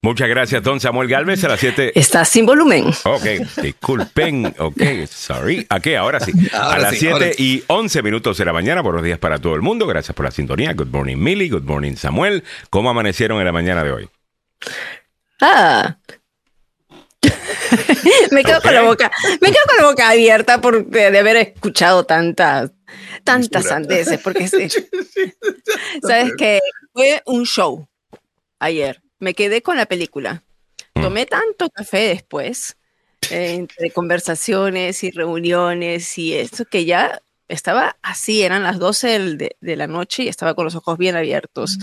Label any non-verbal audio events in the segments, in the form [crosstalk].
Muchas gracias, don Samuel Galvez, a las 7. Está sin volumen. Ok, disculpen. Ok, sorry. ¿A qué? Ahora sí. Ahora a las sí, 7 ahora sí. y 11 minutos de la mañana. Buenos días para todo el mundo. Gracias por la sintonía. Good morning, Millie. Good morning, Samuel. ¿Cómo amanecieron en la mañana de hoy? Ah. [laughs] me quedo con la boca, me quedo con la boca abierta por de, de haber escuchado tantas, tantas sandeces, porque sí. [laughs] sabes que fue un show ayer. Me quedé con la película. Mm. Tomé tanto café después, eh, entre conversaciones y reuniones y eso, que ya estaba así, eran las 12 del- de, de la noche y estaba con los ojos bien abiertos.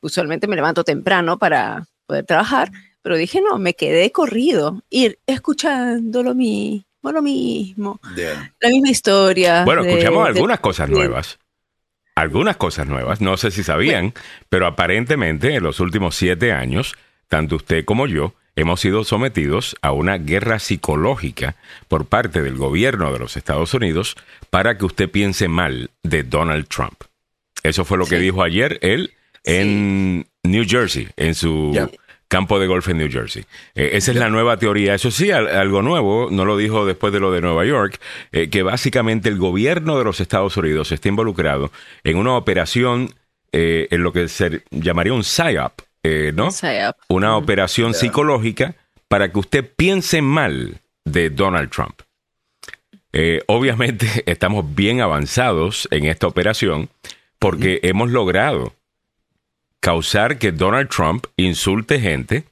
Usualmente me levanto temprano para poder trabajar, pero dije, no, me quedé corrido, ir escuchando lo mismo, lo mismo, Yeah. la misma historia. Bueno, de- escuchamos de- algunas cosas de- nuevas. Algunas cosas nuevas. No sé si sabían, pero aparentemente en los últimos siete años, tanto usted como yo hemos sido sometidos a una guerra psicológica por parte del gobierno de los Estados Unidos para que usted piense mal de Donald Trump. Eso fue lo que dijo ayer él en New Jersey, en su. Campo de golf en New Jersey. Eh, esa es la nueva teoría. Eso sí, al- algo nuevo, no lo dijo después de lo de Nueva York, eh, que básicamente el gobierno de los Estados Unidos está involucrado en una operación eh, en lo que se llamaría un PSYOP, eh, ¿no? Sea, Una operación psicológica para que usted piense mal de Donald Trump. Eh, obviamente [laughs] estamos bien avanzados en esta operación porque hemos logrado causar que Donald Trump insulte gente,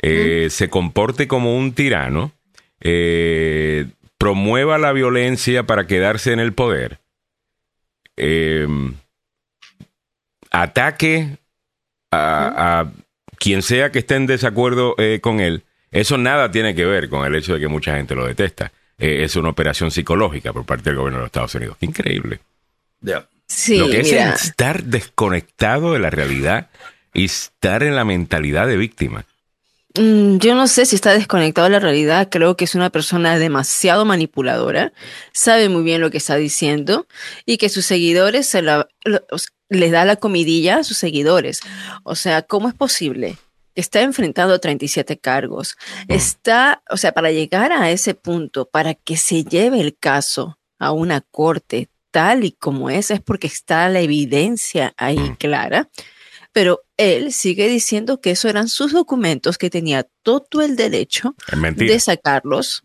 eh, se comporte como un tirano, eh, promueva la violencia para quedarse en el poder, eh, ataque a, a quien sea que esté en desacuerdo eh, con él. Eso nada tiene que ver con el hecho de que mucha gente lo detesta. Eh, es una operación psicológica por parte del gobierno de los Estados Unidos. Increíble. Yeah. Sí, Lo que es mira, estar desconectado de la realidad y estar en la mentalidad de víctima. mm, yo no sé si está desconectado de la realidad, creo que es una persona demasiado manipuladora, sabe muy bien lo que está diciendo y que sus seguidores se la, les da la comidilla a sus seguidores. O sea, ¿cómo es posible? Está enfrentando a 37 cargos. Está, o sea, para llegar a ese punto, para que se lleve el caso a una corte tal y como es, es porque está la evidencia ahí clara. Pero él sigue diciendo que eso eran sus documentos, que tenía todo el derecho de sacarlos.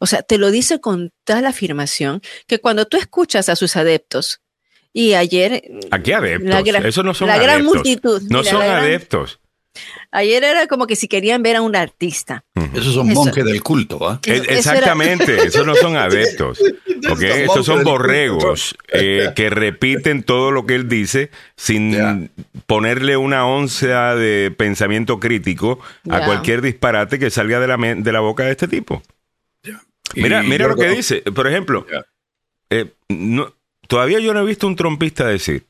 O sea, te lo dice con tal afirmación que cuando tú escuchas a sus adeptos, y ayer ¿A qué adeptos? la gran- Eso no son la gran multitud, No mira, son gran- adeptos. Ayer era como que si querían ver a un artista. Esos son Eso. monjes del culto, ¿ah? Eso exactamente, [laughs] esos no son adeptos. ¿ok? Esos Estos son borregos eh, [laughs] que repiten todo lo que él dice sin ponerle una onza de pensamiento crítico a cualquier disparate que salga de la, de la boca de este tipo. Mira, mira lo que dice. Por ejemplo, eh, no- todavía yo no he visto un trompista decir,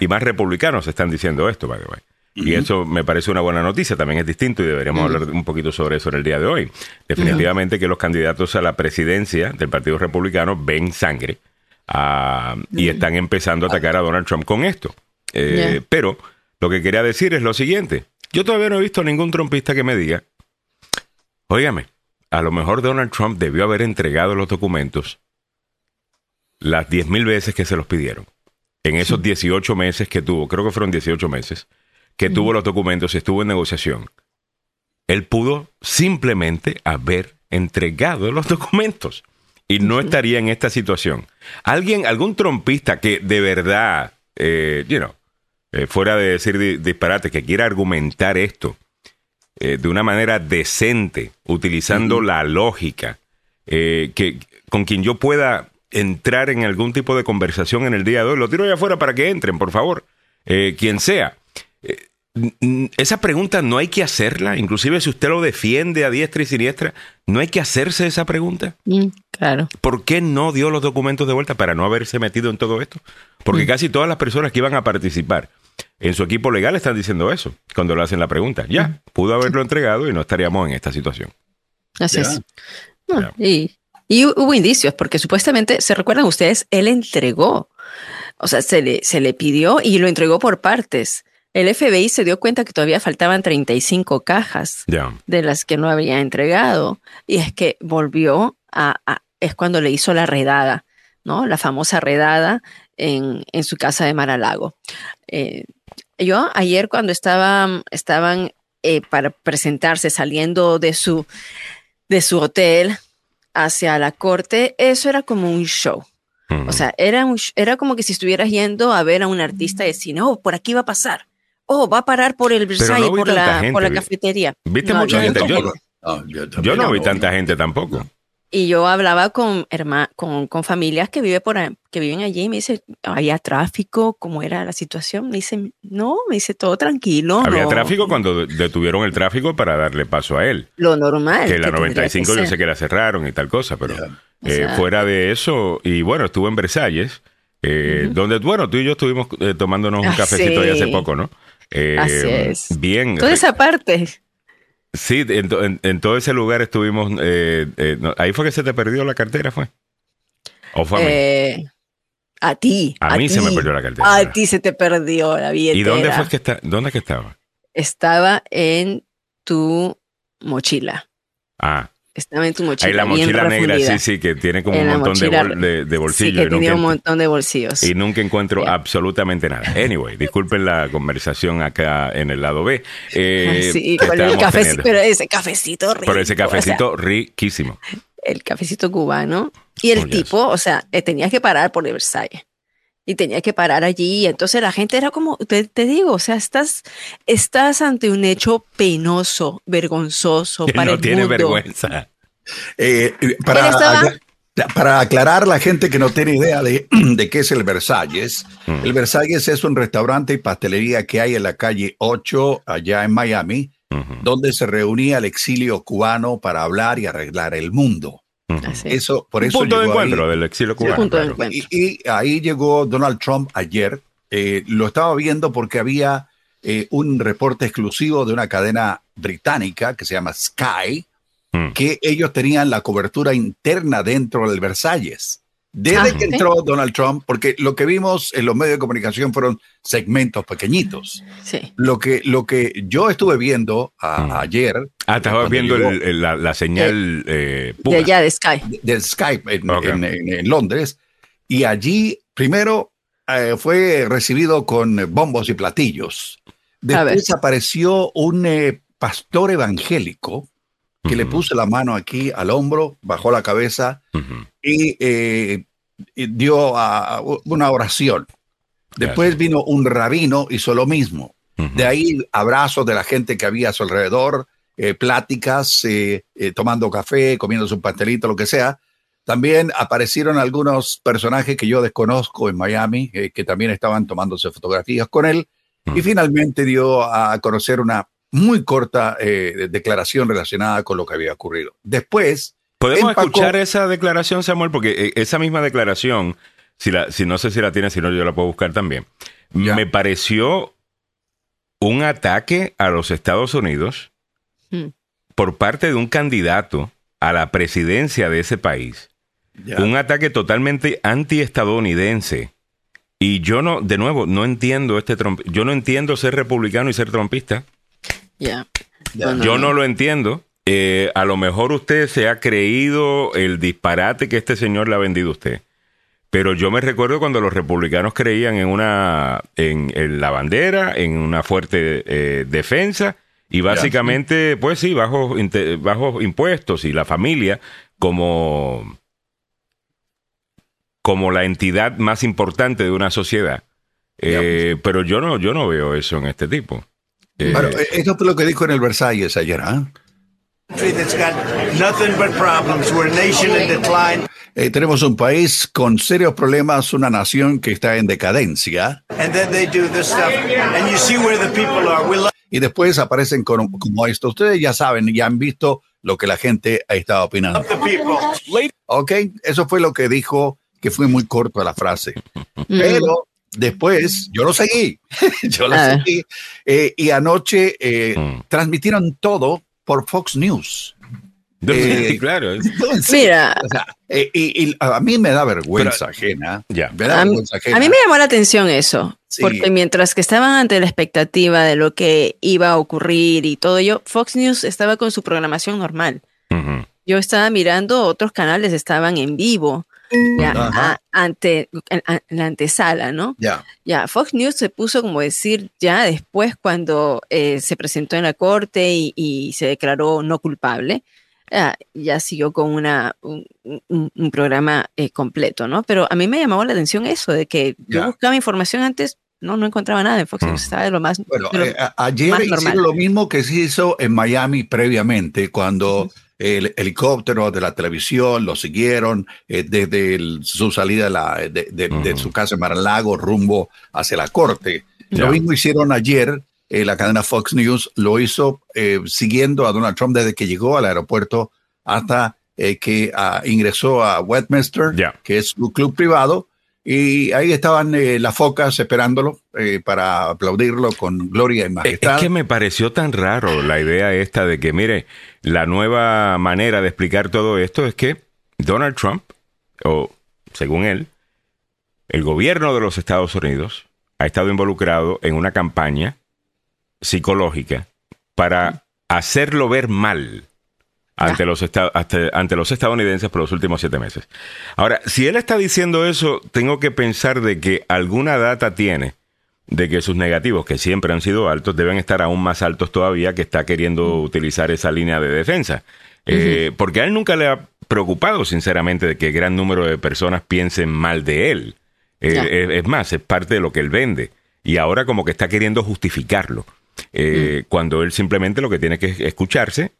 y más republicanos están diciendo esto, by the way. Y eso me parece una buena noticia, también es distinto y deberíamos hablar un poquito sobre eso en el día de hoy. Definitivamente que los candidatos a la presidencia del Partido Republicano ven sangre ah, y están empezando a atacar a Donald Trump con esto. Eh. Pero lo que quería decir es lo siguiente, yo todavía no he visto ningún trompista que me diga, óigame, a lo mejor Donald Trump debió haber entregado los documentos las 10.000 veces que se los pidieron. En esos 18 meses que tuvo, creo que fueron 18 meses, que tuvo los documentos y estuvo en negociación, él pudo simplemente haber entregado los documentos y no estaría en esta situación. Alguien, algún trompista que de verdad, eh, you know, eh, fuera de decir di- disparate, que quiera argumentar esto eh, de una manera decente, utilizando la lógica, eh, que con quien yo pueda entrar en algún tipo de conversación en el día de hoy. Lo tiro allá afuera para que entren, por favor. Quien sea. Eh, esa pregunta no hay que hacerla, inclusive si usted lo defiende a diestra y siniestra, no hay que hacerse esa pregunta. Mm, claro. ¿Por qué no dio los documentos de vuelta para no haberse metido en todo esto? Porque casi todas las personas que iban a participar en su equipo legal están diciendo eso cuando le hacen la pregunta. Ya, pudo haberlo entregado y no estaríamos en esta situación. Así Ya. es. No, Ya. y, y hu- hubo indicios, porque supuestamente, ¿se recuerdan ustedes? Él entregó, o sea, se le, se le pidió y lo entregó por partes el FBI se dio cuenta que todavía faltaban 35 cajas de las que no había entregado. Y es que volvió a, a- es cuando le hizo la redada, ¿no? La famosa redada en, en su casa de Mar-a-Lago. Eh, yo ayer cuando estaban, estaban eh, para presentarse saliendo de su, de su hotel hacia la corte, eso era como un show. O sea, era, un era como que si estuvieras yendo a ver a un artista de cine, oh, por aquí va a pasar. Oh, va a parar por el Versailles, por, la, gente, por la vi- cafetería. ¿Viste No, mucha yo gente? Yo. No, yo, yo no vi tanta gente tampoco. Y yo hablaba con, herma- con, con familias que, vive por, a- que viven allí y me dice, ¿había tráfico? ¿Cómo era la situación? Me dice, no, me dice, todo tranquilo. Había no, tráfico cuando detuvieron el tráfico para darle paso a él. Lo normal. Que la tendría 95 yo ser. sé que la cerraron y tal cosa, pero eh, sea- fuera de eso, y bueno, estuve en Versalles, eh, donde, bueno, tú y yo estuvimos eh, tomándonos un Ah, cafecito ahí hace poco, ¿no? Eh, Así es. Bien. Toda esa parte. Sí, en, to- en- en todo ese lugar estuvimos. eh, eh, no, ahí fue que se te perdió la cartera, ¿fue? ¿O fue a mí? eh, a ti. A mí se me perdió la cartera. A ti se te perdió la billetera. ¿Y dónde fue que está? ¿Dónde que estaba? Estaba en tu mochila. Ah, Estaba en tu mochila. ahí la bien mochila negra, refundida. sí, sí, que tiene como En un montón de, mochila- bol- de, de Sí, bolsillos. que y, tenía nunca, un montón de bolsillos. y nunca encuentro Bien. absolutamente nada. Anyway, disculpen la conversación acá en el lado B. eh, sí, que con el pero ese cafecito rico. Pero ese o sea, cafecito riquísimo. el cafecito cubano. Y el Oh, yes. tipo, o sea, eh, tenía que parar por el Versailles. Y tenía que parar allí. Y entonces la gente era como, te, te digo, o sea, estás, estás ante un hecho penoso, vergonzoso Que para no el tiene mundo. vergüenza. Eh, para, Él estaba- acla- para aclarar a la gente que no tiene idea de, [clears throat] de qué es el Versalles, Mm. el Versalles es un restaurante y pastelería que hay en la calle 8, allá en Miami, donde se reunía el exilio cubano para hablar y arreglar el mundo. Así. Eso, por eso punto de llegó ahí. encuentro del exilio cubano. punto de claro. encuentro. Y, y ahí llegó Donald Trump ayer. Eh, lo estaba viendo porque había eh, un reporte exclusivo de una cadena británica que se llama Sky, Mm. que ellos tenían la cobertura interna dentro del Versalles. Desde Ah, que entró Donald Trump, porque lo que vimos en los medios de comunicación fueron segmentos pequeñitos. Sí. Lo que, lo que yo estuve viendo a- Mm. ayer Ah, estabas viendo llegó- el- el- la, la señal eh, De pura. allá de Sky. de- Skype en, Ok. en- en- en Londres y allí primero eh, fue recibido con bombos y platillos. Después apareció un eh, pastor evangélico que le puso la mano aquí al hombro, bajó la cabeza y, eh, y dio a- a una oración. Después vino un rabino, hizo lo mismo. De ahí abrazos de la gente que había a su alrededor, eh, pláticas, eh, tomando café, comiendo un pastelito, lo que sea. También aparecieron algunos personajes que yo desconozco en Miami, que también estaban tomándose fotografías con él. Y finalmente dio a conocer una muy corta eh, declaración relacionada con lo que había ocurrido. Después, Podemos empacó- escuchar esa declaración, Samuel, porque eh, esa misma declaración, si, la, si no sé si la tiene, si no, yo la puedo buscar también. Ya. Me pareció un ataque a los Estados Unidos Mm. por parte de un candidato a la presidencia de ese país. ya, Un ataque totalmente antiestadounidense. Y yo no, de nuevo, no entiendo este Trump. Yo no entiendo ser republicano y ser ya. Yo no lo entiendo. Eh, a lo mejor usted se ha creído el disparate que este señor le ha vendido a usted. Pero yo me recuerdo cuando los republicanos creían en una en, en la bandera, en una fuerte eh, defensa y básicamente, pues sí, bajos bajos impuestos y la familia como como la entidad más importante de una sociedad. Eh, pero yo no yo no veo eso en este tipo. Eh, Bueno, eh, esto fue lo que dijo en el Versalles ayer. ¿ah? country that's got nothing but problems. We're a nation in decline. Eh, tenemos un país con serios problemas, una nación que está en decadencia. And then they do this stuff. And you see where the people are. We love y después aparecen con- como esto. Ustedes ya saben, ya han visto lo que la gente ha estado opinando. the people. Ok, eso fue lo que dijo, que fue muy corto la frase. Mm. Pero después, yo lo seguí, [laughs] yo lo A ver. seguí. eh, y anoche eh, Mm. transmitieron todo por Fox News. Eh, [laughs] claro. no, en serio. Mira, O sea, eh, y, y a mí me da vergüenza ajena. Ya. Me da a mí, vergüenza ajena. a mí me llamó la atención eso, Sí. porque mientras que estaban ante la expectativa de lo que iba a ocurrir y todo ello, Fox News estaba con su programación normal. Ujú. Yo estaba mirando, otros canales estaban en vivo, ya, a- ante en la antesala, ¿no? Ya. Ya, Fox News se puso como decir ya después cuando eh, se presentó en la corte y, y se declaró no culpable, ya, ya siguió con una, un, un- un programa eh, completo, ¿no? Pero a mí me llamó la atención eso, de que yo Ya. buscaba información antes, no, no encontraba nada en Fox News, Mm. estaba de lo más... Bueno, lo- eh, a- ayer más hicieron normal. lo mismo que se hizo en Miami previamente, cuando el helicóptero de la televisión lo siguieron eh, desde el- su salida de, la- de- de- de Ujú. su casa en Mar-a-Lago rumbo hacia la corte. Lo mismo hicieron ayer. eh, la cadena Fox News lo hizo eh, siguiendo a Donald Trump desde que llegó al aeropuerto hasta eh, que ah, ingresó a Westminster, que es su club privado, y ahí estaban eh, las focas esperándolo eh, para aplaudirlo con gloria y Es majestad. es que me pareció tan raro la idea esta de que, mire, la nueva manera de explicar todo esto es que Donald Trump, o según él, el gobierno de los Estados Unidos ha estado involucrado en una campaña psicológica para hacerlo ver mal ante los, ante, los estadounidenses por los últimos siete meses. Ahora, si él está diciendo eso, tengo que pensar de que alguna data tiene de que sus negativos, que siempre han sido altos, deben estar aún más altos todavía, que está queriendo utilizar esa línea de defensa. Eh, Porque a él nunca le ha preocupado, sinceramente, de que gran número de personas piensen mal de él. Eh, es, es más, es parte de lo que él vende. Y ahora como que está queriendo justificarlo. Eh, Cuando él simplemente lo que tiene que es escucharse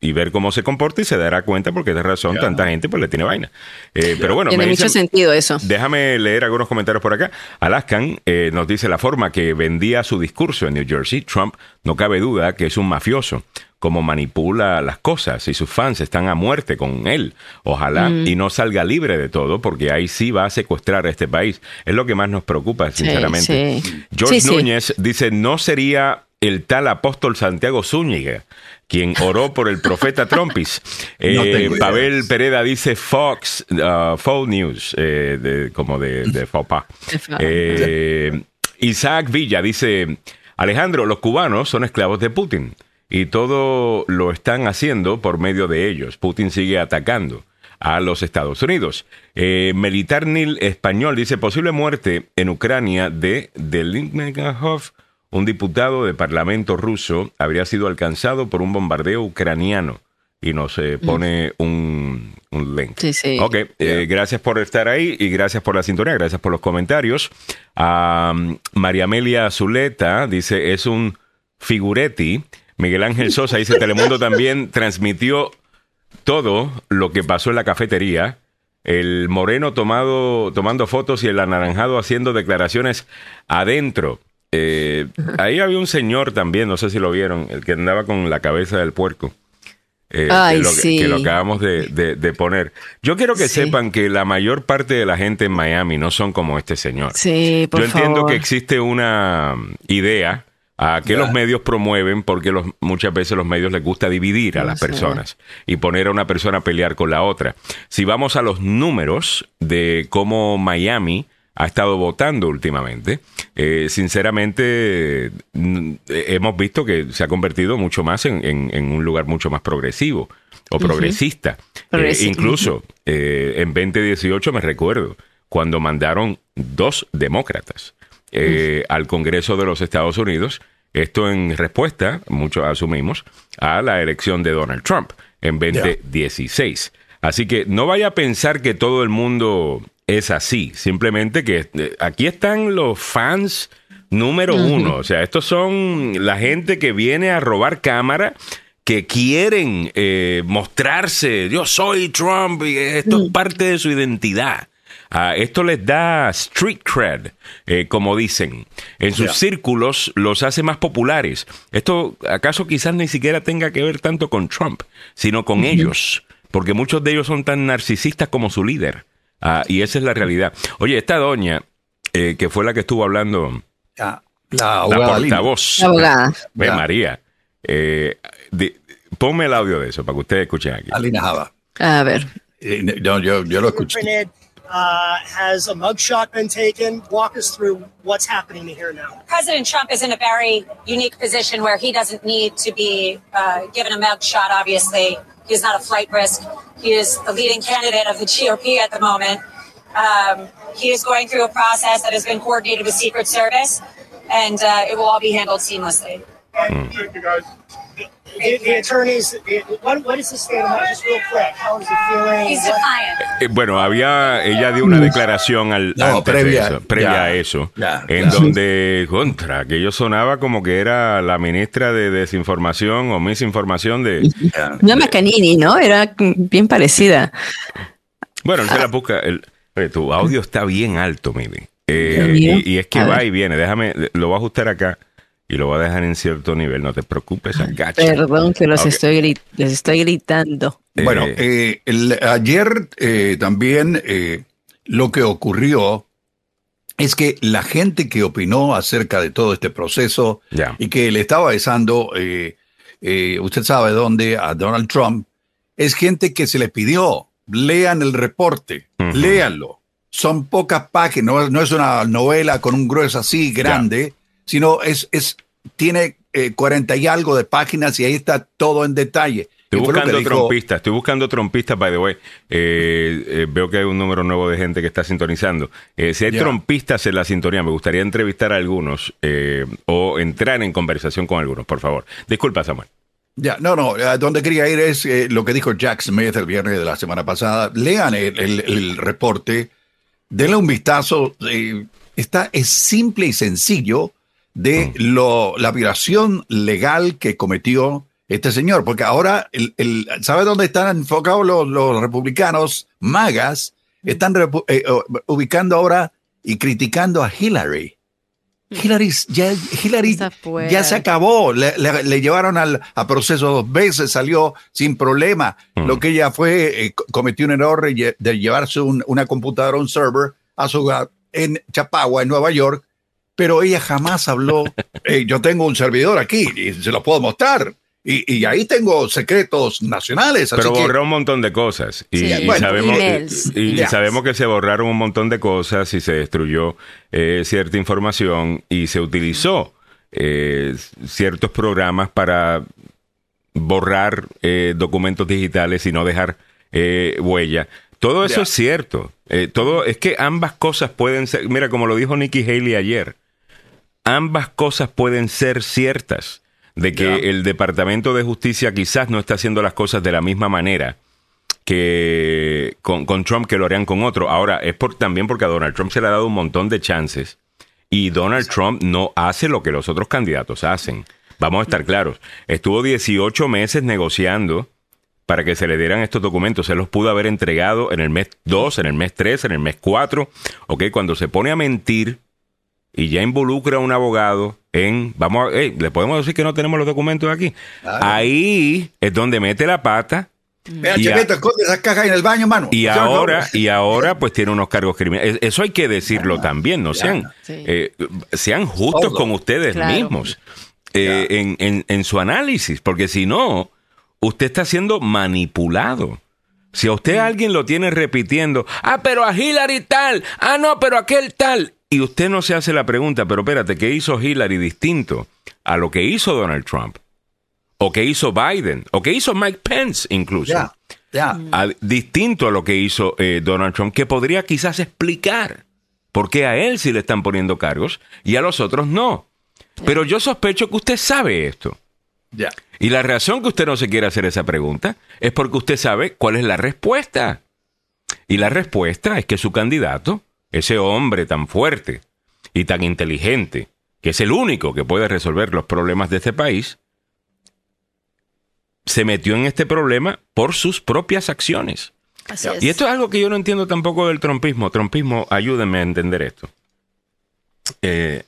y ver cómo se comporta y se dará cuenta porque de razón tanta gente pues le tiene vaina. Eh, Pero bueno, tiene me mucho dicen- sentido eso. Déjame leer algunos comentarios por acá. Alaskan eh, nos dice la forma que vendía su discurso en New Jersey. Trump, no cabe duda que es un mafioso, como manipula las cosas y sus fans están a muerte con él. Ojalá y no salga libre de todo, porque ahí sí va a secuestrar a este país. Es lo que más nos preocupa, sinceramente. sí. George Sí, sí. Núñez dice, no sería el tal apóstol Santiago Zúñiga quien oró por el profeta Trumpis. [laughs] Eh, No tengo ideas. Pavel Pereda dice Fox, uh, Fox News, eh, de- como de, de. [laughs] Eh, Isaac Villa dice, Alejandro, los cubanos son esclavos de Putin y todo lo están haciendo por medio de ellos. Putin sigue atacando a los Estados Unidos. Eh, Militar Nil Español dice, posible muerte en Ucrania de Delinkov, un diputado de parlamento ruso, habría sido alcanzado por un bombardeo ucraniano. Y nos eh, pone un, un link. Sí, sí. Ok, eh, gracias por estar ahí y gracias por la sintonía, gracias por los comentarios. Ah, María Amelia Zuleta dice, es un figuretti. Miguel Ángel Sosa dice, Telemundo [laughs] también transmitió todo lo que pasó en la cafetería. El moreno tomado, tomando fotos y el anaranjado haciendo declaraciones adentro. Eh, ahí había un señor también, no sé si lo vieron, el que andaba con la cabeza del puerco. Eh, Ay, que, lo, sí. que lo acabamos de, de- de poner. Yo quiero que Sí. sepan que la mayor parte de la gente en Miami no son como este señor. Sí, por Yo entiendo que existe una idea a que los medios promueven porque los, muchas veces los medios les gusta dividir a No las sé. personas y poner a una persona a pelear con la otra. Si vamos a los números de cómo Miami ha estado votando últimamente, eh, sinceramente eh, hemos visto que se ha convertido mucho más en, en- en un lugar mucho más progresivo o progresista. Progresi- Eh, incluso eh, en 2018 me recuerdo cuando mandaron dos demócratas eh, al Congreso de los Estados Unidos, esto en respuesta, muchos asumimos, a la elección de Donald Trump en 2016. Así que no vaya a pensar que todo el mundo es así, simplemente que eh, aquí están los fans número uno, o sea, estos son la gente que viene a robar cámara que quieren eh, mostrarse, yo soy Trump, y esto es parte de su identidad. Ah, esto les da street cred, eh, como dicen. En sus círculos los hace más populares. Esto acaso quizás ni siquiera tenga que ver tanto con Trump, sino con ellos, porque muchos de ellos son tan narcisistas como su líder. Ah, y esa es la realidad. Oye, esta doña, eh, que fue la que estuvo hablando, la portavoz. La abogada. Ya. María, eh, de- ponme el audio de eso para que ustedes escuchen aquí. Alina Java. A ver. Eh, no, yo, yo lo escuché. Uh, has a mugshot been taken? Walk us through what's happening here now. President Trump is in a very unique position where he doesn't need to be uh, given a mugshot, obviously. He's not a flight risk. He is the leading candidate of the GOP at the moment. Um, he is going through a process that has been coordinated with Secret Service, and uh, it will all be handled seamlessly. The, the attorneys, the, what, what is the state of mind? Just real quick, how is he feeling? He's What- defiant. Eh, Bueno, había, ella dio una declaración al, No, antes de previa, eso, previa ya, a eso, ya, en ya. donde, contra, que yo sonaba como que era la ministra de desinformación o misinformación de... No Macanini, ¿no? Era bien parecida. Bueno, él se la busca. el- tu audio está bien alto, mire. Eh, y, y es que A va ver. y viene. Déjame, lo voy a ajustar acá y lo voy a dejar en cierto nivel. No te preocupes, agacha. Perdón que los estoy les estoy gritando. Bueno, Eh, eh, el- ayer eh, también eh, lo que ocurrió es que la gente que opinó acerca de todo este proceso y que le estaba besando, eh, eh, usted sabe dónde, a Donald Trump, es gente que se le pidió, lean el reporte, léanlo. Son pocas páginas, no, no es una novela con un grueso así grande, sino es, es tiene eh, 40 y algo de páginas y ahí está todo en detalle. Estoy buscando trompistas, estoy buscando trompistas, by the way. Eh, eh, veo que hay un número nuevo de gente que está sintonizando. Eh, si hay trompistas en la sintonía, me gustaría entrevistar a algunos o entrar en conversación con algunos, por favor. Disculpa, Samuel. Ya, no, no, a donde quería ir es lo que dijo Jack Smith el viernes de la semana pasada. Lean el, el- el reporte, denle un vistazo. está, es simple y sencillo de lo, la violación legal que cometió este señor, porque ahora, el, el- ¿sabe dónde están enfocados los, los republicanos magas? Están repu- eh, ubicando ahora y criticando a Hillary. Hillary, ya, Hillary ya se acabó. Le, le- le llevaron al, a proceso dos veces, salió sin problema. Mm. Lo que ella fue, eh, co- cometió un error de llevarse un- una computadora, un server, a su hogar en Chapagua, en Nueva York, pero ella jamás habló. yo tengo un servidor aquí y se lo puedo mostrar. Y, y ahí tengo secretos nacionales. Así Pero que- borró un montón de cosas. Y, Sí, y bueno, sabemos, y, sabemos que se borraron un montón de cosas y se destruyó eh, cierta información y se utilizó eh, ciertos programas para borrar eh, documentos digitales y no dejar eh, huella. Todo eso es cierto. Eh, todo es que ambas cosas pueden ser. Mira, como lo dijo Nikki Haley ayer, ambas cosas pueden ser ciertas. De que el Departamento de Justicia quizás no está haciendo las cosas de la misma manera que con, con Trump que lo harían con otro. Ahora, es por, también porque a Donald Trump se le ha dado un montón de chances y Donald Trump no hace lo que los otros candidatos hacen. Vamos a estar claros. Estuvo 18 meses negociando para que se le dieran estos documentos. Se los pudo haber entregado en el mes 2, en el mes 3, en el mes 4. Ok, cuando se pone a mentir y ya involucra a un abogado en, vamos a, hey, le podemos decir que no tenemos los documentos aquí. Claro. Ahí es donde mete la pata Chepeto, esconde esas cajas en el baño, mano. y ahora, y ahora pues tiene unos cargos criminales. Eso hay que decirlo también, no sean, Sí. eh, sean justos Todo. con ustedes Claro. mismos eh, en, en- en su análisis, porque si no, usted está siendo manipulado. Si a usted alguien lo tiene repitiendo, ah, pero a Hillary tal, ah, no, pero aquel tal, y usted no se hace la pregunta, pero espérate, ¿qué hizo Hillary distinto a lo que hizo Donald Trump? O que hizo Biden, o que hizo Mike Pence incluso Ya, ya. a- distinto a lo que hizo eh, Donald Trump, que podría quizás explicar por qué a él sí le están poniendo cargos y a los otros no. Pero yo sospecho que usted sabe esto. ya. Y la razón que usted no se quiere hacer esa pregunta es porque usted sabe cuál es la respuesta. Y la respuesta es que su candidato, ese hombre tan fuerte y tan inteligente, que es el único que puede resolver los problemas de este país, se metió en este problema por sus propias acciones. Así es. Y esto es algo que yo no entiendo tampoco del trompismo. Trompismo, ayúdenme a entender esto. Eh,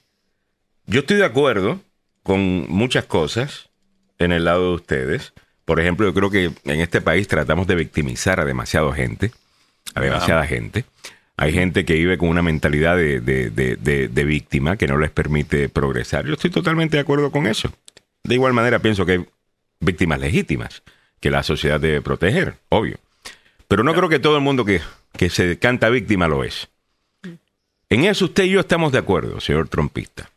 yo estoy de acuerdo con muchas cosas en el lado de ustedes. Por ejemplo, yo creo que en este país tratamos de victimizar a demasiada gente. A demasiada gente. Hay gente que vive con una mentalidad de, víctima que no les permite progresar. Yo estoy totalmente de acuerdo con eso. De igual manera, pienso que hay víctimas legítimas que la sociedad debe proteger, obvio. Pero no creo que todo el mundo que, que se canta víctima lo es. En eso usted y yo estamos de acuerdo, señor trompista.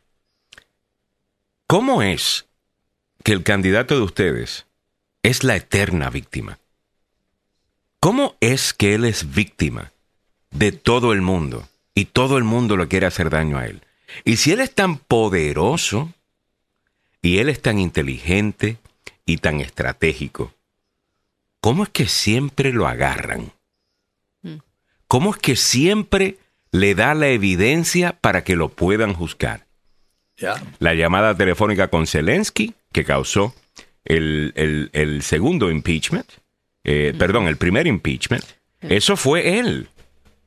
¿Cómo es que el candidato de ustedes es la eterna víctima? ¿Cómo es que él es víctima de todo el mundo y todo el mundo le quiere hacer daño a él? Y si él es tan poderoso y él es tan inteligente y tan estratégico, ¿cómo es que siempre lo agarran? ¿Cómo es que siempre le da la evidencia para que lo puedan juzgar? La llamada telefónica con Zelensky, que causó el, el- el segundo impeachment, eh, perdón, el primer impeachment, eso fue él.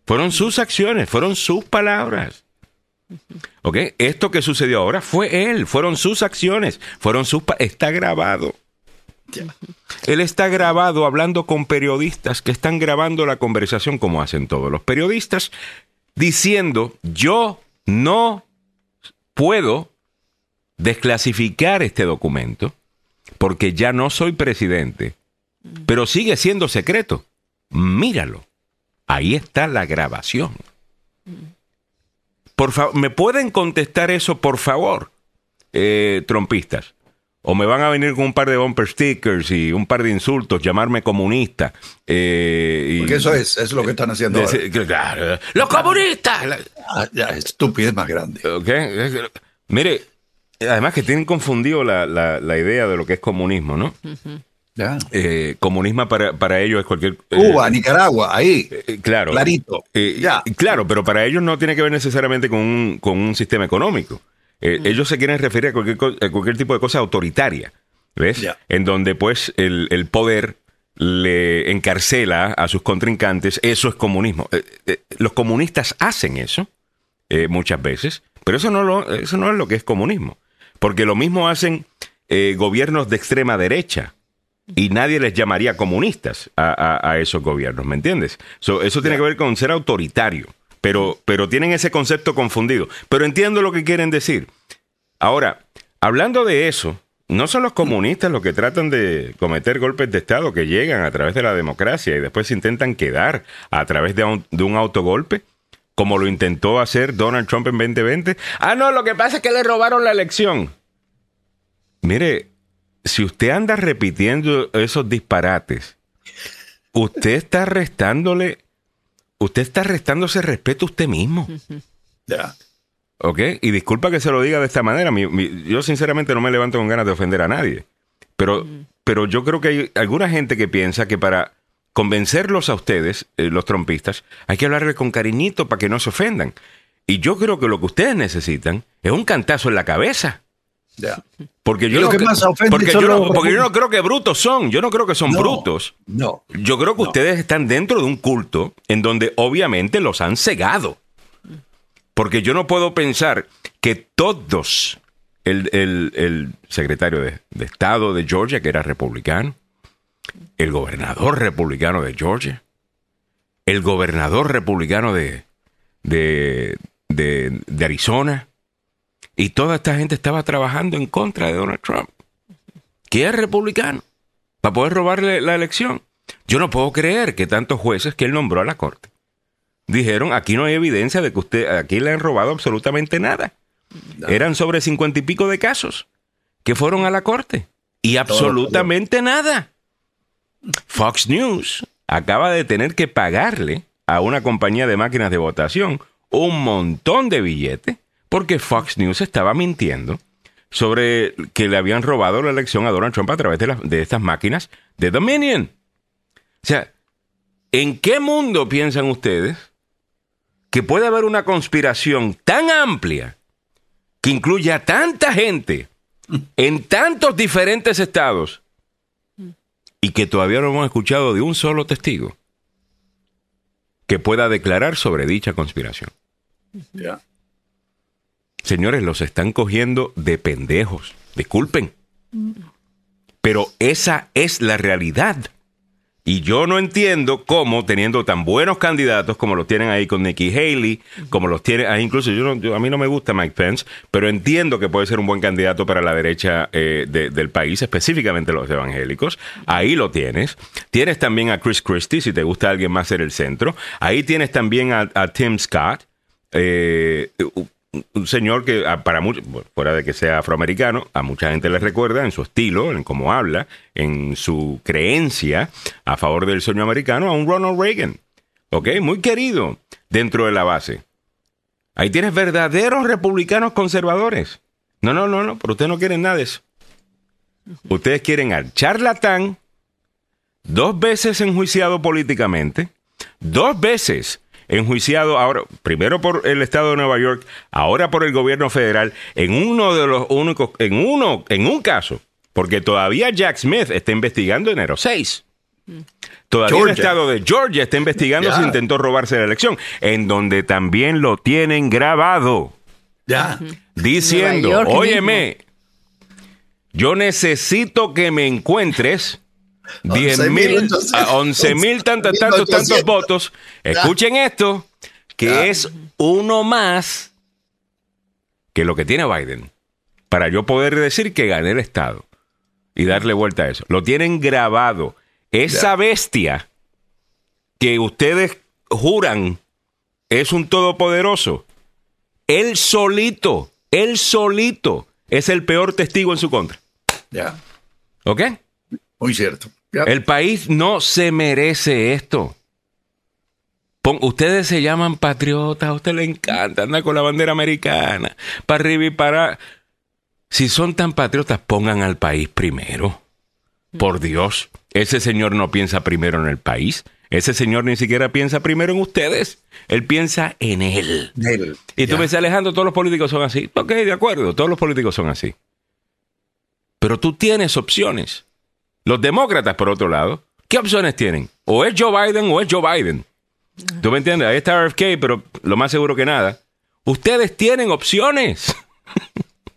Fueron sus acciones, fueron sus palabras. ¿Ok? Esto que sucedió ahora fue él, fueron sus acciones, fueron sus... Está grabado. Él está grabado hablando con periodistas que están grabando la conversación como hacen todos los periodistas, diciendo, yo no puedo desclasificar este documento porque ya no soy presidente, pero sigue siendo secreto. Míralo. Ahí está la grabación. Por favor, ¿me pueden contestar eso, por favor, eh, trompistas? O me van a venir con un par de bumper stickers y un par de insultos, llamarme comunista. eh, y- Porque eso es, es lo que están haciendo ahora. Claro, ¡Los comunistas! La- Ah, ya, estupidez más grande. ¿Ok? Mire, además que tienen confundido la, la- la idea de lo que es comunismo, ¿no? Eh, comunismo para, para ellos es cualquier... eh, Cuba, Nicaragua, ahí. eh, claro. Clarito. Ya. Claro, pero para ellos no tiene que ver necesariamente con un, con un sistema económico. Eh, Ellos se quieren referir a cualquier, co- a cualquier tipo de cosa autoritaria, ¿ves? En donde pues el, el poder le encarcela a sus contrincantes, eso es comunismo. Los comunistas hacen eso eh, muchas veces, pero eso no, lo, eso no es lo que es comunismo. Porque lo mismo hacen eh, gobiernos de extrema derecha y nadie les llamaría comunistas a, a- a esos gobiernos, ¿me entiendes? So, eso tiene que ver con ser autoritario, pero, pero tienen ese concepto confundido. Pero entiendo lo que quieren decir. Ahora, hablando de eso, no son los comunistas los que tratan de cometer golpes de Estado que llegan a través de la democracia y después se intentan quedar a través de un, de un autogolpe, como lo intentó hacer Donald Trump en 2020. Ah, no, lo que pasa es que le robaron la elección. Mire, si usted anda repitiendo esos disparates, usted está restándole, usted está restándose respeto a usted mismo. Ya. ¿Ok? Y disculpa que se lo diga de esta manera. mi- mi- yo sinceramente no me levanto con ganas de ofender a nadie. Pero, pero yo creo que hay alguna gente que piensa que para convencerlos a ustedes, eh, los trompistas, hay que hablarles con cariñito para que no se ofendan. Y yo creo que lo que ustedes necesitan es un cantazo en la cabeza. Ya. Porque yo, no, que más ofende porque, yo no, porque yo no creo que brutos son. Yo no creo que son No, brutos. No. Yo creo que ustedes están dentro de un culto en donde obviamente los han cegado. Porque yo no puedo pensar que todos, el, el- el secretario de, de Estado de Georgia, que era republicano, el gobernador republicano de Georgia, el gobernador republicano de, de, de- de Arizona, y toda esta gente estaba trabajando en contra de Donald Trump, que es republicano, para poder robarle la elección. Yo no puedo creer que tantos jueces que él nombró a la corte dijeron, aquí no hay evidencia de que usted, aquí le han robado absolutamente nada. Eran sobre cincuenta y pico de casos que fueron a la corte y absolutamente nada. Fox News acaba de tener que pagarle a una compañía de máquinas de votación un montón de billetes porque Fox News estaba mintiendo sobre que le habían robado la elección a Donald Trump a través de, estas máquinas de Dominion. O sea, ¿en qué mundo piensan ustedes que puede haber una conspiración tan amplia que incluya a tanta gente en tantos diferentes estados y que todavía no hemos escuchado de un solo testigo que pueda declarar sobre dicha conspiración? Ya. Señores, los están cogiendo de pendejos. Disculpen. Pero esa es la realidad. Y yo no entiendo cómo, teniendo tan buenos candidatos como los tienen ahí con Nikki Haley, como los tienen, ah, incluso yo, no- yo- a mí no me gusta Mike Pence, pero entiendo que puede ser un buen candidato para la derecha eh, de- del país, específicamente los evangélicos. Ahí lo tienes. Tienes también a Chris Christie, si te gusta alguien más ser el centro. Ahí tienes también a, a Tim Scott. eh, un- señor que ah, para muchos, fuera de que sea afroamericano, a mucha gente le recuerda en su estilo, en cómo habla, en su creencia a favor del sueño americano a un Ronald Reagan. ¿Ok? Muy querido dentro de la base. Ahí tienes verdaderos republicanos conservadores. No, no, no, no, pero ustedes no quieren nada de eso. Ustedes quieren al charlatán, dos veces enjuiciado políticamente, dos veces enjuiciado ahora, primero por el estado de Nueva York, ahora por el gobierno federal, en uno de los únicos, en uno, en un caso, porque todavía Jack Smith está investigando enero 6. Todavía el estado de Georgia está investigando si intentó robarse la elección, en donde también lo tienen grabado. Ya. diciendo, óyeme, yo necesito que me encuentres 10 11.800. mil, a 11 mil tantos, tantos, tantos 11.800. votos. Escuchen esto, que Ya. es uno más que lo que tiene Biden, para yo poder decir que gané el Estado y darle vuelta a eso. Lo tienen grabado. Esa bestia que ustedes juran es un todopoderoso. Él solito, él solito es el peor testigo en su contra. Ya. ¿Ok? Muy cierto. Ya. El país no se merece esto. Pon- ustedes se llaman patriotas, a usted le encanta andar con la bandera americana, para arriba y para... Si son tan patriotas, pongan al país primero. Por Dios, ese señor no piensa primero en el país. Ese señor ni siquiera piensa primero en ustedes. Él piensa en él. Él. Y tú Ya. me dices, Alejandro, todos los políticos son así. Ok, de acuerdo, todos los políticos son así. Pero tú tienes opciones. Los demócratas, por otro lado, ¿qué opciones tienen? O es Joe Biden o es Joe Biden. ¿Tú me entiendes? Ahí está RFK, pero lo más seguro que nada. Ustedes tienen opciones.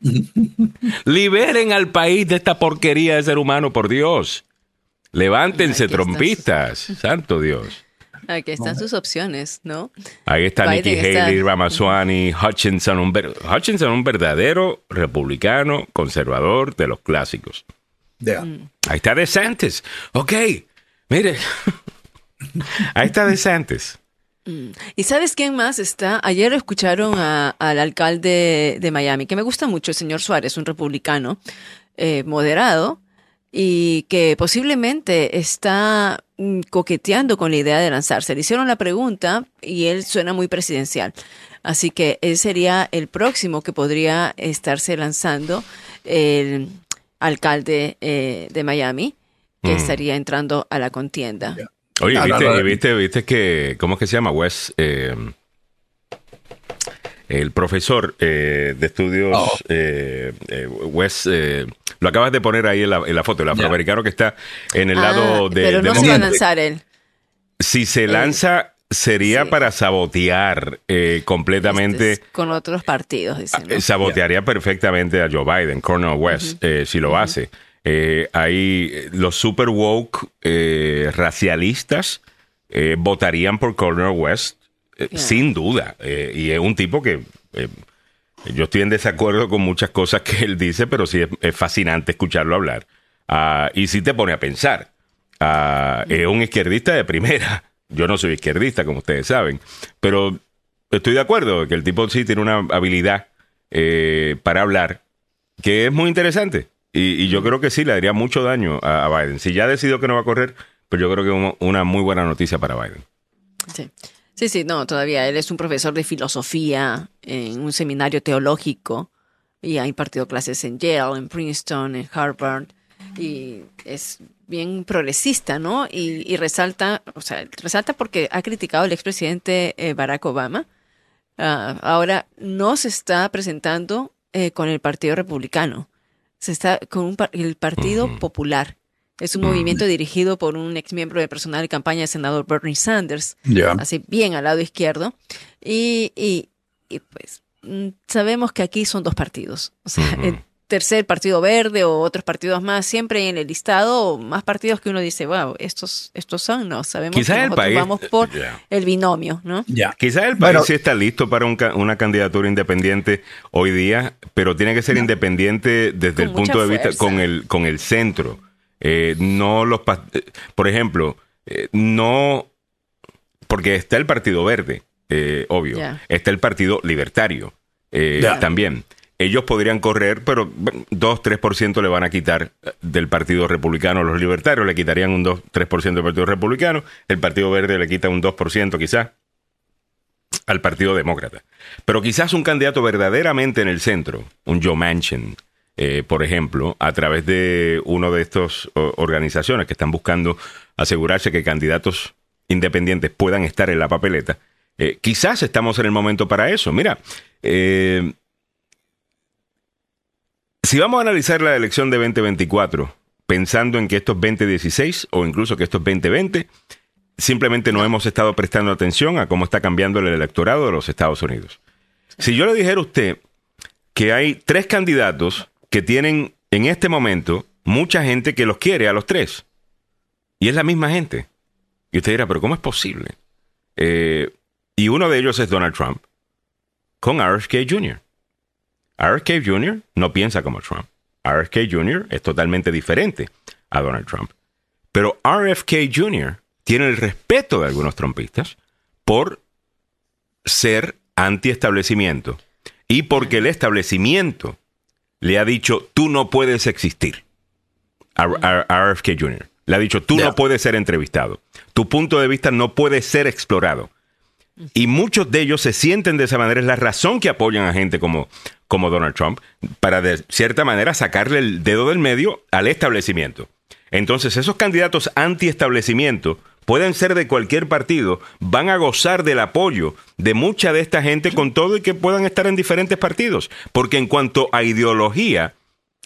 [laughs] Liberen al país de esta porquería de ser humano, por Dios. Levántense, Aquí estás. trompistas. Santo Dios. Aquí están sus opciones, ¿no? Ahí está Biden Nikki está- Haley, Ramaswamy, Hutchinson, un ver- Hutchinson, un verdadero republicano conservador de los clásicos. Ya. Ahí está DeSantis. Ok, mire. [laughs] Ahí está DeSantis. ¿Y sabes quién más está? Ayer escucharon a- al alcalde de Miami, que me gusta mucho, el señor Suárez, un republicano eh, moderado y que posiblemente está mm, coqueteando con la idea de lanzarse. Le hicieron la pregunta y él suena muy presidencial. Así que él sería el próximo que podría estarse lanzando el alcalde eh, de Miami, que Mm. estaría entrando a la contienda. Oye, No, no, ¿viste, no. viste, viste que, ¿cómo es que se llama? Wes, eh, el profesor eh, de estudios, Oh. eh, Wes, eh, lo acabas de poner ahí en la, en la foto, el afroamericano que está en el lado Ah, de... pero no de se va a lanzar él. Si se lanza, sería sí. para sabotear eh, completamente. Este es con otros partidos, dicen. ¿no? eh, Sabotearía perfectamente a Joe Biden, Cornel West, eh, si lo hace. Eh, eh, los super woke racialistas votarían por Cornel West Yeah. sin duda. Y es un tipo que yo estoy en desacuerdo con muchas cosas que él dice, pero sí es, es fascinante escucharlo hablar. Ah, y sí te pone a pensar. Ah, es un izquierdista de primera. Yo no soy izquierdista, como ustedes saben, pero estoy de acuerdo que el tipo sí tiene una habilidad eh, para hablar que es muy interesante. Y, yo creo que sí le daría mucho daño a, a Biden. Si ya decidió que no va a correr, pues yo creo que es un- una muy buena noticia para Biden. Sí. sí, sí, no, todavía. Él es un profesor de filosofía en un seminario teológico y ha impartido clases en Yale, en Princeton, en Harvard y es bien progresista, ¿no? Y, y resalta, o sea, resalta porque ha criticado al expresidente eh, Barack Obama. Ah, ahora no se está presentando eh, con el Partido Republicano, se está con un par- el Partido. Popular. Es un movimiento dirigido por un ex miembro de personal de campaña del senador Bernie Sanders, Ya. así bien al lado izquierdo. Y, y, y, pues mm, sabemos que aquí son dos partidos. O sea, Ujú. en tercer partido verde o otros partidos más, siempre en el listado, más partidos que uno dice, wow, estos, estos son, no, sabemos Quizás que el país- vamos por el binomio, ¿no? Ya. Quizás el país Bueno, sí está listo para un ca- una candidatura independiente hoy día, pero tiene que ser independiente desde el punto de vista con el con el centro. Eh, no los eh, por ejemplo, eh, no porque está el Partido Verde, eh, obvio, está el Partido Libertario eh, también. Ellos podrían correr, pero bueno, 2-3% le van a quitar eh, del Partido Republicano. Los libertarios le quitarían un 2-3% del Partido Republicano. El Partido Verde le quita un 2% quizás al Partido Demócrata. Pero quizás un candidato verdaderamente en el centro, un Joe Manchin, eh, por ejemplo, a través de una de estas organizaciones que están buscando asegurarse que candidatos independientes puedan estar en la papeleta, eh, quizás estamos en el momento para eso. Mira, eh, si vamos a analizar la elección de 2024, pensando en que esto es 2016 o incluso que esto es 2020, simplemente no hemos estado prestando atención a cómo está cambiando el electorado de los Estados Unidos. Si yo le dijera a usted que hay tres candidatos que tienen en este momento mucha gente que los quiere a los tres, y es la misma gente, y usted dirá, pero ¿cómo es posible? Eh, y uno de ellos es Donald Trump, con RFK Jr. RFK Jr. no piensa como Trump. RFK Jr. es totalmente diferente a Donald Trump. Pero RFK Jr. tiene el respeto de algunos trumpistas por ser anti-establecimiento y porque el establecimiento le ha dicho, tú no puedes existir. A, RFK Jr. Le ha dicho, tú no puedes ser entrevistado. Tu punto de vista no puede ser explorado. Y muchos de ellos se sienten de esa manera. Es la razón que apoyan a gente como, como Donald Trump, para de cierta manera sacarle el dedo del medio al establecimiento. Entonces, esos candidatos anti-establecimiento pueden ser de cualquier partido, van a gozar del apoyo de mucha de esta gente con todo y que puedan estar en diferentes partidos. Porque en cuanto a ideología,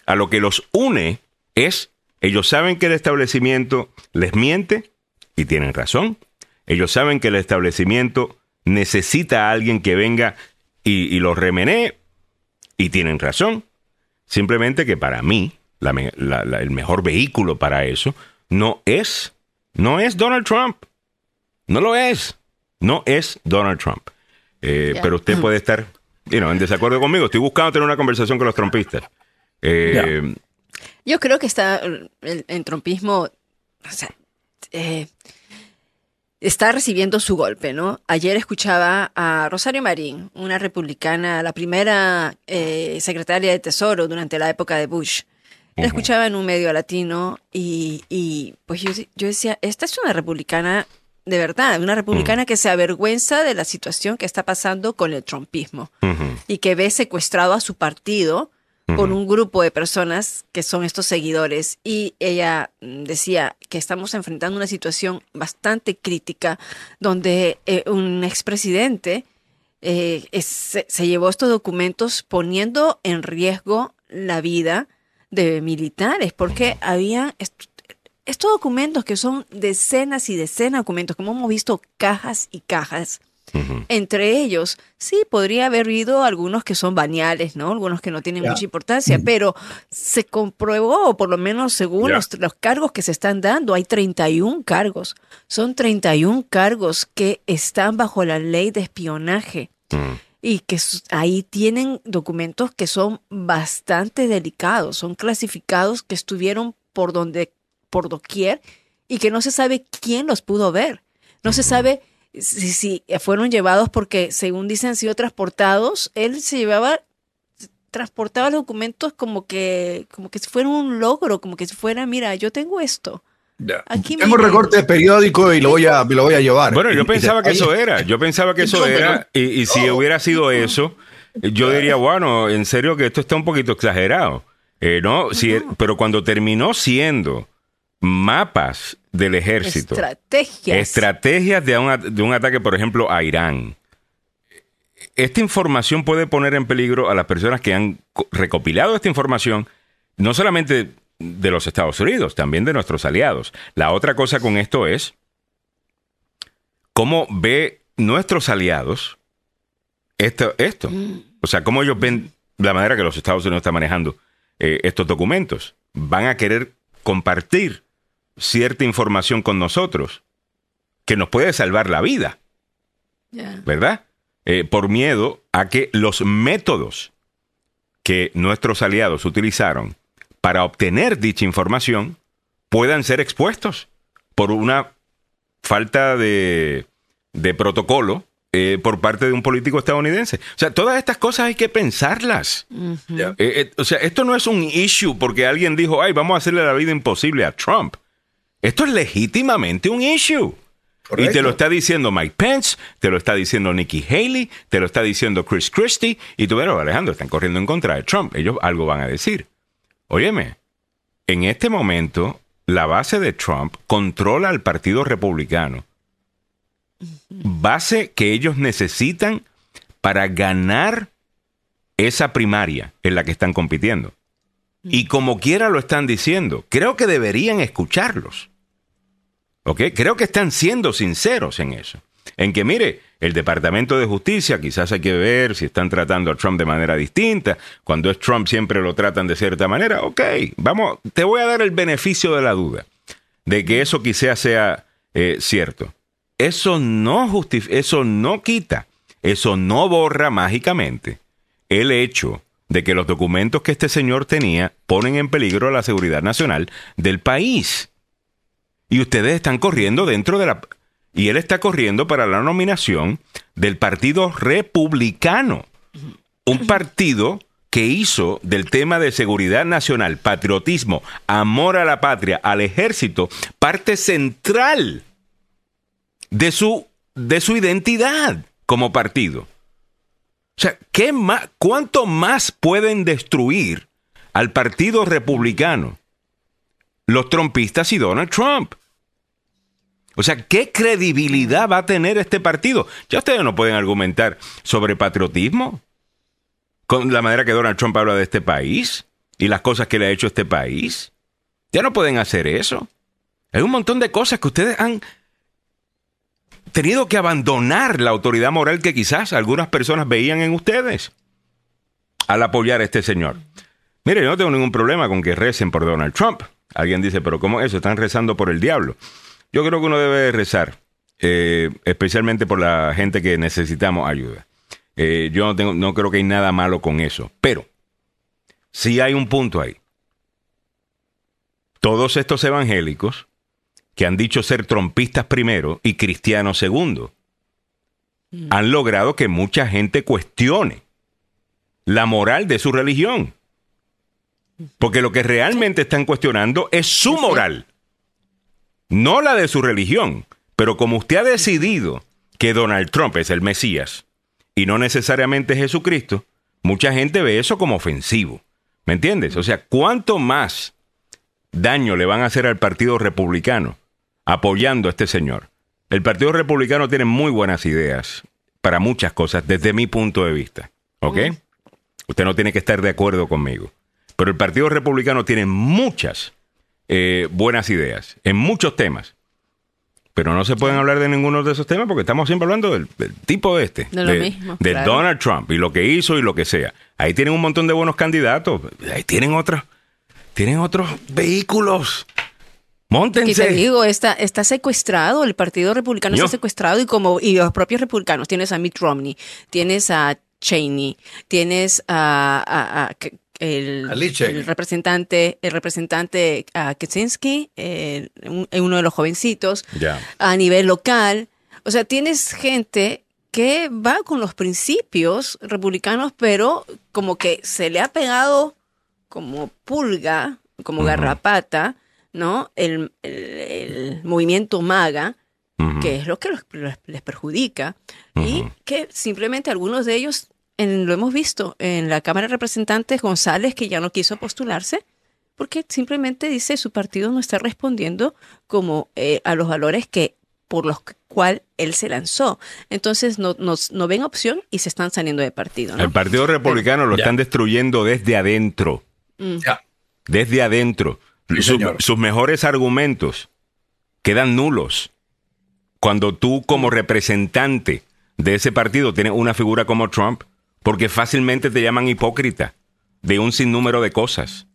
a lo que los une es, ellos saben que el establecimiento les miente y tienen razón. Ellos saben que el establecimiento necesita a alguien que venga y, y los remenee y tienen razón. Simplemente que para mí la me- la- la- el mejor vehículo para eso no es, no es Donald Trump. No lo es. No es Donald Trump. Eh. Pero usted puede estar you know, en desacuerdo conmigo. Estoy buscando tener una conversación con los trumpistas. Eh, Yo creo que está el, el trumpismo, o sea, eh, está recibiendo su golpe, ¿no? Ayer escuchaba a Rosario Marín, una republicana, la primera eh, secretaria de Tesoro durante la época de Bush. La escuchaba en un medio latino y, y, pues yo, yo decía, esta es una republicana de verdad, una republicana que se avergüenza de la situación que está pasando con el trumpismo y que ve secuestrado a su partido con un grupo de personas que son estos seguidores. Y ella mm, decía que estamos enfrentando una situación bastante crítica donde eh, un expresidente eh, es- se, se llevó estos documentos poniendo en riesgo la vida de militares porque había est- estos documentos que son decenas y decenas de documentos, como hemos visto cajas y cajas. Entre ellos, sí, podría haber habido algunos que son baneales, ¿no? Algunos que no tienen mucha importancia, pero se comprobó, o por lo menos según los, los cargos que se están dando, hay 31 cargos. Son 31 cargos que están bajo la ley de espionaje Mm. y que ahí tienen documentos que son bastante delicados, son clasificados que estuvieron por donde, por doquier y que no se sabe quién los pudo ver. No se sabe si, si fueron llevados porque, según dicen, han sido transportados. Él se llevaba, transportaba los documentos como que, como que si fuera un logro, como que si fuera, mira, yo tengo esto. Ya. Aquí Tengo recorte de periódico y lo voy a, lo voy a llevar. Bueno, yo pensaba que eso era, yo pensaba que eso No, pero- era, y, y si hubiera sido eso, yo diría, bueno, en serio que esto está un poquito exagerado. Eh, no, si, pero cuando terminó siendo mapas del ejército, Estrategias. estrategias de un, de un ataque, por ejemplo, a Irán. Esta información puede poner en peligro a las personas que han co- recopilado esta información, no solamente de los Estados Unidos, también de nuestros aliados. La otra cosa con esto es cómo ve nuestros aliados esto. esto. O sea, cómo ellos ven la manera que los Estados Unidos están manejando eh, estos documentos. Van a querer compartir cierta información con nosotros que nos puede salvar la vida. ¿verdad? Eh, por miedo a que los métodos que nuestros aliados utilizaron para obtener dicha información puedan ser expuestos por una falta de, de protocolo eh, por parte de un político estadounidense. O sea, todas estas cosas hay que pensarlas. Eh, eh, o sea, esto no es un issue porque alguien dijo, ay, vamos a hacerle la vida imposible a Trump. Esto es legítimamente un issue. Y te lo está diciendo Mike Pence, te lo está diciendo Nikki Haley, te lo está diciendo Chris Christie, y tú, pero Alejandro, están corriendo en contra de Trump. Ellos algo van a decir. Óyeme, en este momento, la base de Trump controla al Partido Republicano. Base que ellos necesitan para ganar esa primaria en la que están compitiendo. Y como quiera lo están diciendo, creo que deberían escucharlos. ¿Ok? Creo que están siendo sinceros en eso. En que, mire, el Departamento de Justicia quizás hay que ver si están tratando a Trump de manera distinta. Cuando es Trump siempre lo tratan de cierta manera. Ok, vamos, te voy a dar el beneficio de la duda de que eso quizás sea eh, cierto. Eso no justif- eso no quita, eso no borra mágicamente el hecho de que los documentos que este señor tenía ponen en peligro la seguridad nacional del país. Y ustedes están corriendo dentro de la... Y él está corriendo para la nominación del Partido Republicano. Un partido que hizo del tema de seguridad nacional, patriotismo, amor a la patria, al ejército, parte central de su, de su identidad como partido. O sea, ¿qué más, ¿cuánto más pueden destruir al Partido Republicano los trompistas y Donald Trump? O sea, ¿qué credibilidad va a tener este partido? Ya ustedes no pueden argumentar sobre patriotismo con la manera que Donald Trump habla de este país y las cosas que le ha hecho este país. Ya no pueden hacer eso. Hay un montón de cosas que ustedes han tenido que abandonar la autoridad moral que quizás algunas personas veían en ustedes al apoyar a este señor. Mire, yo no tengo ningún problema con que recen por Donald Trump. Alguien dice, pero ¿cómo es eso? Están rezando por el diablo. Yo creo que uno debe rezar, eh, especialmente por la gente que necesitamos ayuda. Eh, yo no, tengo, no creo que hay nada malo con eso. Pero, sí hay un punto ahí. Todos estos evangélicos que han dicho ser trompistas primero y cristianos segundo, han logrado que mucha gente cuestione la moral de su religión. Porque lo que realmente están cuestionando es su moral, no la de su religión. Pero como usted ha decidido que Donald Trump es el Mesías y no necesariamente Jesucristo, mucha gente ve eso como ofensivo. ¿Me entiendes? O sea, ¿cuánto más daño le van a hacer al Partido Republicano apoyando a este señor? El Partido Republicano tiene muy buenas ideas para muchas cosas desde mi punto de vista. ¿Ok? Usted no tiene que estar de acuerdo conmigo. Pero el Partido Republicano tiene muchas eh, buenas ideas en muchos temas. Pero no se pueden hablar de ninguno de esos temas porque estamos siempre hablando del, del tipo de este. De lo mismo, De claro. Donald Trump y lo que hizo y lo que sea. Ahí tienen un montón de buenos candidatos. Ahí tienen otros. Tienen otros vehículos. Y te Móntense. digo, está, está secuestrado, el Partido Republicano Yo. está secuestrado y como y los propios republicanos, tienes a Mitt Romney, tienes a Cheney, tienes a, a- a- que- el, representante, el representante a Kaczynski, eh, un- uno de los jovencitos, a nivel local. O sea, tienes gente que va con los principios republicanos, pero como que se le ha pegado como pulga, como garrapata, ¿no? El, el- el movimiento MAGA, que es lo que los- los- les perjudica, y que simplemente algunos de ellos, en- lo hemos visto en la Cámara de Representantes, González, que ya no quiso postularse, porque simplemente dice su partido no está respondiendo como eh, a los valores que por los cual él se lanzó. Entonces no, no, no ven opción y se están saliendo de partido. ¿no? El Partido Republicano lo Ya. están destruyendo desde adentro. Ya. Desde adentro. Sí, sus mejores argumentos quedan nulos cuando tú como representante de ese partido tienes una figura como Trump, porque fácilmente te llaman hipócrita de un sinnúmero de cosas.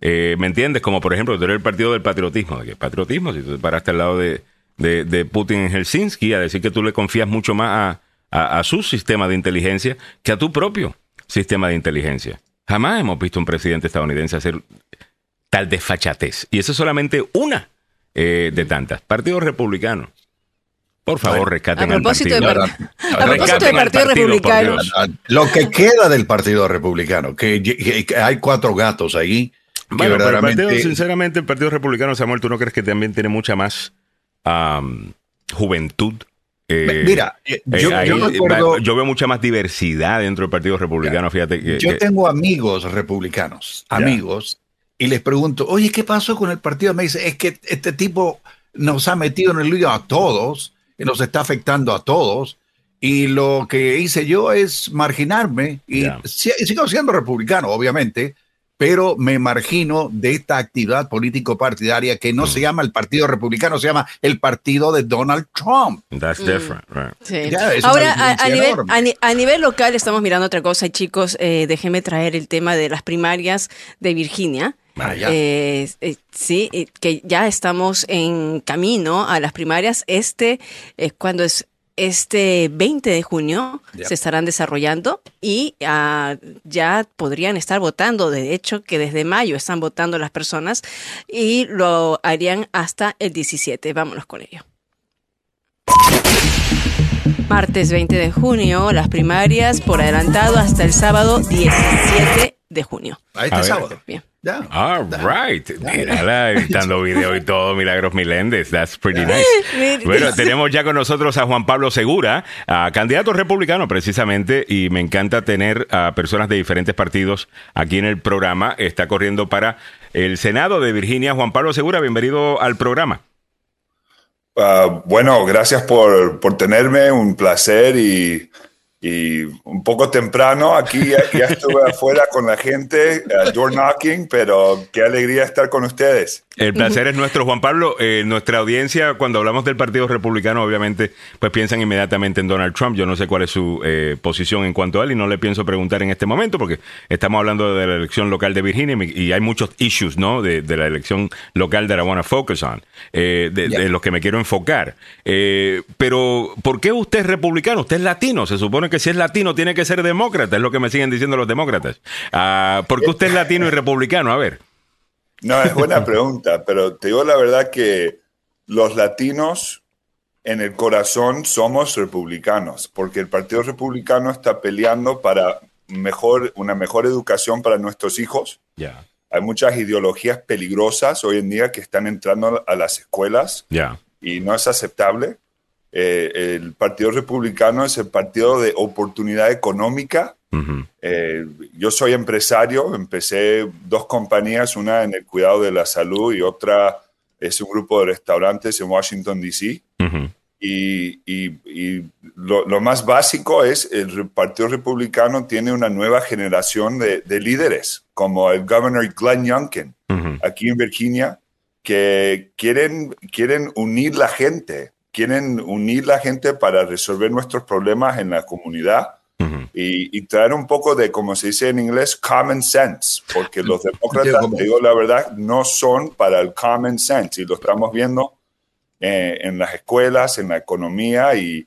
Eh, ¿Me entiendes? Como por ejemplo, tú eres el partido del patriotismo. ¿De qué patriotismo? Si tú te paraste al lado de, de, Putin en Helsinki a decir que tú le confías mucho más a, a, a su sistema de inteligencia que a tu propio sistema de inteligencia. Jamás hemos visto un presidente estadounidense hacer tal desfachatez. Y eso es solamente una eh, de tantas. Partido republicano. Por favor, Bueno, rescaten a al propósito partido. de A propósito del al Partido Republicano. Dios. Lo que queda del Partido Republicano, que, que hay cuatro gatos ahí. Bueno, pero el partido, sinceramente, el Partido Republicano, Samuel, ¿tú no crees que también tiene mucha más am, juventud? Eh, Mira, eh, eh, yo, ahí, yo recuerdo- va- yo veo mucha más diversidad dentro del Partido Republicano, fíjate que... Yo que- tengo amigos republicanos, amigos, y les pregunto, oye, ¿qué pasó con el partido? Me dice, es que este tipo nos ha metido en el lío a todos, nos está afectando a todos, y lo que hice yo es marginarme, y si- sigo siendo republicano, obviamente, pero me margino de esta actividad político-partidaria que no Mm. se llama el Partido Republicano, se llama el Partido de Donald Trump. That's different, right. Sí. Ya, es Ahora, una a, a nivel, enorme. a, ni- a nivel local estamos mirando otra cosa, y chicos, eh, déjenme traer el tema de las primarias de Virginia. Ah. Eh, eh, sí, eh, que ya estamos en camino a las primarias. Este, eh, cuando es este 20 de junio, se estarán desarrollando y ah, ya podrían estar votando. De hecho, que desde mayo están votando las personas y lo harían hasta el 17. Vámonos con ello. Martes 20 de junio, las primarias por adelantado hasta el sábado 17 de junio. A este A ver. sábado. Bien. All right. Mírala, editando [laughs] video y todo, Milagros Miléndez. That's pretty nice. [laughs] Bueno, tenemos ya con nosotros a Juan Pablo Segura, a candidato republicano precisamente, y me encanta tener a personas de diferentes partidos aquí en el programa. Está corriendo para el Senado de Virginia. Juan Pablo Segura, bienvenido al programa. Ah, bueno, gracias por, por tenerme, un placer y, y un poco temprano aquí, ya, ya estuve [laughs] afuera con la gente, ah, door knocking, pero qué alegría estar con ustedes. El placer es nuestro, Juan Pablo. Eh, nuestra audiencia, cuando hablamos del Partido Republicano, obviamente, pues piensan inmediatamente en Donald Trump. Yo no sé cuál es su eh, posición en cuanto a él y no le pienso preguntar en este momento porque estamos hablando de la elección local de Virginia y hay muchos issues, ¿no? De, de la elección local that I want to focus on, eh, de, de los que me quiero enfocar. Eh, pero, ¿por qué usted es republicano? Usted es latino. Se supone que si es latino tiene que ser demócrata, es lo que me siguen diciendo los demócratas. Ah, ¿Por qué usted es latino y republicano? A ver. No, es buena [laughs] pregunta, pero te digo la verdad que los latinos en el corazón somos republicanos, porque el Partido Republicano está peleando para mejor, una mejor educación para nuestros hijos. Ya, Hay muchas ideologías peligrosas hoy en día que están entrando a las escuelas ya. y no es aceptable. Eh, el Partido Republicano es el partido de oportunidad económica. Eh, yo soy empresario, empecé dos compañías, una en el cuidado de la salud y otra es un grupo de restaurantes en Washington, D.C. Y, y- y lo, lo más básico es el Partido Republicano tiene una nueva generación de, de líderes, como el governor Glenn Youngkin, aquí en Virginia, que quieren, quieren unir la gente, quieren unir la gente para resolver nuestros problemas en la comunidad Ujú. y, y traer un poco de, como se dice en inglés, common sense, porque los demócratas, te digo la verdad, no son para el common sense y lo estamos viendo eh, en las escuelas, en la economía y,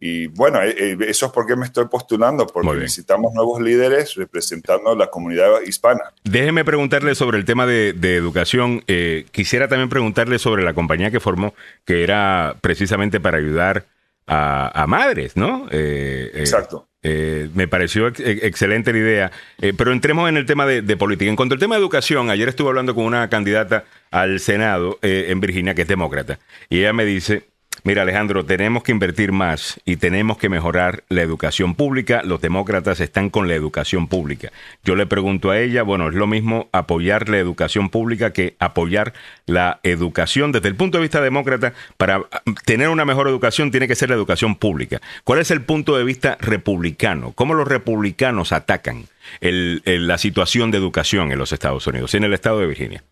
y bueno, eh, eh, eso es porque me estoy postulando, porque necesitamos nuevos líderes representando la comunidad hispana. Déjeme preguntarle sobre el tema de, de educación. Eh, quisiera también preguntarle sobre la compañía que formó, que era precisamente para ayudar a, a madres, ¿no? Eh, eh, Exacto. me pareció ex- ex- excelente la idea. Pero entremos en el tema de, de política. En cuanto al tema de educación, ayer estuve hablando con una candidata al Senado en Virginia, que es demócrata, y ella me dice, mira Alejandro, tenemos que invertir más y tenemos que mejorar la educación pública. Los demócratas están con la educación pública. Yo le pregunto a ella, bueno, es lo mismo apoyar la educación pública que apoyar la educación desde el punto de vista demócrata. Para tener una mejor educación tiene que ser la educación pública. ¿Cuál es el punto de vista republicano? ¿Cómo los republicanos atacan el- la situación de educación en los Estados Unidos, en el estado de Virginia?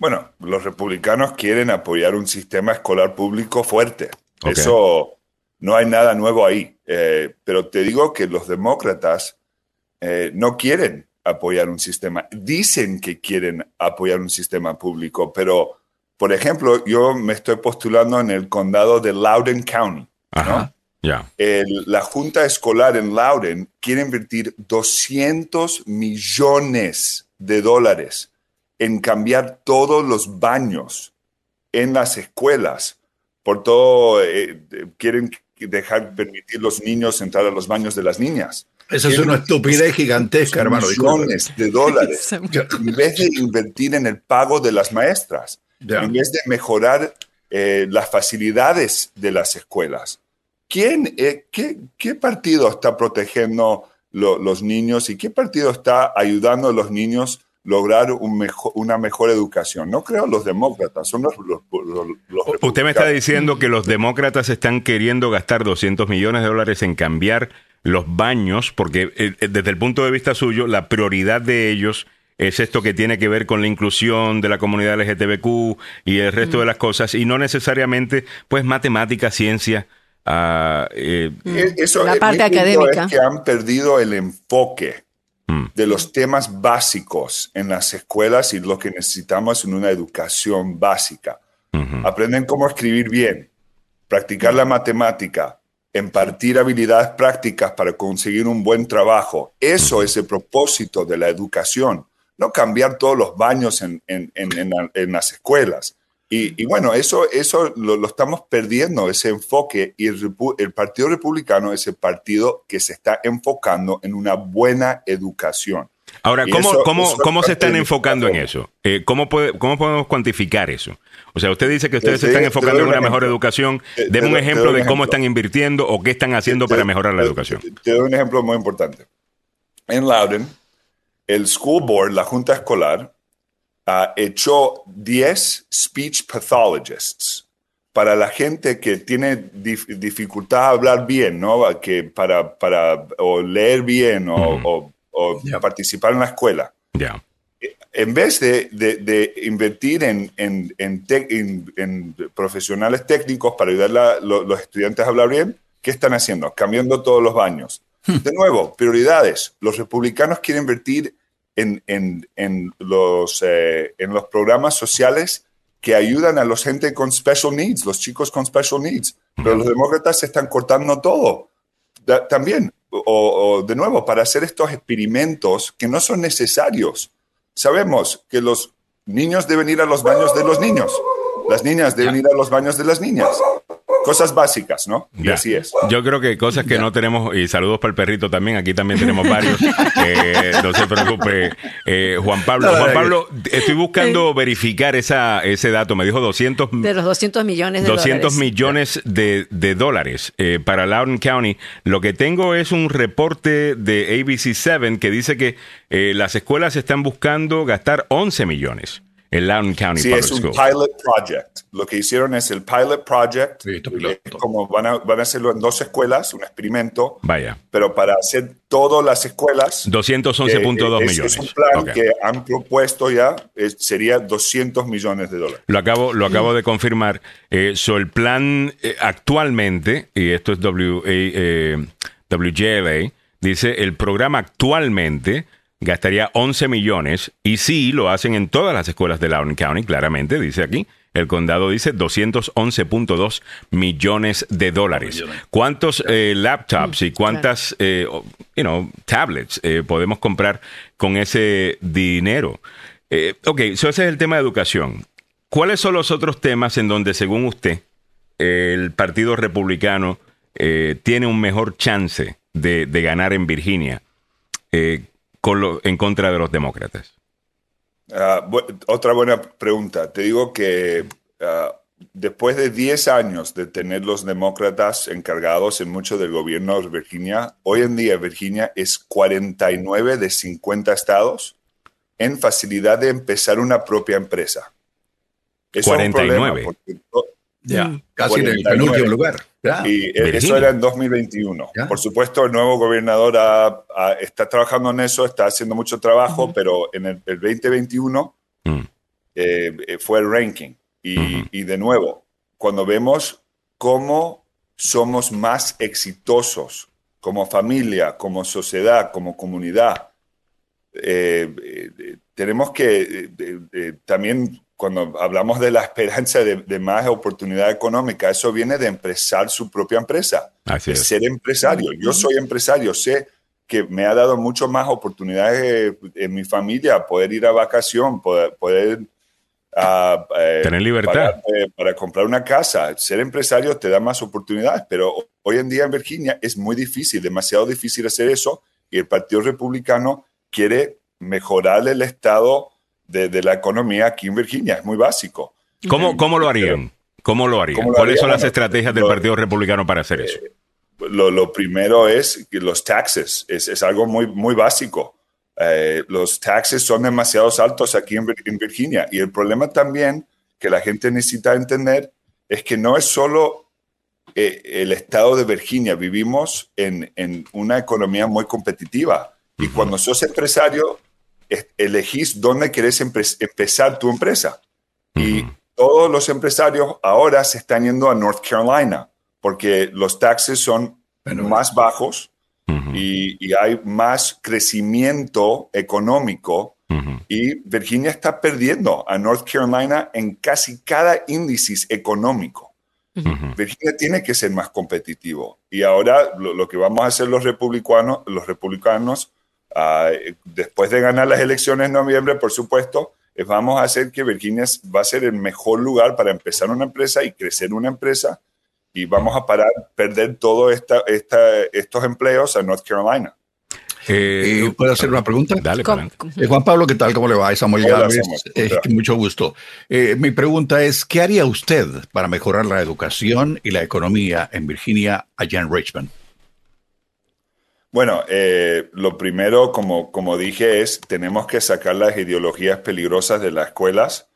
Bueno, los republicanos quieren apoyar un sistema escolar público fuerte. Eso no hay nada nuevo ahí. Eh, pero te digo que los demócratas eh, no quieren apoyar un sistema, dicen que quieren apoyar un sistema público, pero, por ejemplo, yo me estoy postulando en el condado de Loudoun County. Ajá. El- la Junta Escolar en Loudoun quiere invertir 200 millones de dólares en cambiar todos los baños en las escuelas. Por todo, eh, quieren dejar permitir los niños entrar a los baños de las niñas. Eso es una estupidez gigantesca, hermano. millones de dólares [laughs] en vez de invertir en el pago de las maestras, en vez de mejorar eh, las facilidades de las escuelas. ¿Quién, eh, qué, qué partido está protegiendo lo- los niños y qué partido está ayudando a los niños lograr un mejo- una mejor educación? No creo los demócratas, son los, los- los- los Usted me está diciendo que los demócratas están queriendo gastar 200 millones de dólares en cambiar los baños, porque eh, eh, desde el punto de vista suyo, la prioridad de ellos es esto que tiene que ver con la inclusión de la comunidad LGTBQ y el resto de las cosas, y no necesariamente, pues, matemática, ciencia. ah, eh, Eso, La parte académica. Es que han perdido el enfoque Mm. De los temas básicos en las escuelas y lo que necesitamos en una educación básica. Aprenden cómo escribir bien, practicar la matemática, impartir habilidades prácticas para conseguir un buen trabajo. Eso es el propósito de la educación, no cambiar todos los baños en, en- en- en las escuelas. Y, y bueno, eso, eso lo, lo estamos perdiendo, ese enfoque, y el, el Partido Republicano es el partido que se está enfocando en una buena educación. Ahora, Y ¿cómo, eso- cómo, eso cómo se están enfocando en eso? Eh, ¿cómo, puede- ¿Cómo podemos cuantificar eso? O sea, usted dice que ustedes se están enfocando en un una mejor educación. Deme un ejemplo doy un de cómo ejemplo. están invirtiendo o qué están haciendo para mejorar la te- educación. Te, te doy un ejemplo muy importante. En Loudon, el School Board, la Junta Escolar, ah, echó 10 speech pathologists para la gente que tiene dif- dificultad a hablar bien, ¿no? Que para, para o leer bien o, o- o Ya. participar en la escuela Ya. en vez de, de- de invertir en, en- en en- profesionales técnicos para ayudar a lo- los estudiantes a hablar bien, ¿qué están haciendo? Cambiando todos los baños. De nuevo, prioridades. Los republicanos quieren invertir en, en- en los, eh, en los programas sociales que ayudan a los gente con special needs, los chicos con special needs. Pero los demócratas se están cortando todo da- también, o, o, de nuevo, para hacer estos experimentos que no son necesarios. Sabemos que los niños deben ir a los baños de los niños, las niñas deben ir a los baños de las niñas. Cosas básicas, ¿no? Y Ya. así es. Yo creo que cosas que no tenemos, y saludos para el perrito también, aquí también tenemos varios, [laughs] eh, no se preocupe, eh, Juan Pablo. Juan Pablo, estoy buscando verificar esa, ese dato, me dijo 200, De los 200 millones de 200 dólares. millones de, de dólares eh, para Loudoun County. Lo que tengo es un reporte de ABC7 que dice que eh, las escuelas están buscando gastar 11 millones en Loudoun County Sí, Public es un Schools. pilot project. Lo que hicieron es el pilot project, Sí, esto eh, piloto. como van a, van a hacerlo en dos escuelas, un experimento, Vaya, pero para hacer todas las escuelas 211.2 Eh, es- millones. Es un plan Ok. que han propuesto ya, eh, sería 200 millones de dólares. Lo acabo, lo acabo de confirmar. Eh, so el plan eh, actualmente, y esto es WA, eh, WJLA, dice el programa actualmente gastaría 11 millones y sí lo hacen en todas las escuelas de Loudoun County, claramente, dice aquí. El condado dice 211.2 millones de dólares. ¿Cuántos eh, laptops y cuántas eh, you know, tablets eh, podemos comprar con ese dinero? Eh, ok, so ese es el tema de educación. ¿Cuáles son los otros temas en donde, según usted, el Partido Republicano eh, tiene un mejor chance de, de ganar en Virginia eh, con lo- en contra de los demócratas? Ah, bu- otra buena pregunta. Te digo que ah, después de 10 años de tener los demócratas encargados en mucho del gobierno de Virginia, hoy en día Virginia es 49 de 50 estados en facilidad de empezar una propia empresa. Eso es un problema, 49. porque Ya, casi en el 49. penúltimo lugar. Ya. Y eh, Virginia. eso era en 2021. Ya. Por supuesto, el nuevo gobernador ha- ha- está trabajando en eso, está haciendo mucho trabajo, pero en el, el 2021 Mm. eh, eh, fue el ranking. Y, Ujú. y de nuevo, cuando vemos cómo somos más exitosos como familia, como sociedad, como comunidad, eh, eh, tenemos que eh, eh, también, cuando hablamos de la esperanza de, de más oportunidad económica, eso viene de empezar su propia empresa, Así de es. ser empresario. Yo soy empresario, sé que me ha dado mucho más oportunidades eh, en mi familia, poder ir a vacación, poder, poder ah, eh, Tener libertad. pagar, eh, para comprar una casa. Ser empresario te da más oportunidades, pero hoy en día en Virginia es muy difícil, demasiado difícil hacer eso y el Partido Republicano quiere mejorar el estado de, de la economía aquí en Virginia. Es muy básico. ¿Cómo, cómo lo harían? ¿Cómo lo harían? ¿Cómo lo ¿Cuáles son las estrategias del Lo- Partido Republicano para hacer eso? Lo, lo primero es que los taxes, es, es algo muy, muy básico. Eh, los taxes son demasiado altos aquí en, Vir- en Virginia y el problema también que la gente necesita entender es que no es solo eh, el estado de Virginia, vivimos en, en una economía muy competitiva y cuando sos empresario es- elegís dónde querés empe- empezar tu empresa. Y todos los empresarios ahora se están yendo a North Carolina porque los taxes son Bueno, más bajos y, y hay más crecimiento económico y Virginia está perdiendo a North Carolina en casi cada índice económico. Virginia tiene que ser más competitivo y ahora lo, lo que vamos a hacer los republicanos, los republicanos ah, después de ganar las elecciones en noviembre, por supuesto, es vamos a hacer que Virginia va a ser el mejor lugar para empezar una empresa y crecer una empresa y vamos a parar, perder todos esta, esta, estos empleos a North Carolina. Eh, Eh, ¿Puedo hacer una pregunta? Dale, Eh, Juan Pablo, ¿qué tal? ¿Cómo le va? Es Samuel Hola, Gálvez. Samuel. Eh, mucho gusto. Eh, mi pregunta es, ¿qué haría usted para mejorar la educación y la economía en Virginia, allá en Richmond? Bueno, eh, lo primero, como, como dije, es tenemos que sacar las ideologías peligrosas de las escuelas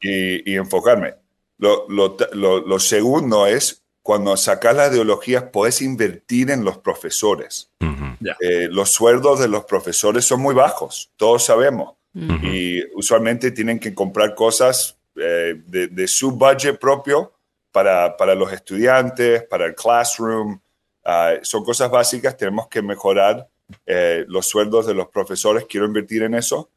y, y enfocarme. Lo, lo, lo- lo segundo es, cuando sacas las ideologías, puedes invertir en los profesores. Eh, los sueldos de los profesores son muy bajos, todos sabemos. Y usualmente tienen que comprar cosas eh, de, de su budget propio para, para los estudiantes, para el classroom. Ah, son cosas básicas, tenemos que mejorar eh, los sueldos de los profesores, quiero invertir en eso.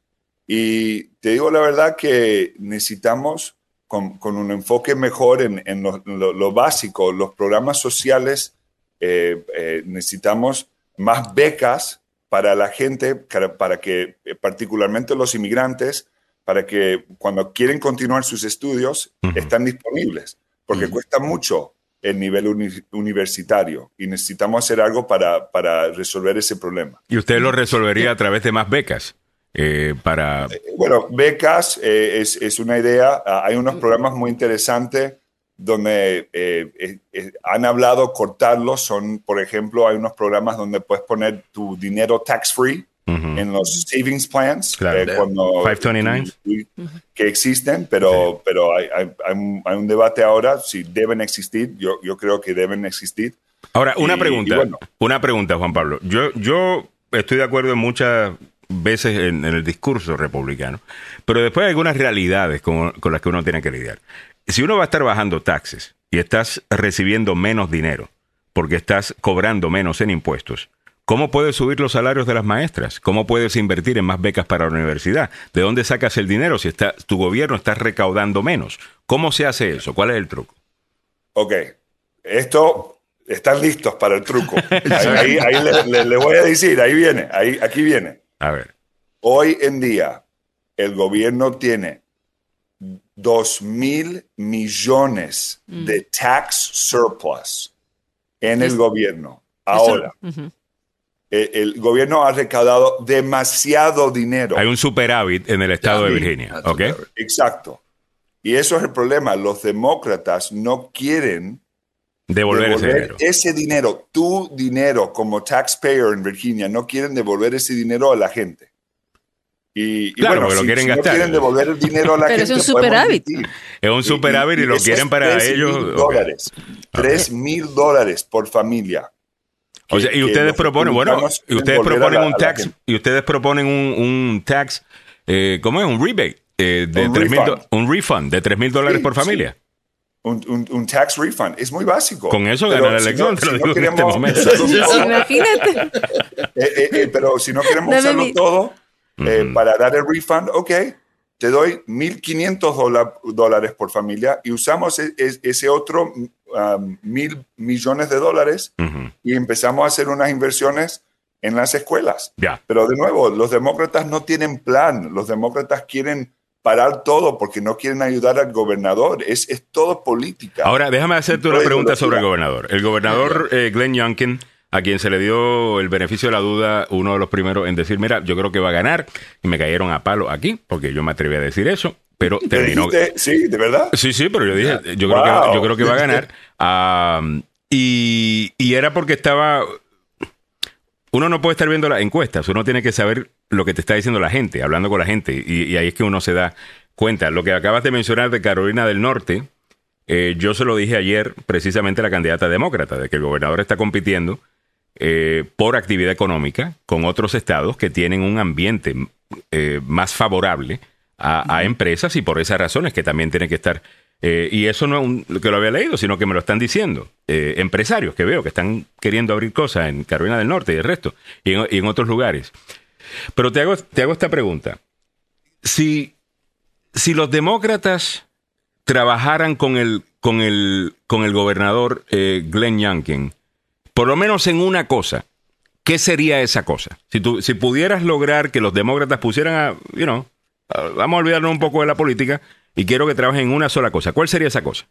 Y te digo la verdad que necesitamos, con, con un enfoque mejor en, en lo, lo- lo básico, los programas sociales, eh, eh, necesitamos más becas para la gente, para, para que, particularmente los inmigrantes, para que cuando quieren continuar sus estudios, Ujú. están disponibles, porque cuesta mucho el nivel uni- universitario y necesitamos hacer algo para, para resolver ese problema. Y usted lo resolvería a través de más becas eh, para... Bueno, becas eh, es, es una idea. Ah, hay unos programas muy interesantes donde eh, eh, eh, han hablado cortarlos. Son, por ejemplo, hay unos programas donde puedes poner tu dinero tax free Ujú. en los savings plans. Claro. eh, cuando- 529. que existen, pero, pero hay, hay- hay un, hay un debate ahora si deben existir. Yo, yo creo que deben existir. Ahora, una Y- pregunta, y bueno. una pregunta, Juan Pablo. Yo, yo estoy de acuerdo en muchas veces en, en el discurso republicano, pero después hay algunas realidades con, con las que uno tiene que lidiar. Si uno va a estar bajando taxes y estás recibiendo menos dinero porque estás cobrando menos en impuestos, ¿cómo puedes subir los salarios de las maestras? ¿Cómo puedes invertir en más becas para la universidad? ¿De dónde sacas el dinero si está, tu gobierno está recaudando menos? ¿Cómo se hace eso? ¿Cuál es el truco? Ok, esto están listos para el truco. [laughs] Ahí, ahí- ahí le, le- le voy a decir, ahí viene, ahí, aquí viene. A ver. Hoy en día, el gobierno tiene 2 mil millones de tax surplus en el gobierno. Ahora, el, el gobierno ha recaudado demasiado dinero. Hay un superávit en el estado de Virginia, that's ¿ok? what- Exacto. Y eso es el problema. Los demócratas no quieren Devolver ese dinero. ese dinero, tu dinero como taxpayer en Virginia, no quieren devolver ese dinero a la gente. Y, y Claro, bueno, lo quieren si gastar. no quieren devolver el dinero a la [laughs] Pero es gente, un superávit. Es un superávit y, lo quieren para 3 ellos. mil ok. dólares. Tres mil dólares por familia. O sea, y ustedes proponen, bueno, y ustedes proponen la- un tax, y ustedes proponen un, un tax, eh, ¿cómo es? Un rebate eh, de Un tres mil refund. do- un refund de tres mil dólares Sí, por sí. familia. Un, un- un tax refund. Es muy básico. Con eso gana la si elección, no- si no este queremos Imagínate. [laughs] eh, eh, eh, pero si no queremos Dame usarlo mi- todo, eh, para dar el refund, ok, te doy 1.500 dola- dólares por familia y usamos e- ese otro um, mil millones de dólares y empezamos a hacer unas inversiones en las escuelas. Pero de nuevo, los demócratas no tienen plan. Los demócratas quieren parar todo porque no quieren ayudar al gobernador. Es, es todo política. Ahora, déjame hacerte una pregunta sobre el gobernador. El gobernador eh, Glenn Youngkin, a quien se le dio el beneficio de la duda, uno de los primeros en decir, mira, yo creo que va a ganar, y me cayeron a palo aquí, porque yo me atreví a decir eso, pero ¿Te terminó. dijiste? Sí, de verdad. Sí, sí, pero yo dije, yo, creo, que, yo creo que va a ganar. Ah, y, y era porque estaba... Uno no puede estar viendo las encuestas, uno tiene que saber lo que te está diciendo la gente, hablando con la gente, y, y ahí es que uno se da cuenta. Lo que acabas de mencionar de Carolina del Norte, eh, yo se lo dije ayer precisamente a la candidata demócrata, de que el gobernador está compitiendo eh, por actividad económica con otros estados que tienen un ambiente eh, más favorable a, a empresas y por esas razones que también tienen que estar. eh, y eso no es un- que lo había leído, sino que me lo están diciendo. eh, empresarios que veo que están queriendo abrir cosas en Carolina del Norte y el resto, y en, y en otros lugares. Pero te hago, te hago esta pregunta. Si, si los demócratas trabajaran con el, con el, con el gobernador eh, Glenn Youngkin, por lo menos en una cosa, ¿qué sería esa cosa? Si, tú, si pudieras lograr que los demócratas pusieran a, you know, a- vamos a olvidarnos un poco de la política y quiero que trabajen en una sola cosa, ¿cuál sería esa cosa?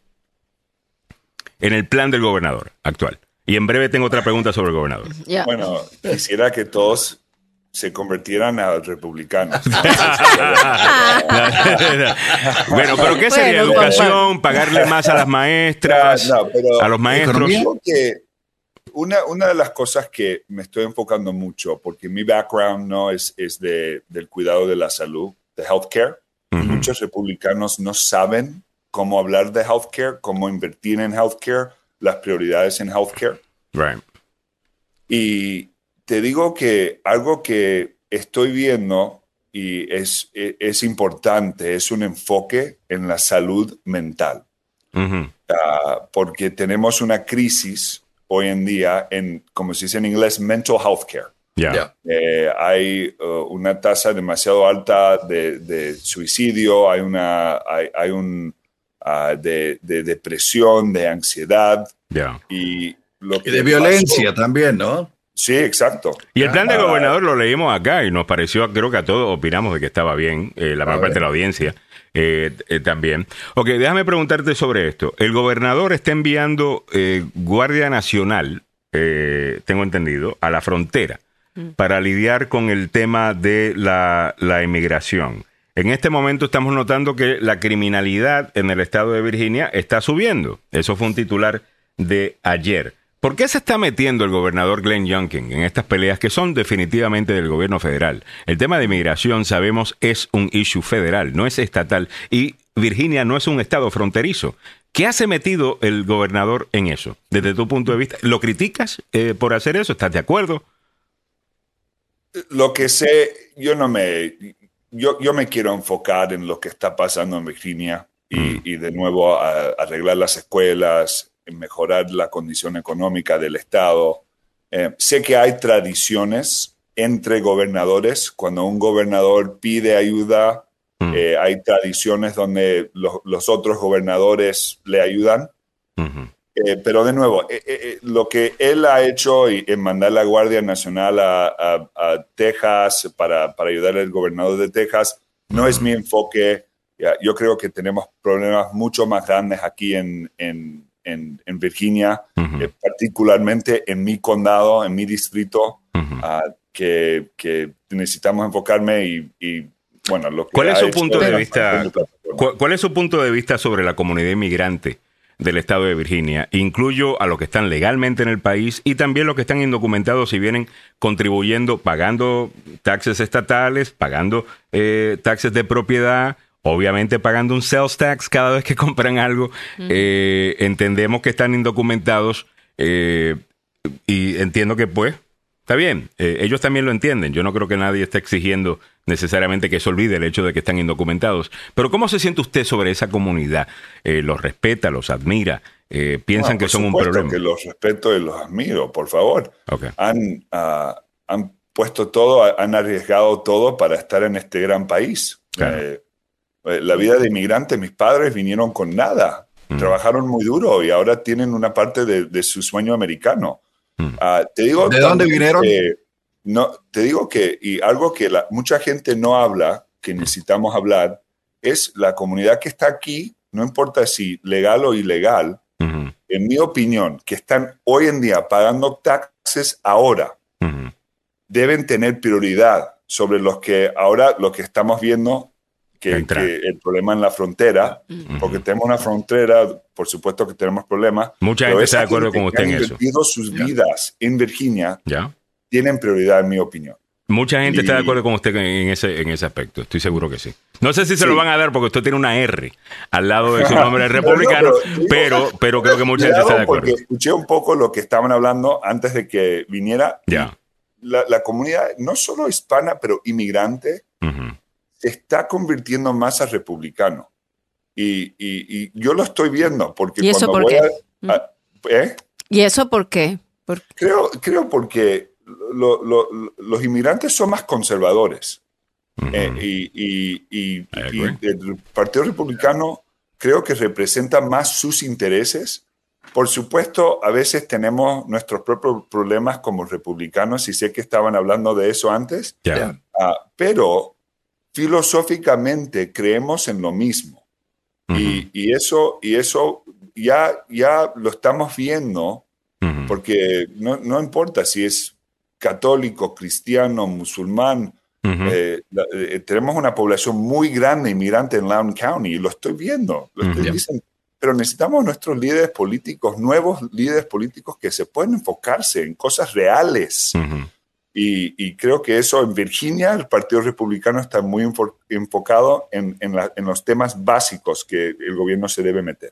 En el plan del gobernador actual. Y en breve tengo otra pregunta sobre el gobernador. Bueno, quisiera que todos se convirtieran a republicanos. [laughs] bueno, pero ¿qué sería? Bueno, ¿Educación? ¿Pagarle más a las maestras? No, pero- ¿A los maestros? Creo que una, una de las cosas que me estoy enfocando mucho, porque mi background no es, es de, del cuidado de la salud, de healthcare. Ujú. Muchos republicanos no saben cómo hablar de healthcare, cómo invertir en healthcare, las prioridades en healthcare. Right. Y te digo que algo que estoy viendo y es, es, es importante es un enfoque en la salud mental. Ah, porque tenemos una crisis hoy en día en, como se dice en inglés, mental health care. Eh, hay uh, una tasa demasiado alta de, de suicidio, hay una, hay, hay un ah, de, de depresión, de ansiedad Ya. y lo Y que de pasó- violencia también, ¿no? Sí, exacto. Y el plan del Ah, gobernador lo leímos acá y nos pareció, creo que a todos opinamos de que estaba bien, eh, la mayor parte de la audiencia eh, eh, también. Ok, déjame preguntarte sobre esto. El gobernador está enviando eh, Guardia Nacional, eh, tengo entendido, a la frontera para lidiar con el tema de la, la inmigración. En este momento estamos notando que la criminalidad en el estado de Virginia está subiendo. Eso fue un titular de ayer. ¿Por qué se está metiendo el gobernador Glenn Youngkin en estas peleas que son definitivamente del gobierno federal? El tema de inmigración, sabemos, es un issue federal, no es estatal. Y Virginia no es un estado fronterizo. ¿Qué hace metido el gobernador en eso? Desde tu punto de vista, ¿lo criticas eh, por hacer eso? ¿Estás de acuerdo? Lo que sé, yo no me, yo, yo me quiero enfocar en lo que está pasando en Virginia y, y de nuevo a- arreglar las escuelas, mejorar la condición económica del Estado. Eh, sé que hay tradiciones entre gobernadores. Cuando un gobernador pide ayuda, Mm. eh, hay tradiciones donde los- los otros gobernadores le ayudan. Eh, pero de nuevo, eh, eh, lo que él ha hecho y- en mandar la Guardia Nacional a, a- a Texas para, para ayudar al gobernador de Texas no es mi enfoque. Yo creo que tenemos problemas mucho más grandes aquí en, en- en- en Virginia, particularmente en mi condado, en mi distrito, ah, que, que necesitamos enfocarme y, y, bueno, lo que ¿Cuál es su punto de vista? la plataforma. ¿Cuál, cuál es su punto de vista sobre la comunidad inmigrante del estado de Virginia? Incluyo a los que están legalmente en el país y también los que están indocumentados y vienen contribuyendo, pagando taxes estatales, pagando eh, taxes de propiedad, obviamente pagando un sales tax cada vez que [laughs] compran algo. Eh, entendemos que están indocumentados eh, y entiendo que pues Está bien, eh, ellos también lo entienden. Yo no creo que nadie esté exigiendo necesariamente que se olvide el hecho de que están indocumentados. Pero ¿cómo se siente usted sobre esa comunidad? Eh, ¿Los respeta, los admira? Eh, ¿Piensan que son un problema? que los respeto y los admiro, por favor. Han, ah, han puesto todo, han arriesgado todo para estar en este gran país. Claro. La vida de inmigrante, mis padres vinieron con nada, Mm. trabajaron muy duro y ahora tienen una parte de, de su sueño americano. Mm. Ah, te digo ¿De dónde vinieron? que- no, te digo que, y algo que la- mucha gente no habla, que necesitamos hablar, es la comunidad que está aquí, no importa si legal o ilegal, en mi opinión, que están hoy en día pagando taxes ahora, deben tener prioridad sobre los que ahora lo que estamos viendo que, que el problema en la frontera, porque tenemos una frontera, por supuesto que tenemos problemas. Mucha gente está de acuerdo con usted en eso. invertido sus vidas en Virginia tienen prioridad, en mi opinión. Mucha gente está de acuerdo con usted en ese, en ese aspecto. Estoy seguro que sí. No sé si se Sí. lo van a dar porque usted tiene una R al lado de su [laughs] nombre republicano, Pero pero, pero creo que mucha gente está de acuerdo. Porque escuché un poco lo que estaban hablando antes de que viniera. Ya. La, la comunidad, no solo hispana, pero inmigrante. Se está convirtiendo más a republicano. Y, y- y yo lo estoy viendo porque ¿Y eso cuando por voy qué? a- a- ¿eh? ¿Y eso por qué? Por- creo, creo porque lo- lo- lo- los inmigrantes son más conservadores. Eh, y, y- el Partido Republicano creo que representa más sus intereses. Por supuesto, a veces tenemos nuestros propios problemas como republicanos y sé que estaban hablando de eso antes, Ya. Ah, pero filosóficamente creemos en lo mismo. y, y eso, y eso ya, ya lo estamos viendo porque no, no importa si es católico, cristiano, musulmán, eh, la- eh, tenemos una población muy grande inmigrante en Loudoun County y lo estoy viendo. Lo estoy Ujú. diciendo. Pero necesitamos nuestros líderes políticos, nuevos líderes políticos que se pueden enfocarse en cosas reales. Y, y creo que eso en Virginia, el Partido Republicano está muy enfo- enfocado en, en la- en los temas básicos que el gobierno se debe meter.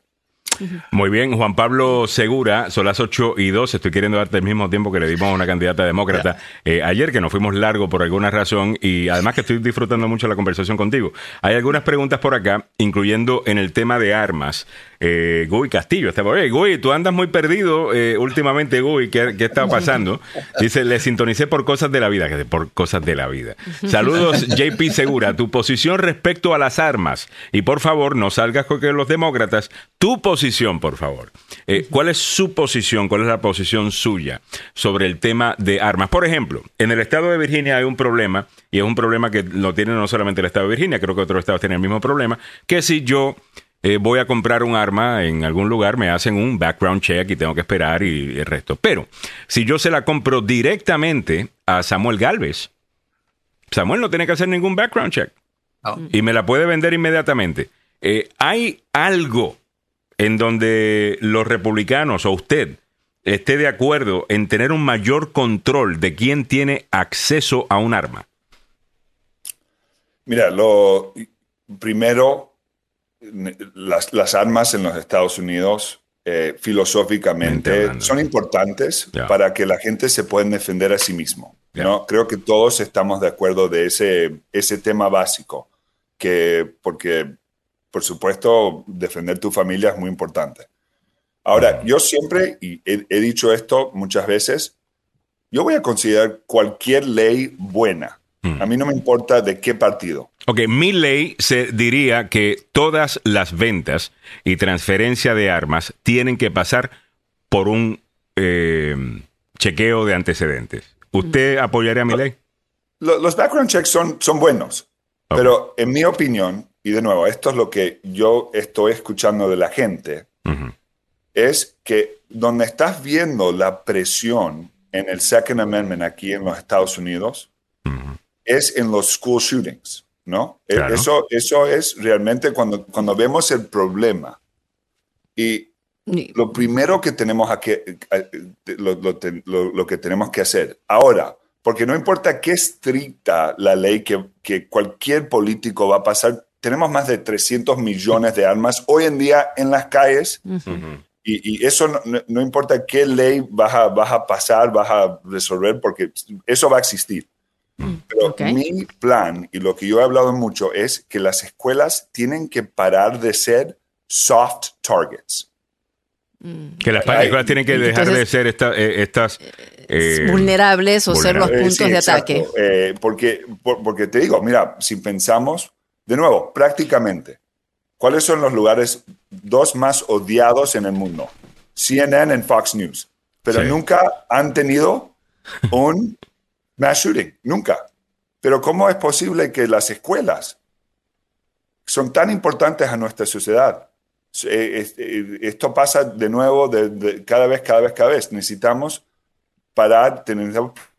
Muy bien, Juan Pablo Segura, son las 8 y 2. Estoy queriendo darte el mismo tiempo que le dimos a una candidata demócrata eh, ayer, que nos fuimos largo por alguna razón y además que estoy disfrutando mucho la conversación contigo. Hay algunas preguntas por acá, incluyendo en el tema de armas. Eh, Gui Castillo por ahí. Gui, tú andas muy perdido eh, últimamente, Gui. ¿Qué, ¿Qué está pasando? Dice, le sintonicé por cosas de la vida. Por cosas de la vida. Saludos, JP Segura. Tu posición respecto a las armas. Y por favor, no salgas con los demócratas. Tu posición, por favor. Eh, ¿Cuál es su posición? ¿Cuál es la posición suya sobre el tema de armas? Por ejemplo, en el estado de Virginia hay un problema, y es un problema que lo tiene no solamente el estado de Virginia, creo que otros estados tienen el mismo problema, que si yo eh, voy a comprar un arma en algún lugar, me hacen un background check y tengo que esperar y el resto. Pero si yo se la compro directamente a Samuel Galvez, Samuel no tiene que hacer ningún background check No. y me la puede vender inmediatamente. Eh, ¿Hay algo en donde los republicanos o usted esté de acuerdo en tener un mayor control de quién tiene acceso a un arma? Mira, lo primero, las, las armas en los Estados Unidos, eh, Mente filosóficamente, son importantes para que la gente se pueda defender a sí mismo. ¿no? Creo que todos estamos de acuerdo de ese, ese tema básico, que porque, por supuesto, defender tu familia es muy importante. Ahora, yo siempre, y he, he dicho esto muchas veces, yo voy a considerar cualquier ley buena. Mm. A mí no me importa de qué partido. Ok, mi ley se diría que todas las ventas y transferencia de armas tienen que pasar por un eh, chequeo de antecedentes. ¿Usted apoyaría mi ley? Lo- los background checks son, son buenos, Ok. pero en mi opinión, y de nuevo, esto es lo que yo estoy escuchando de la gente, Ujú. es que donde estás viendo la presión en el Second Amendment aquí en los Estados Unidos Ujú. es en los school shootings, ¿no? E- Claro. Eso, eso es realmente cuando, cuando vemos el problema. Y lo primero que tenemos a que, lo, lo- lo que tenemos que hacer ahora, porque no importa qué estricta la ley que, que cualquier político va a pasar, tenemos más de 300 millones de armas hoy en día en las calles y, y eso no, no- no importa qué ley vas a, vas a pasar, vas a resolver, porque eso va a existir. Pero mi plan, y lo que yo he hablado mucho, es que las escuelas tienen que parar de ser soft targets. Que las Ay, escuelas tienen que dejar de ser esta- eh, estas... eh, vulnerables o ser los. Eh, puntos sí, de ataque. Eh, porque, por- porque te digo, mira, si pensamos, de nuevo, prácticamente, ¿cuáles son los lugares dos más odiados en el mundo? CNN y Fox News. Pero Sí. nunca han tenido un mass shooting, nunca. Pero ¿cómo es posible que las escuelas son tan importantes a nuestra sociedad? Eh, eh, Esto pasa de nuevo de- de cada vez, cada vez, cada vez. Necesitamos parar, que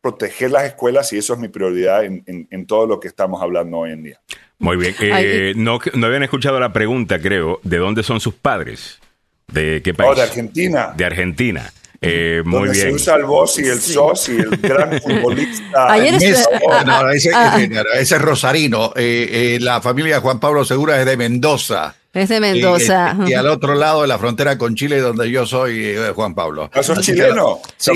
proteger las escuelas y eso es mi prioridad en, en- en todo lo que estamos hablando hoy en día. Muy bien. Eh, no habían escuchado la pregunta, creo, ¿de dónde son sus padres? ¿De qué país? Oh, de Argentina, De Argentina. Eh, muy donde bien. se usa el voz y el sos y el gran [laughs] futbolista. Ayer ah, no, ese, ah, ese- es Rosarino. Eh, eh, la familia de Juan Pablo Segura es de Mendoza. Es de Mendoza. Y, y al otro lado de la frontera con Chile, donde yo soy eh, Juan Pablo. ¿Ah, sos chileno, Sí,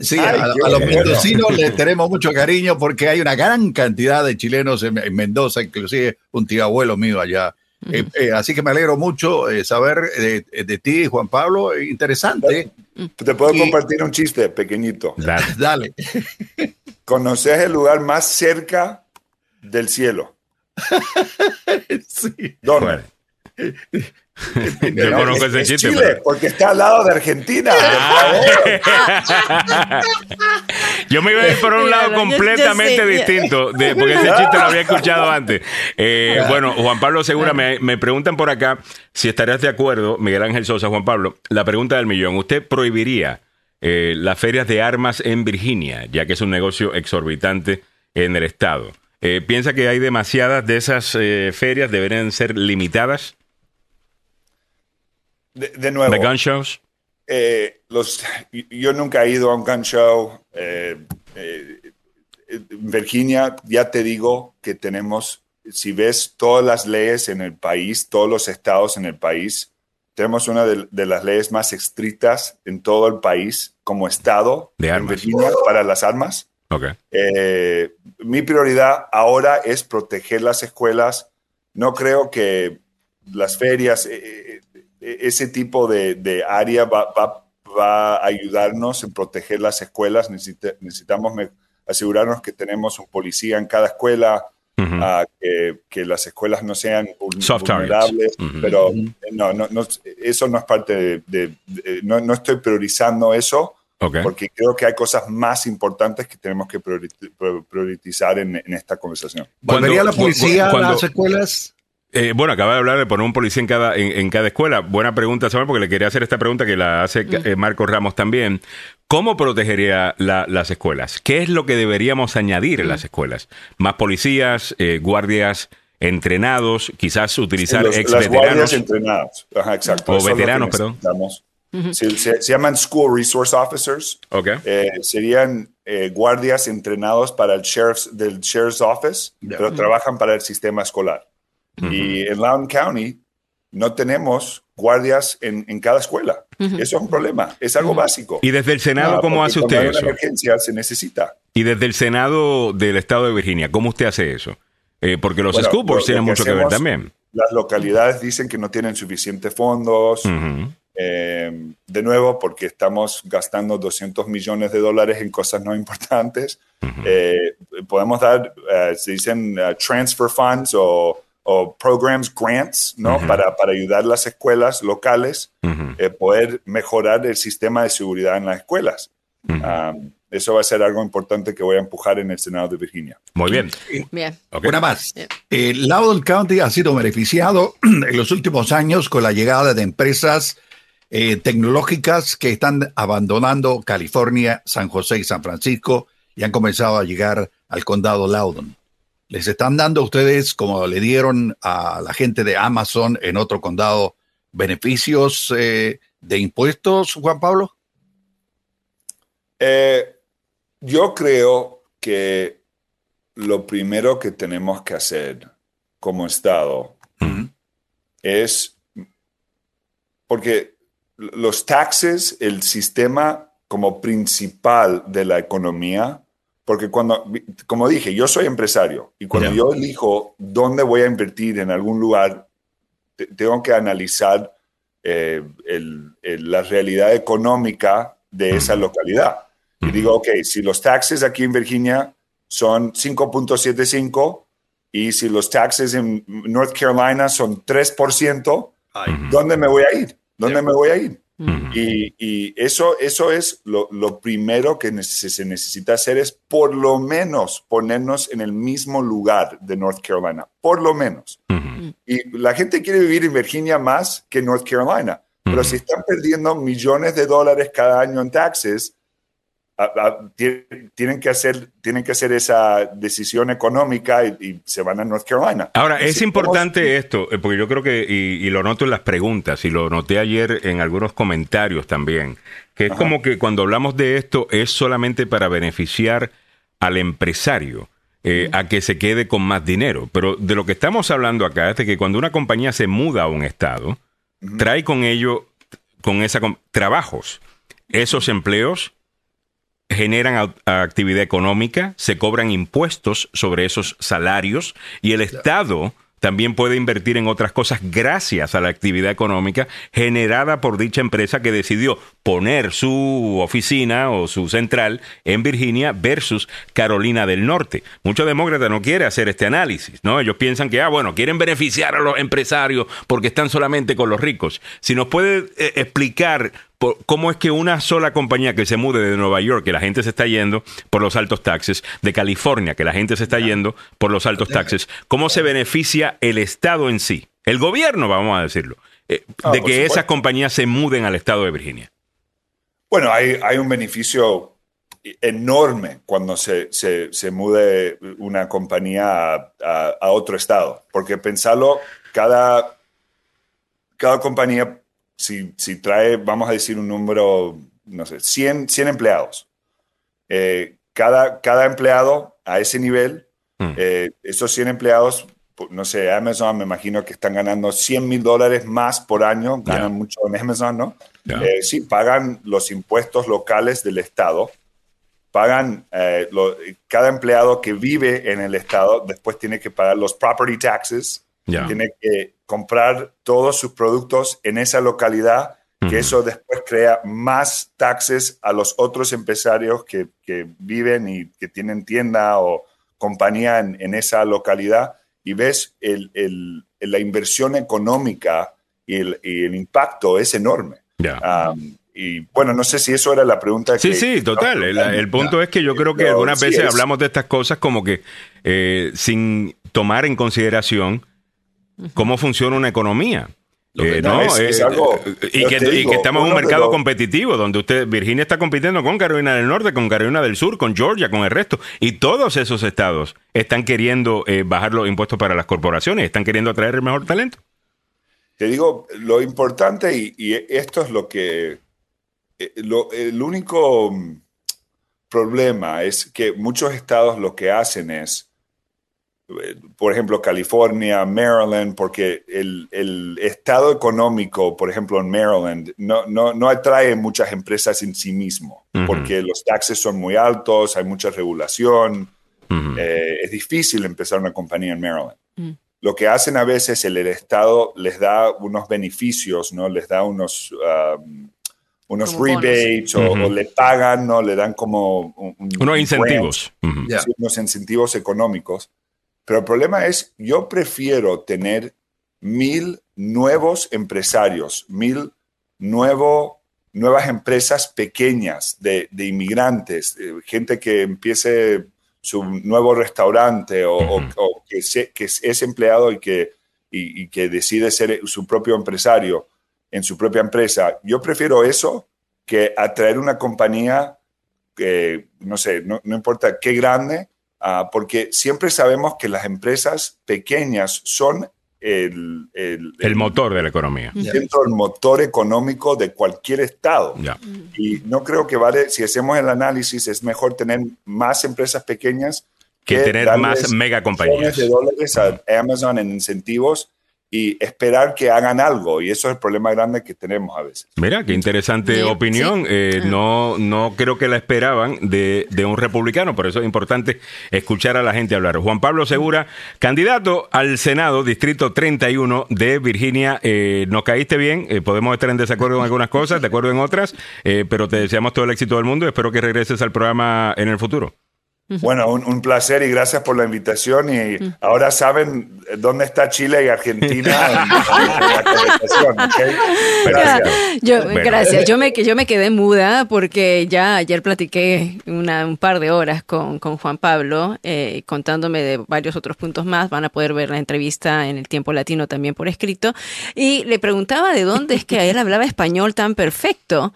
sí Ay, a, los bueno. mendocinos les tenemos mucho cariño porque hay una gran cantidad de chilenos en, en Mendoza, inclusive un tío abuelo mío allá. Eh, eh, así que me alegro mucho eh, saber de, de ti, Juan Pablo. Eh, Interesante. Te puedo Y- compartir un chiste pequeñito. Dale. [laughs] Dale. ¿Conoces el lugar más cerca del cielo? [laughs] Sí. ¿Dónde? [laughs] Yo No, conozco es- ese es chiste. Chile, pero- porque está al lado de Argentina. Yo me iba a ir por un [laughs] lado Míralo, yo- yo completamente distinto, de- porque ese [laughs] chiste lo había escuchado antes. Eh, bueno, Juan Pablo Segura, me, me preguntan por acá si estarías de acuerdo, Miguel Ángel Sosa, Juan Pablo, la pregunta del millón. ¿Usted prohibiría eh, las ferias de armas en Virginia, ya que es un negocio exorbitante en el estado? Eh, ¿Piensa que hay demasiadas de esas eh, ferias, deberían ser limitadas? De, de nuevo, ¿De gun shows? eh, los, yo nunca he ido a un gun show. eh, eh, Virginia, ya te digo que tenemos, si ves todas las leyes en el país, todos los estados en el país, tenemos una de, de las leyes más estrictas en todo el país como estado De en armas. Virginia para las armas. Ok. Eh, mi prioridad ahora es proteger las escuelas. No creo que las ferias, eh, eh, ese tipo de, de área va, va- va a ayudarnos en proteger las escuelas. Necesita- necesitamos asegurarnos que tenemos un policía en cada escuela, Ujú. ah, que, que las escuelas no sean Soft vulnerables. Ujú. Pero eh, no, no, no, eso no es parte de... de- de- no, no estoy priorizando eso Ok. porque creo que hay cosas más importantes que tenemos que priori- priorizar en, en esta conversación. ¿Volvería la policía cuando- a las escuelas? Eh, bueno, acaba de hablar de poner un policía en cada, en, en cada escuela. Buena pregunta, Samuel, porque le quería hacer esta pregunta que la hace eh, Marco Ramos también. ¿Cómo protegería la- las escuelas? ¿Qué es lo que deberíamos añadir en las escuelas? ¿Más policías, eh, guardias entrenados, quizás utilizar Los- ex las guardias veteranos? entrenados. Ajá, exacto. O Eso veteranos, perdón. Se, se- se llaman School Resource Officers. Ok. Eh, serían eh, guardias entrenados para el sheriff's, del Sheriff's Office, Ya. pero trabajan para el sistema escolar. Y en Loudoun County no tenemos guardias en, en cada escuela. Eso es un problema. Es algo básico. Y desde el Senado, Ah, ¿cómo hace usted una eso? emergencia se necesita. Y desde el Senado del Estado de Virginia, ¿cómo usted hace eso? Eh, porque los Bueno, school boards lo- tienen mucho que ver hacemos- también. Las localidades dicen que no tienen suficientes fondos. Ujú. Eh, de nuevo, porque estamos gastando 200 millones de dólares en cosas no importantes. Eh, podemos dar, eh, se dicen eh, transfer funds o, o programs, grants, ¿no? para, para ayudar a las escuelas locales Ujú. eh, poder mejorar el sistema de seguridad en las escuelas. Eso va a ser algo importante que voy a empujar en el Senado de Virginia. Muy bien. Bien. Una más. Bien. Eh, Loudoun County ha sido beneficiado [clears throat] en los últimos años con la llegada de empresas eh, tecnológicas que están abandonando California, San José y San Francisco y han comenzado a llegar al condado Loudoun. ¿Les están dando a ustedes, como le dieron a la gente de Amazon en otro condado, beneficios eh, de impuestos, Juan Pablo? Eh, yo creo que lo primero que tenemos que hacer como Estado es, porque los taxes, el sistema como principal de la economía, porque cuando, como dije, yo soy empresario y cuando Ya. yo elijo dónde voy a invertir en algún lugar, te- tengo que analizar eh, el- el- la realidad económica de esa localidad. Y digo, ok, si los taxes aquí en Virginia son 5.75 y si los taxes en North Carolina son 3%, ¿dónde me voy a ir? ¿Dónde me voy a ir? Y, y eso, eso es lo, lo primero que se necesita hacer es por lo menos ponernos en el mismo lugar de North Carolina, por lo menos. Y la gente quiere vivir en Virginia más que en North Carolina, pero si están perdiendo millones de dólares cada año en taxes, a- a- ti- tienen que hacer, tienen que hacer esa decisión económica y, y se van a North Carolina. Ahora, es Si importante esto, eh, porque yo creo que, y, y lo noto en las preguntas, y lo noté ayer en algunos comentarios también, que es como que cuando hablamos de esto es solamente para beneficiar al empresario. eh, a que se quede con más dinero. Pero de lo que estamos hablando acá es de que cuando una compañía se muda a un estado, trae con ello, con esa trabajos. Esos empleos generan actividad económica, se cobran impuestos sobre esos salarios y el Estado también puede invertir en otras cosas gracias a la actividad económica generada por dicha empresa que decidió poner su oficina o su central en Virginia versus Carolina del Norte. Muchos demócratas no quieren hacer este análisis, ¿no? Ellos piensan que, ah, bueno, quieren beneficiar a los empresarios porque están solamente con los ricos. Si nos puede eh, explicar por- cómo es que una sola compañía que se mude de Nueva York, que la gente se está yendo por los altos taxes, de California, que la gente se está yendo por los altos taxes, cómo se beneficia el Estado en sí, el gobierno, vamos a decirlo, eh, Ah, de que esas compañías se muden al Estado de Virginia. Bueno, hay, hay un beneficio enorme cuando se, se, se mude una compañía a, a- a otro estado, porque pensarlo, cada, cada compañía, si, si trae, vamos a decir un número, no sé, 100, 100 empleados, eh, cada, cada empleado a ese nivel, Mm. eh, esos 100 empleados, no sé, Amazon me imagino que están ganando 100 mil dólares más por año, ganan Ya. mucho en Amazon, ¿no? Ya. Eh, sí, pagan los impuestos locales del Estado, pagan eh, lo- cada empleado que vive en el Estado, después tiene que pagar los property taxes, Ya. tiene que comprar todos sus productos en esa localidad, que eso después crea más taxes a los otros empresarios que, que viven y que tienen tienda o compañía en, en esa localidad y ves el- el- la inversión económica y el, y el impacto es enorme. Ya. Um, y bueno, no sé si eso era la pregunta. Sí, que- sí, total. El, el punto es que yo creo que algunas sí veces es- hablamos de estas cosas como que eh, sin tomar en consideración cómo funciona una economía. Eh, no, ¿no? es- es Eh, algo- y, que, y estamos en un mercado los- competitivo donde usted Virginia está compitiendo con Carolina del Norte, con Carolina del Sur, con Georgia, con el resto y todos esos estados están queriendo eh, bajar los impuestos para las corporaciones, están queriendo atraer el mejor talento. Te digo, lo importante, y, y esto es lo que. eh, lo- el único mm, problema es que muchos estados lo que hacen es, por ejemplo, California, Maryland, porque el, el estado económico, por ejemplo, en Maryland, no, no, no atrae muchas empresas en sí mismo, Ujú. porque los taxes son muy altos, hay mucha regulación. Ujú. Eh, es difícil empezar una compañía en Maryland. Mm. Lo que hacen a veces el, el Estado les da unos beneficios, ¿no? Les da unos, um, unos Como rebates o, Ujú. o le pagan, ¿no? Le dan como un- un- Unos un incentivos. Ya. sí, unos incentivos económicos. Pero el problema es, yo prefiero tener mil nuevos empresarios, mil nuevo, nuevas empresas pequeñas de, de inmigrantes, eh, gente que empiece su nuevo restaurante o, o- Ujú. o que, se- que es empleado y que, y, y que decide ser su propio empresario en su propia empresa. Yo prefiero eso que atraer una compañía que, no sé, no, no importa qué grande, ah, porque siempre sabemos que las empresas pequeñas son el, el, El motor de la economía. dentro del motor económico de cualquier estado. Ya. Y no creo que vale, si hacemos el análisis, es mejor tener más empresas pequeñas Que tener darles más mega compañías. millones de dólares a Amazon en incentivos y esperar que hagan algo. Y eso es el problema grande que tenemos a veces. Mira, qué interesante Sí, opinión. sí. Eh, Ah. no, no creo que la esperaban de, de un republicano, por eso es importante escuchar a la gente hablar. Juan Pablo Segura, candidato al Senado, Distrito 31 de Virginia. Eh, nos caíste bien, eh, podemos estar en desacuerdo en algunas cosas, de acuerdo en otras, eh, pero te deseamos todo el éxito del mundo. Espero que regreses al programa en el futuro. Bueno, un, un placer y gracias por la invitación. Y ahora saben dónde está Chile y Argentina en, en la conversación. ¿ok? [laughs] Gracias. Yo, Bueno. Gracias. Yo me, yo me quedé muda porque ya ayer platiqué una, un par de horas con, con Juan Pablo, eh, contándome de varios otros puntos más. Van a poder ver la entrevista en el tiempo latino también por escrito. Y le preguntaba de dónde es que él hablaba español tan perfecto.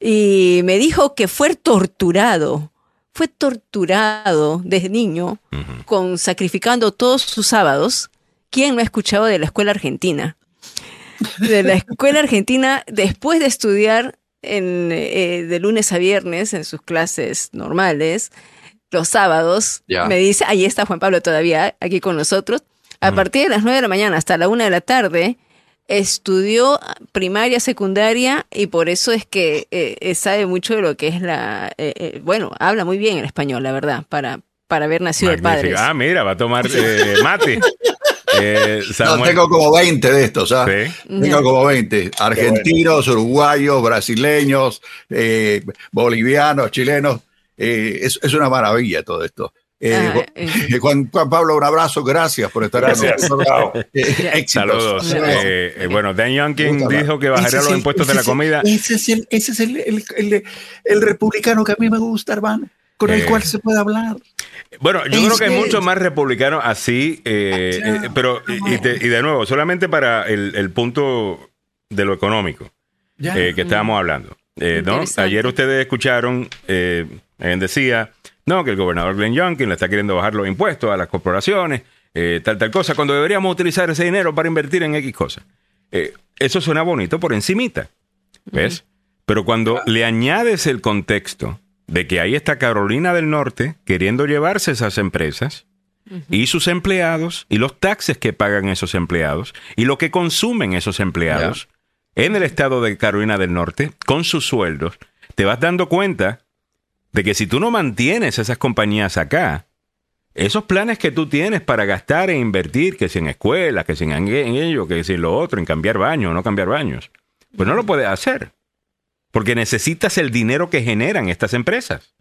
Y me dijo que fue torturado. Fue torturado desde niño, con sacrificando todos sus sábados. ¿Quién no ha escuchado de la escuela argentina? de la escuela argentina después de estudiar en, eh, de lunes a viernes en sus clases normales, los sábados, me dice, ahí está Juan Pablo todavía aquí con nosotros, a partir de las 9 de la mañana hasta la 1 de la tarde, estudió primaria, secundaria y por eso es que eh, eh, sabe mucho de lo que es la, eh, eh, bueno, habla muy bien el español, la verdad, para, para haber nacido de padres. Ah, mira, va a tomar eh, mate. [laughs] Eh, No, tengo como 20 de estos, ¿ah? Sí. Tengo como 20. Argentinos, uruguayos, brasileños, eh, bolivianos, chilenos. Eh, es, es una maravilla todo esto. Eh, Ah, Ju- eh. Juan, Juan Pablo, un abrazo, gracias por estar Gracias. con nosotros. Chao. Eh, éxitos. Saludos. Eh, eh, bueno, Dan Youngkin dijo que bajaría los el- impuestos de la comida. Ese es el, ese es el, el, el- el republicano que a mí me gusta, hermano, con el Eh. cual se puede hablar. Bueno, yo creo que hay muchos más republicanos así, eh, eh, pero y, y te- y de nuevo, solamente para el, el punto de lo económico eh, que estábamos hablando. Eh, ¿no? Interesante. Ayer ustedes escucharon, eh, decía, no, que el gobernador Glenn Youngkin le está queriendo bajar los impuestos a las corporaciones, eh, tal, tal cosa, cuando deberíamos utilizar ese dinero para invertir en X cosas. Eh, eso suena bonito por encimita, ¿ves? Pero cuando le añades el contexto de que ahí está Carolina del Norte queriendo llevarse esas empresas y sus empleados y los taxes que pagan esos empleados y lo que consumen esos empleados en el estado de Carolina del Norte con sus sueldos, te vas dando cuenta de que si tú no mantienes esas compañías acá, esos planes que tú tienes para gastar e invertir, que si en escuelas, que si en, ello, que si en lo otro, en cambiar baños o no cambiar baños, pues no lo puedes hacer. Porque necesitas el dinero que generan estas empresas.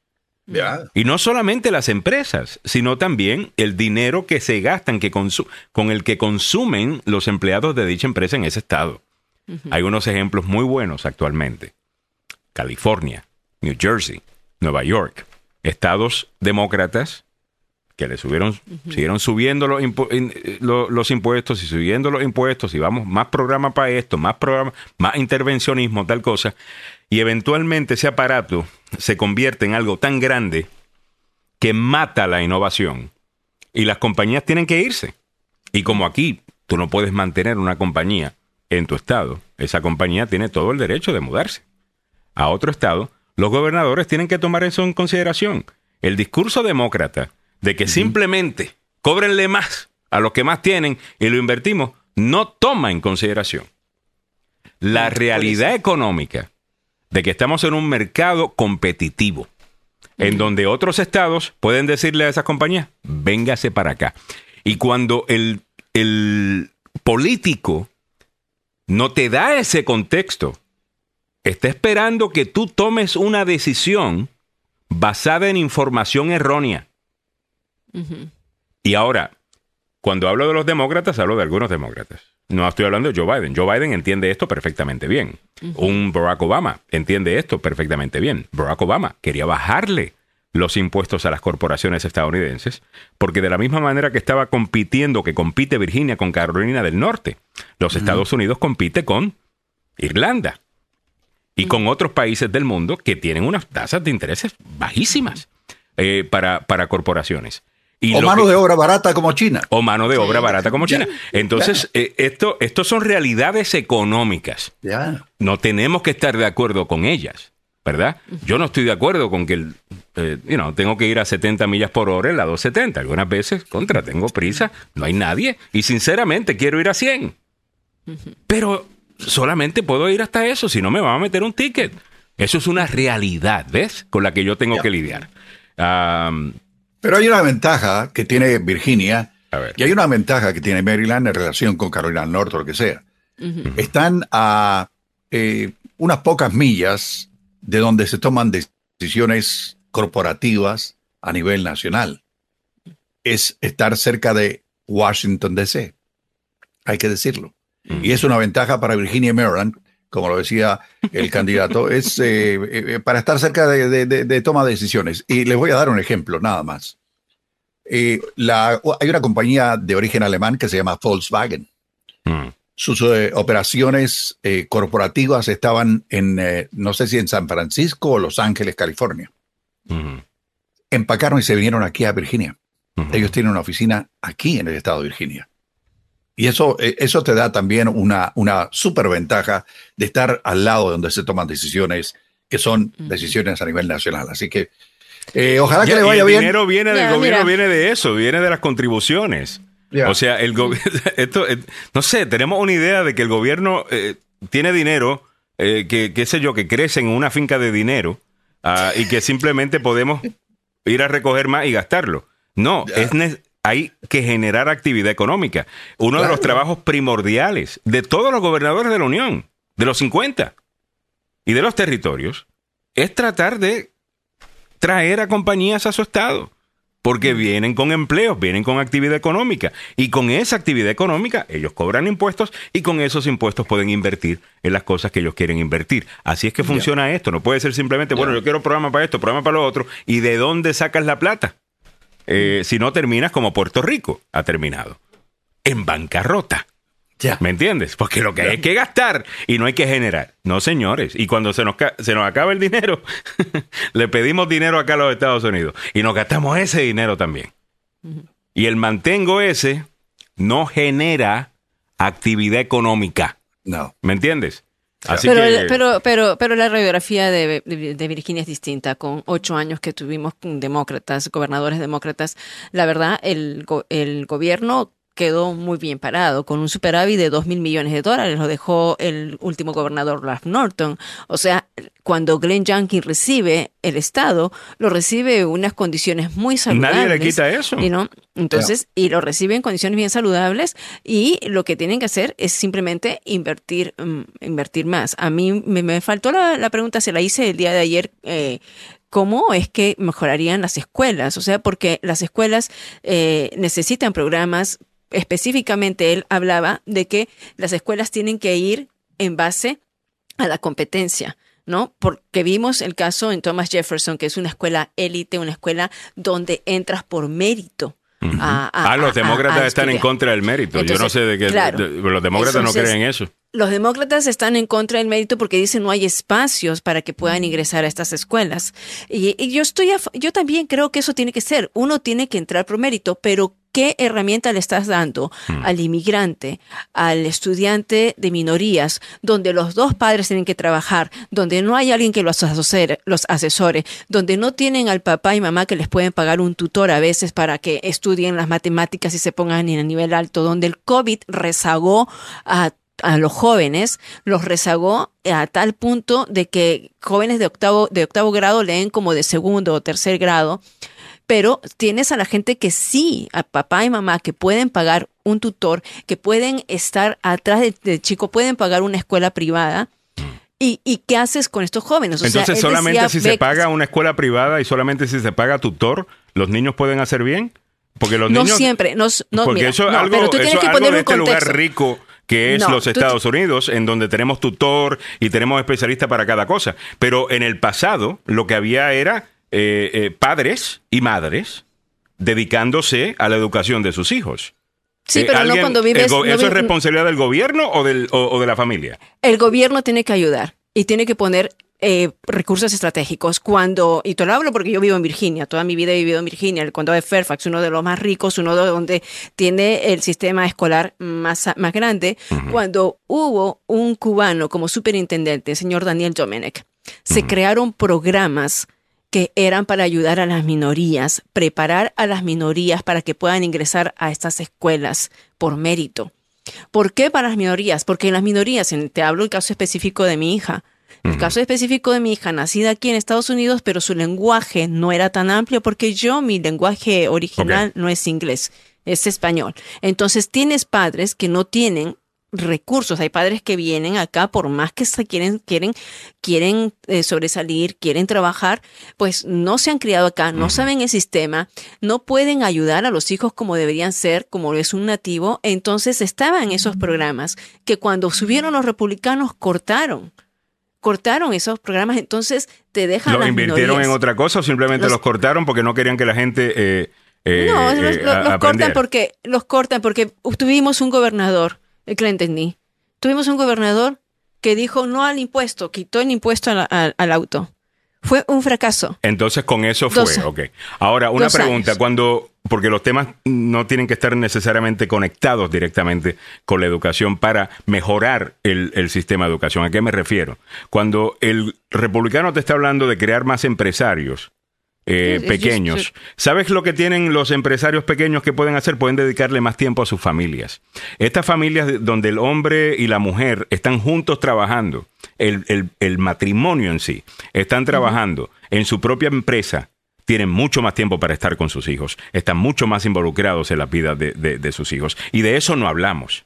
Ya. Y no solamente las empresas, sino también el dinero que se gastan, que con el que consumen los empleados de dicha empresa en ese estado. Hay unos ejemplos muy buenos actualmente. California, New Jersey, Nueva York, estados demócratas que le subieron, siguieron subiendo los, impu- in- lo- los impuestos y subiendo los impuestos y vamos, más programa para esto, más programa, más intervencionismo, tal cosa. Y eventualmente ese aparato se convierte en algo tan grande que mata la innovación. Y las compañías tienen que irse. Y como aquí tú no puedes mantener una compañía en tu estado, esa compañía tiene todo el derecho de mudarse a otro estado. Los gobernadores tienen que tomar eso en consideración. El discurso demócrata de que simplemente cóbrenle más a los que más tienen y lo invertimos, no toma en consideración la realidad económica de que estamos en un mercado competitivo, en donde otros estados pueden decirle a esas compañías, véngase para acá. Y cuando el, el político no te da ese contexto, está esperando que tú tomes una decisión basada en información errónea. Y ahora, cuando hablo de los demócratas, hablo de algunos demócratas. No estoy hablando de Joe Biden. Joe Biden entiende esto perfectamente bien. Un Barack Obama entiende esto perfectamente bien. Barack Obama quería bajarle los impuestos a las corporaciones estadounidenses, porque de la misma manera que estaba compitiendo, que compite Virginia con Carolina del Norte, los Estados Unidos compite con Irlanda y con otros países del mundo que tienen unas tasas de intereses bajísimas eh, para, para corporaciones. Y O mano que- de obra barata como China. o mano de obra barata como China. Entonces, eh, esto, esto son realidades económicas. Ya. No tenemos que estar de acuerdo con ellas, ¿verdad? Yo no estoy de acuerdo con que el, eh, you know, tengo que ir a 70 millas por hora en la 270. Algunas veces, contra, tengo prisa, no hay nadie. Y sinceramente, quiero ir a 100. Pero solamente puedo ir hasta eso, si no me van a meter un ticket. Eso es una realidad, ¿ves? Con la que yo tengo que lidiar. Pero hay una ventaja que tiene Virginia A ver. y hay una ventaja que tiene Maryland en relación con Carolina del Norte o lo que sea. Están a eh, unas pocas millas de donde se toman decisiones corporativas a nivel nacional. Es estar cerca de Washington, D.C. Hay que decirlo. Y es una ventaja para Virginia y Maryland, como lo decía el candidato, [laughs] es eh, eh, para estar cerca de, de- de- de toma de decisiones. Y les voy a dar un ejemplo, nada más. Eh, la- hay una compañía de origen alemán que se llama Volkswagen. mm, Sus eh, operaciones corporativas estaban en, no sé si en San Francisco o Los Ángeles, California. mm, Empacaron y se vinieron aquí a Virginia. mm. Ellos tienen una oficina aquí en el estado de Virginia. Y eso, eh, eso te da también una, una super ventaja de estar al lado de donde se toman decisiones que son decisiones a nivel nacional. Así que eh, ojalá que Ya, le vaya el bien. dinero viene del gobierno, mira. viene de eso, viene de las contribuciones. O sea, el gobierno, [laughs] esto, eh, no sé, tenemos una idea de que el gobierno eh, tiene dinero, eh, que, qué sé yo, que crece en una finca de dinero ah, y que simplemente podemos ir a recoger más y gastarlo. No, Ya. es ne- hay que generar actividad económica. Uno de los trabajos primordiales de todos los gobernadores de la Unión, de los 50 y de los territorios, es tratar de traer a compañías a su estado. Porque vienen con empleos, vienen con actividad económica. Y con esa actividad económica, ellos cobran impuestos y con esos impuestos pueden invertir en las cosas que ellos quieren invertir. Así es que funciona esto. No puede ser simplemente, bueno, yo quiero programa para esto, programa para lo otro. ¿Y de dónde sacas la plata? Eh, si no terminas como Puerto Rico ha terminado. En bancarrota. Ya. ¿Me entiendes? Porque lo que hay es que gastar y no hay que generar. No, señores. Y cuando se nos, se nos acaba el dinero, [laughs] le pedimos dinero acá a los Estados Unidos y nos gastamos ese dinero también. Y el mantengo ese no genera actividad económica. No. ¿Me entiendes? Así pero, que... pero, pero, pero la radiografía de, de- de Virginia es distinta. Con ocho años que tuvimos demócratas, gobernadores demócratas, la verdad, el, el gobierno quedó muy bien parado, con un superávit de dos mil millones de dólares. Lo dejó el último gobernador, Ralph Norton. O sea, cuando Glenn Youngkin recibe el Estado, lo recibe en unas condiciones muy saludables. Nadie le quita eso. Y no, entonces, y lo recibe en condiciones bien saludables y lo que tienen que hacer es simplemente invertir, mm, invertir más. A mí me, me faltó la, la pregunta, se la hice el día de ayer. eh, ¿Cómo es que mejorarían las escuelas? O sea, porque las escuelas eh, necesitan programas. Específicamente, él hablaba de que las escuelas tienen que ir en base a la competencia. ¿no? Porque vimos el caso en Thomas Jefferson, que es una escuela élite, una escuela donde entras por mérito. a- a- ah, los demócratas a están en contra del mérito. Yo no sé de qué... claro. de- los demócratas no creen en eso. Los demócratas están en contra del mérito porque dicen no hay espacios para que puedan ingresar a estas escuelas. Y, y yo estoy, yo también creo que eso tiene que ser. Uno tiene que entrar por mérito, pero ¿qué herramienta le estás dando al inmigrante, al estudiante de minorías, donde los dos padres tienen que trabajar, donde no hay alguien que los asesore, los asesore, donde no tienen al papá y mamá que les pueden pagar un tutor a veces para que estudien las matemáticas y se pongan en el nivel alto, donde el COVID rezagó a a los jóvenes los rezagó a tal punto de que jóvenes de octavo, de octavo grado leen como de segundo o tercer grado, pero tienes a la gente que sí, a papá y mamá, que pueden pagar un tutor, que pueden estar atrás del del chico, pueden pagar una escuela privada. ¿Y, y qué haces con estos jóvenes? O sea, Entonces, él solamente decía si se paga una escuela privada y solamente si se paga tutor, ¿los niños pueden hacer bien? Porque los No niños... siempre, no, no, porque mira, eso es no, algo, pero tú eso tienes es que poner de un este lugar contexto. rico que es No, los tú- Estados Unidos, en donde tenemos tutor y tenemos especialistas para cada cosa. Pero en el pasado lo que había era eh, eh, padres y madres dedicándose a la educación de sus hijos. Sí, Eh, pero no cuando vives... no ¿Eso es responsabilidad del gobierno o, del, o- o de la familia? el gobierno tiene que ayudar y tiene que poner eh, recursos estratégicos. Cuando, y te lo hablo porque yo vivo en Virginia, toda mi vida he vivido en Virginia, el condado de Fairfax, uno de los más ricos, uno de donde tiene el sistema escolar más, más grande. Cuando hubo un cubano como superintendente, el señor Daniel Domenech, se crearon programas que eran para ayudar a las minorías, preparar a las minorías para que puedan ingresar a estas escuelas por mérito. ¿Por qué para las minorías? Porque en las minorías, en- te hablo el caso específico de mi hija. El caso específico de mi hija, nacida aquí en Estados Unidos, pero su lenguaje no era tan amplio porque yo, mi lenguaje original no es inglés, es español. Entonces tienes padres que no tienen recursos. Hay padres que vienen acá por más que se quieren, quieren, quieren eh, sobresalir, quieren trabajar, pues no se han criado acá, no saben el sistema, no pueden ayudar a los hijos como deberían ser, como es un nativo. Entonces estaban esos programas que cuando subieron los republicanos cortaron. Cortaron esos programas, entonces te dejan ¿Lo las invirtieron en otra cosa o simplemente los, Los- cortaron porque no querían que la gente eh, eh, No, eh, los, los cortan porque los cortan porque tuvimos un gobernador, que lo entendí. Tuvimos un gobernador que dijo no al impuesto, quitó el impuesto al, al- al auto. Fue un fracaso. Entonces con eso fue, Dos- ok. Ahora, una pregunta, años. cuando, porque los temas no tienen que estar necesariamente conectados directamente con la educación para mejorar el, el sistema de educación. ¿A qué me refiero? Cuando el republicano te está hablando de crear más empresarios, eh, pequeños. ¿Sabes lo que tienen los empresarios pequeños que pueden hacer? Pueden dedicarle más tiempo a sus familias. Estas familias de- donde el hombre y la mujer están juntos trabajando, el, el- el matrimonio en sí, están trabajando en su propia empresa, tienen mucho más tiempo para estar con sus hijos, están mucho más involucrados en la vida de, de- de sus hijos. Y de eso no hablamos.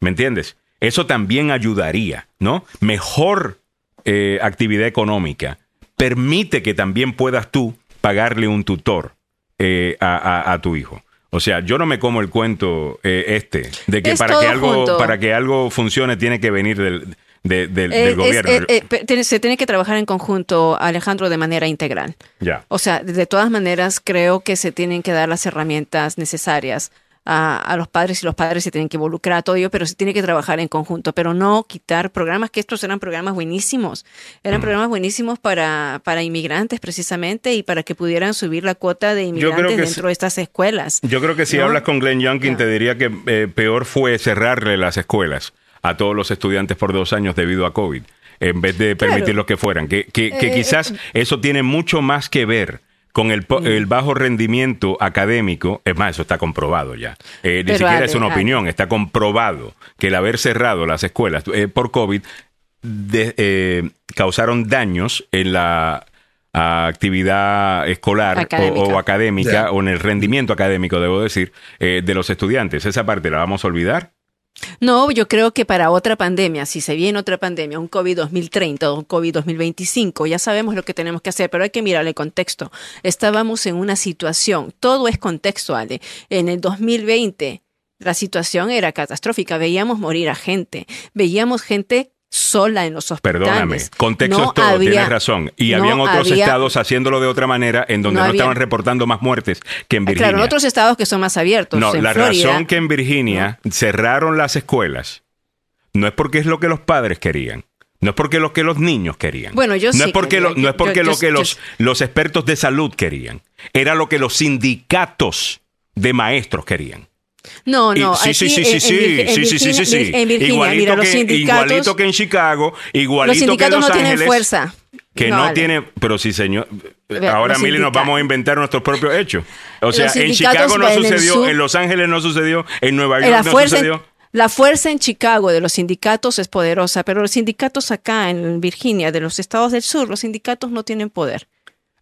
¿Me entiendes? Eso también ayudaría, ¿no? Mejor eh, actividad económica permite que también puedas tú pagarle un tutor eh, a, a- a tu hijo. O sea, yo no me como el cuento eh, este de que Es para que algo junto. para que algo funcione tiene que venir del, de- del- Eh, del gobierno. eh, eh, tiene- se tiene que trabajar en conjunto, Alejandro, de manera integral. ya. O sea, de todas maneras, creo que se tienen que dar las herramientas necesarias a, a los padres y los padres se tienen que involucrar a todo ello, pero se tiene que trabajar en conjunto, pero no quitar programas, que estos eran programas buenísimos. Eran programas buenísimos para, para inmigrantes precisamente y para que pudieran subir la cuota de inmigrantes dentro de estas escuelas. Yo creo que si ¿no? hablas con Glenn Youngkin te diría que eh, peor fue cerrarle las escuelas a todos los estudiantes por dos años debido a COVID, en vez de Claro. permitirlos que fueran. Que, que- que Eh, quizás eso tiene mucho más que ver con el, Mm. po- el bajo rendimiento académico. Es más, eso está comprobado ya. Eh, ni siquiera Ale, es una Ale. opinión, está comprobado que el haber cerrado las escuelas eh, por COVID de- eh, causaron daños en la actividad escolar o- Académica. o, académica Ya. o en el rendimiento académico, debo decir, eh, de los estudiantes. Esa parte la vamos a olvidar. No, yo creo que para otra pandemia, si se viene otra pandemia, un COVID 2030 o un COVID 2025, ya sabemos lo que tenemos que hacer, pero hay que mirar el contexto. Estábamos en una situación, todo es contexto, Ale. En el 2020 la situación era catastrófica, veíamos morir a gente, veíamos gente sola en los hospitales. Perdóname, contexto No es todo, había- tienes razón. Y no habían otros había- estados haciéndolo de otra manera en donde No no, había- estaban reportando más muertes que en Ah, Virginia. Claro, en otros estados que son más abiertos. no, en la Florida, razón que en Virginia cerraron las escuelas no es porque es lo que los padres querían. No es porque lo que los niños querían. Bueno, yo no sí es porque lo, no es porque yo- lo que los expertos de salud querían. Era lo que los sindicatos de maestros querían. No, no. sí, sí, sí, en- sí, sí, sí, sí, sí, sí, igualito, mira, los que, sindicatos, igualito que en Chicago, igualito los que en sindicatos Los no tienen fuerza. Que No, no, tiene, pero sí, señor. Vea, Ahora, Mili, nos sindicatos- vamos a inventar nuestros propios hechos. O sea, en sindicatos Chicago no en sucedió, sur- en Los Ángeles no sucedió, en Nueva York la no sucedió. en, la fuerza en Chicago de los sindicatos es poderosa, pero los sindicatos acá en Virginia, de los estados del sur, los sindicatos no tienen poder.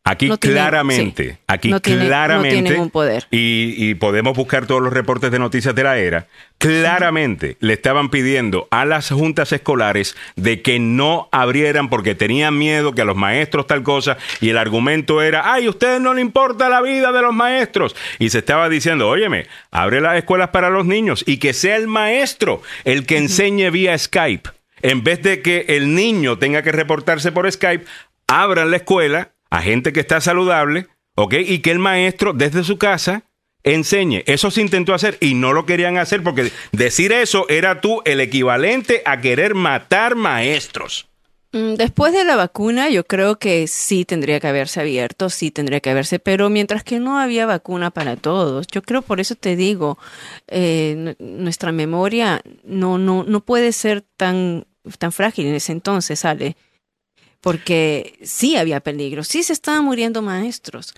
Aquí no claramente, sí, aquí no tienen- no claramente, tienen un poder. Y, y podemos buscar todos los reportes de noticias de la era, claramente le estaban pidiendo a las juntas escolares de que no abrieran porque tenían miedo que a los maestros tal cosa, y el argumento era, ay, a ustedes no le importa la vida de los maestros. Y se estaba diciendo, óyeme, abre las escuelas para los niños y que sea el maestro el que enseñe vía Skype. En vez de que el niño tenga que reportarse por Skype, abran la escuela a gente que está saludable, ¿ok? Y que el maestro desde su casa enseñe. Eso se intentó hacer y no lo querían hacer porque decir eso era tú el equivalente a querer matar maestros. Mm, Después de la vacuna, yo creo que sí tendría que haberse abierto, sí tendría que haberse, pero mientras que no había vacuna para todos, yo creo por eso te digo, eh, nu- nuestra memoria no, no, no puede ser tan, tan frágil en ese entonces, Ale, porque sí había peligro, sí se estaban muriendo maestros.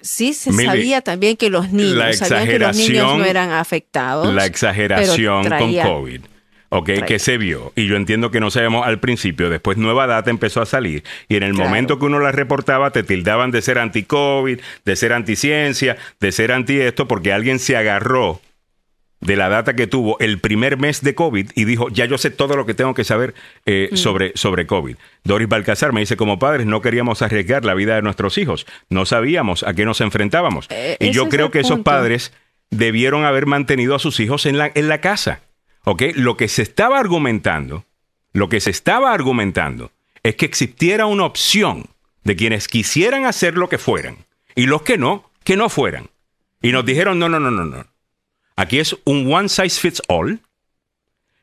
Sí se Mili, sabía también que los niños, la sabían que los niños no eran afectados. La exageración traía- con COVID. ¿Ok? traía. Que se vio. Y yo entiendo que no sabemos al principio. Después nueva data empezó a salir. Y en el Claro. momento que uno la reportaba, te tildaban de ser anti-COVID, de ser anti-ciencia, de ser anti esto, porque alguien se agarró de la data que tuvo el primer mes de COVID y dijo, ya yo sé todo lo que tengo que saber eh, Mm. sobre, sobre COVID. Doris Balcazar me dice, como padres no queríamos arriesgar la vida de nuestros hijos, no sabíamos a qué nos enfrentábamos. Eh, y yo creo que esos padres debieron haber mantenido a sus hijos en la, en la casa. ¿Ok? Lo que se estaba argumentando, lo que se estaba argumentando es que existiera una opción de quienes quisieran hacer lo que fueran y los que no, que no fueran. Y nos dijeron, no, no, no, no, no. Aquí es un one size fits all.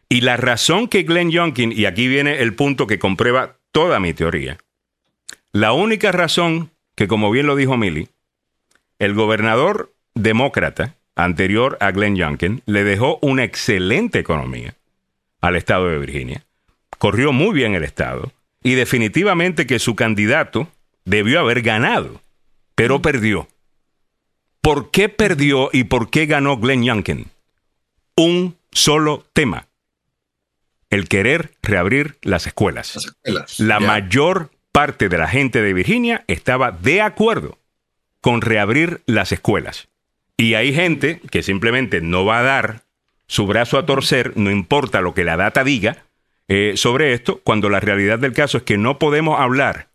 Y la razón que Glenn Youngkin, y aquí viene el punto que comprueba toda mi teoría, la única razón que, como bien lo dijo Millie, el gobernador demócrata anterior a Glenn Youngkin le dejó una excelente economía al estado de Virginia, corrió muy bien el estado y definitivamente que su candidato debió haber ganado, pero perdió. ¿Por qué perdió y por qué ganó Glenn Youngkin? Un solo tema. El querer reabrir las escuelas. Las escuelas. La mayor parte de la gente de Virginia estaba de acuerdo con reabrir las escuelas. Y hay gente que simplemente no va a dar su brazo a torcer, no importa lo que la data diga eh, sobre esto, cuando la realidad del caso es que no podemos hablar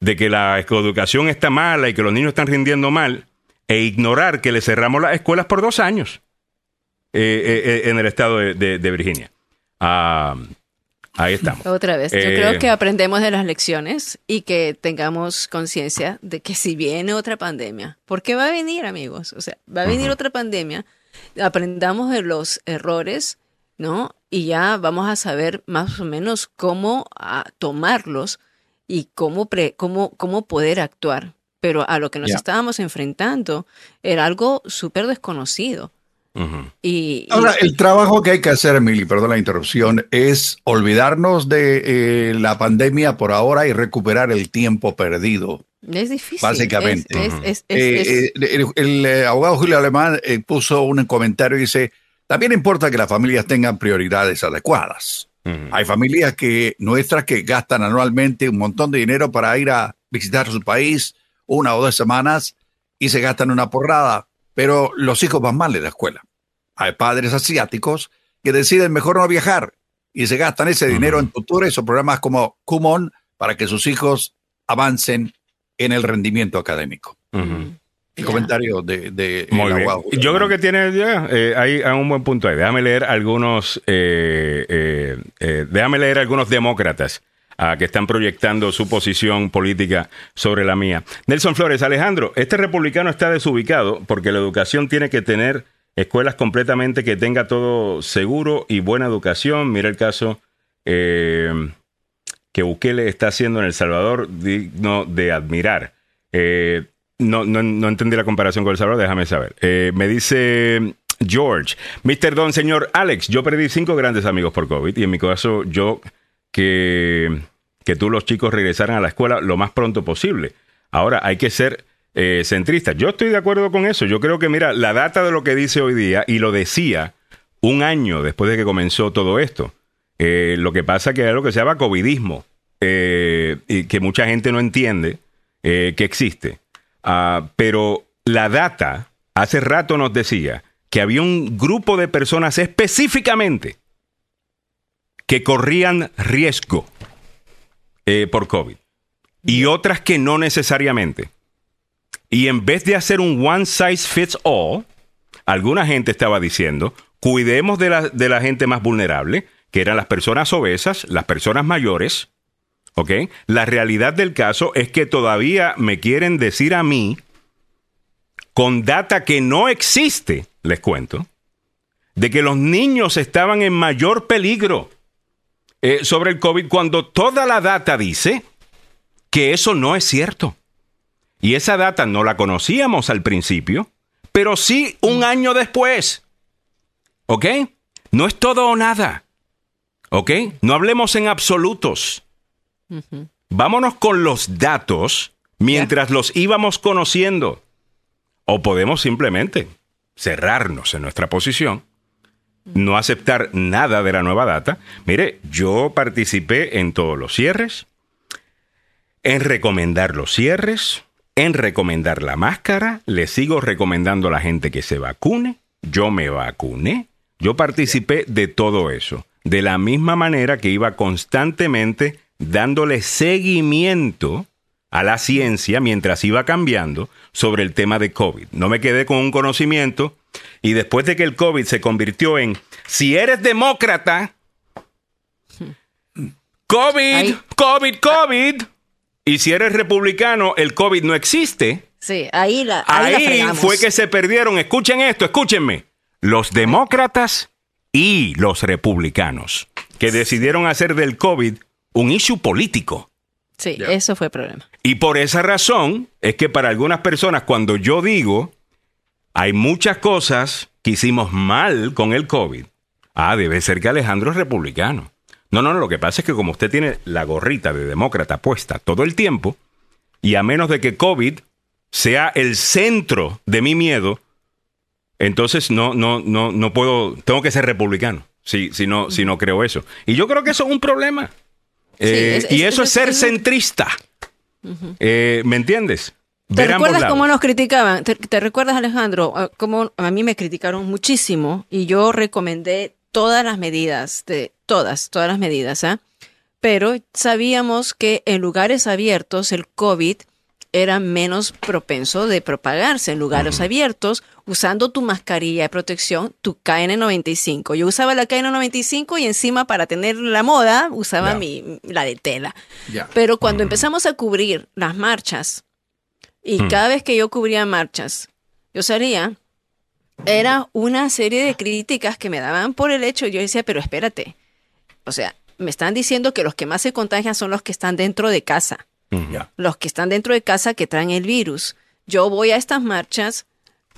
de que la educación está mala y que los niños están rindiendo mal e ignorar que le cerramos las escuelas por dos años eh, eh, eh, en el estado de, de- de Virginia. Ah, ahí estamos. Otra vez, yo Eh, creo que aprendemos de las lecciones y que tengamos conciencia de que si viene otra pandemia, porque va a venir, amigos, o sea, va a venir otra pandemia, aprendamos de los errores, ¿no? Y ya vamos a saber más o menos cómo ah, tomarlos y cómo, pre- cómo, cómo poder actuar. Pero a lo que nos estábamos enfrentando era algo súper desconocido. Y, y- Ahora, el trabajo que hay que hacer, Emily, perdón la interrupción, es olvidarnos de eh, la pandemia por ahora y recuperar el tiempo perdido. es difícil. Básicamente. Es- es- es- es- Eh, es- eh, el, el, abogado Julio Alemán eh, puso un comentario y dice, también importa que las familias tengan prioridades adecuadas. Hay familias que nuestras que gastan anualmente un montón de dinero para ir a visitar su país una o dos semanas y se gastan una porrada, pero los hijos van mal en la escuela. Hay padres asiáticos que deciden mejor no viajar y se gastan ese dinero en tutores o programas como Kumon para que sus hijos avancen en el rendimiento académico. Ujú. El comentario de, de Muy bien. Yo creo que tiene ya, eh, hay hay un buen punto ahí. Déjame leer algunos, eh, eh, eh, déjame leer algunos demócratas que están proyectando su posición política sobre la mía. Nelson Flores, Alejandro, este republicano está desubicado porque la educación tiene que tener escuelas completamente que tenga todo seguro y buena educación. Mira el caso eh, que Bukele está haciendo en El Salvador, digno de admirar. Eh, no, no, no entendí la comparación con El Salvador, déjame saber. Eh, me dice George, Mr. Don, señor Alex, yo perdí cinco grandes amigos por COVID y en mi caso yo que, que tú los chicos regresaran a la escuela lo más pronto posible. Ahora hay que ser eh, centristas. Yo estoy de acuerdo con eso. Yo creo que, mira, la data de lo que dice hoy día, y lo decía un año después de que comenzó todo esto, eh, lo que pasa que es lo que se llama covidismo, eh, y que mucha gente no entiende eh, que existe. Ah, pero la data hace rato nos decía que había un grupo de personas específicamente que corrían riesgo eh, por COVID y otras que no necesariamente. Y en vez de hacer un one size fits all, alguna gente estaba diciendo, cuidemos de la, de la gente más vulnerable, que eran las personas obesas, las personas mayores, ¿ok? La realidad del caso es que todavía me quieren decir a mí, con data que no existe, les cuento, de que los niños estaban en mayor peligro eh, sobre el COVID cuando toda la data dice que eso no es cierto. Y esa data no la conocíamos al principio, pero sí un año después. ¿Ok? No es todo o nada. ¿Ok? No hablemos en absolutos. Vámonos con los datos mientras los íbamos conociendo. O podemos simplemente cerrarnos en nuestra posición, no aceptar nada de la nueva data. Mire, yo participé en todos los cierres, en recomendar los cierres, en recomendar la máscara, le sigo recomendando a la gente que se vacune, yo me vacuné, yo participé de todo eso, de la misma manera que iba constantemente dándole seguimiento a la ciencia mientras iba cambiando sobre el tema de COVID. No me quedé con un conocimiento y después de que el COVID se convirtió en, si eres demócrata, COVID, Ahí- COVID, COVID, y si eres republicano, el COVID no existe. Sí, ahí la, ahí Ahí fue que se perdieron, escuchen esto, escúchenme, los demócratas y los republicanos, que decidieron hacer del COVID un issue político. Sí, eso fue el problema. Y por esa razón es que para algunas personas, cuando yo digo, hay muchas cosas que hicimos mal con el COVID, ah, debe ser que Alejandro es republicano. No, no, no, lo que pasa es que como usted tiene la gorrita de demócrata puesta todo el tiempo, y a menos de que COVID sea el centro de mi miedo, entonces no, no, no, no puedo, tengo que ser republicano, si, si, no, si no creo eso. Y yo creo que eso es un problema. Eh, es- y es- eso es, es- ser centrista. Eh, ¿Me entiendes? ¿Te recuerdas lados. cómo nos criticaban? ¿Te, te recuerdas, Alejandro? Cómo a mí me criticaron muchísimo y yo recomendé todas las medidas, de todas, todas las medidas, ¿ah? Pero sabíamos que en lugares abiertos el COVID era menos propenso de propagarse en lugares abiertos usando tu mascarilla de protección, tu KN95. Yo usaba la KN95 y encima para tener la moda usaba Ya. mi, la de tela. Ya. Pero cuando empezamos a cubrir las marchas, y Mm. cada vez que yo cubría marchas, yo salía, era una serie de críticas que me daban por el hecho, yo decía, pero espérate, o sea, me están diciendo que los que más se contagian son los que están dentro de casa, los que están dentro de casa que traen el virus. Yo voy a estas marchas,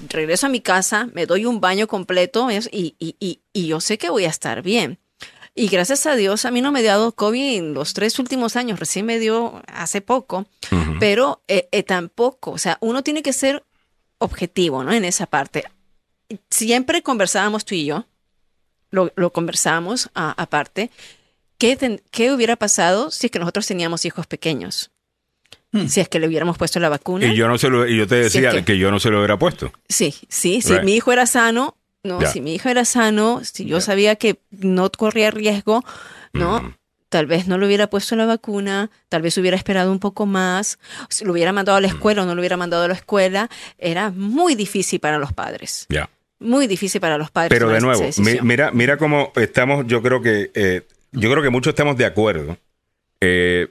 regreso a mi casa, me doy un baño completo y, y- y- y yo sé que voy a estar bien. Y gracias a Dios, a mí no me ha dado COVID en los tres últimos años, recién me dio hace poco, pero eh, eh, tampoco, o sea, uno tiene que ser objetivo, ¿no? En esa parte. Siempre conversábamos tú y yo, lo, lo conversábamos a- aparte, ¿qué, ten- ¿qué hubiera pasado si es que nosotros teníamos hijos pequeños? Si es que le hubiéramos puesto la vacuna. Y yo no se lo, y yo te Si es decía que- que yo no se lo hubiera puesto. Sí, sí, si Right. mi hijo era sano, no, Ya. si mi hijo era sano, si yo sabía que no corría riesgo, ¿no? Tal vez no le hubiera puesto la vacuna, tal vez hubiera esperado un poco más, si lo hubiera mandado a la escuela o no lo hubiera mandado a la escuela, era muy difícil para los padres, Ya. muy difícil para los padres. Pero de nuevo, mi- mira, mira cómo estamos, yo creo que, eh, yo creo que muchos estamos de acuerdo, eh,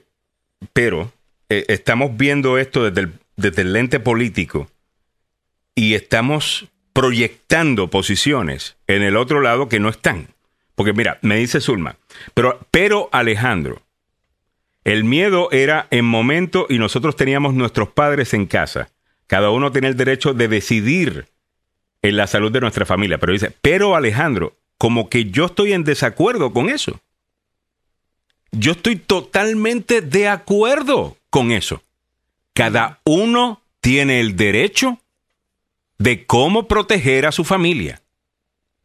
pero eh, estamos viendo esto desde el, desde el lente político y estamos proyectando posiciones en el otro lado que no están. Porque mira, me dice Zulma, pero, pero Alejandro, el miedo era en momento y nosotros teníamos nuestros padres en casa. Cada uno tenía el derecho de decidir en la salud de nuestra familia. Pero dice, pero Alejandro, como que yo estoy en desacuerdo con eso. Yo estoy totalmente de acuerdo con eso. Cada uno tiene el derecho de cómo proteger a su familia.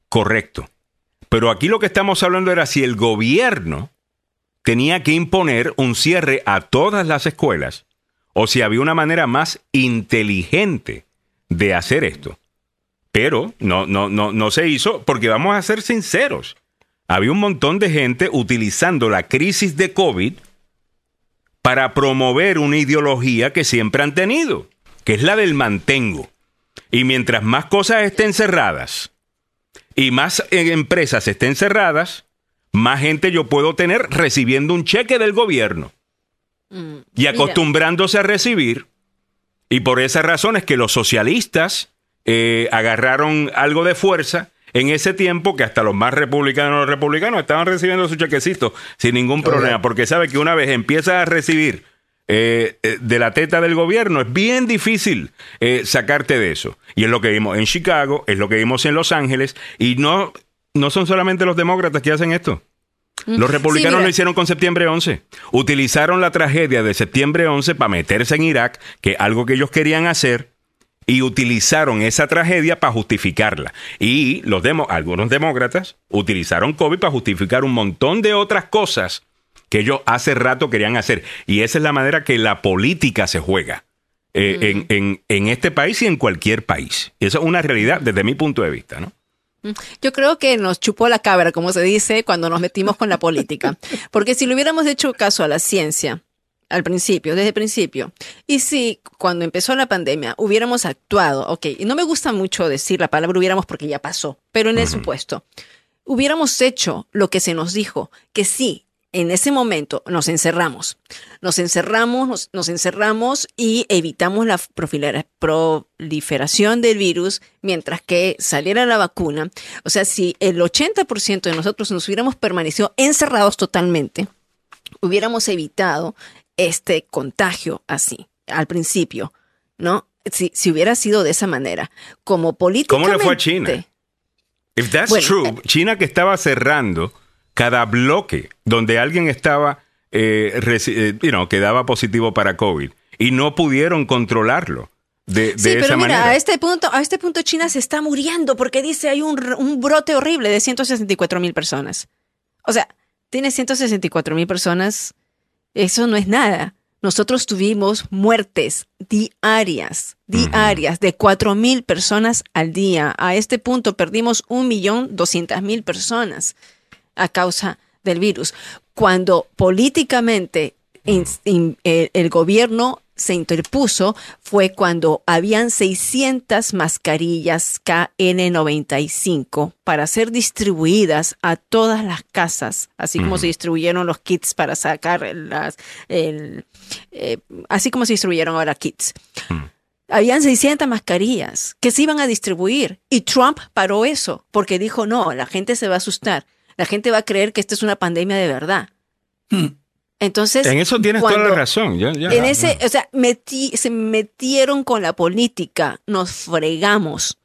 Correcto. Pero aquí lo que estamos hablando era si el gobierno tenía que imponer un cierre a todas las escuelas o si había una manera más inteligente de hacer esto. Pero no, no, no, no se hizo porque vamos a ser sinceros. Había un montón de gente utilizando la crisis de COVID para promover una ideología que siempre han tenido, que es la del mantengo. Y mientras más cosas estén cerradas y más eh, empresas estén cerradas, más gente yo puedo tener recibiendo un cheque del gobierno Mm, y mira, acostumbrándose a recibir. Y por esa razón es que los socialistas eh, agarraron algo de fuerza en ese tiempo que hasta los más republicanos los republicanos estaban recibiendo su chequecito sin ningún problema, porque sabe que una vez empieza a recibir eh, eh, de la teta del gobierno es bien difícil eh, sacarte de eso. Y es lo que vimos en Chicago, es lo que vimos en Los Ángeles, y no, no son solamente los demócratas que hacen esto. Los republicanos lo hicieron con septiembre 11. Utilizaron la tragedia de septiembre 11 para meterse en Irak, que es algo que ellos querían hacer, y utilizaron esa tragedia para justificarla. Y los demo, algunos demócratas utilizaron COVID para justificar un montón de otras cosas que ellos hace rato querían hacer. Y esa es la manera que la política se juega eh, en, en- en este país y en cualquier país. Y eso es una realidad desde mi punto de vista, ¿no? Yo creo que nos chupó la cabra, como se dice, cuando nos metimos con la política. [laughs] Porque si le hubiéramos hecho caso a la ciencia al principio, desde el principio, y si cuando empezó la pandemia hubiéramos actuado, ok, y no me gusta mucho decir la palabra hubiéramos porque ya pasó, pero en el supuesto, hubiéramos hecho lo que se nos dijo, que sí, en ese momento nos encerramos, nos encerramos, nos, nos encerramos y evitamos la proliferación del virus mientras que saliera la vacuna. O sea, si el 80% de nosotros nos hubiéramos permanecido encerrados totalmente, hubiéramos evitado este contagio así al principio, ¿no? Si, si hubiera sido de esa manera, como ¿Cómo políticamente. le fue a China? If that's Bueno, true, eh, China que estaba cerrando cada bloque donde alguien estaba, eh, eh, you know, que daba positivo para COVID y no pudieron controlarlo de, de Sí, esa pero mira, manera. a este punto, a este punto China se está muriendo porque dice hay un, un brote horrible de 164 mil personas. O sea, tiene 164 mil personas, eso no es nada. Nosotros tuvimos muertes diarias, diarias, de 4 mil personas al día. A este punto perdimos un millón doscientas mil personas a causa del virus. Cuando políticamente in- in- el, el gobierno se interpuso fue cuando habían 600 mascarillas KN95 para ser distribuidas a todas las casas, así como se distribuyeron los kits para sacar las, el, eh, así como se distribuyeron ahora kits. Habían 600 mascarillas que se iban a distribuir y Trump paró eso porque dijo, no, la gente se va a asustar, la gente va a creer que esta es una pandemia de verdad. Entonces, en eso tienes toda cuando- la razón. ya- ya. en ese, o sea, metí- se metieron con la política, nos fregamos.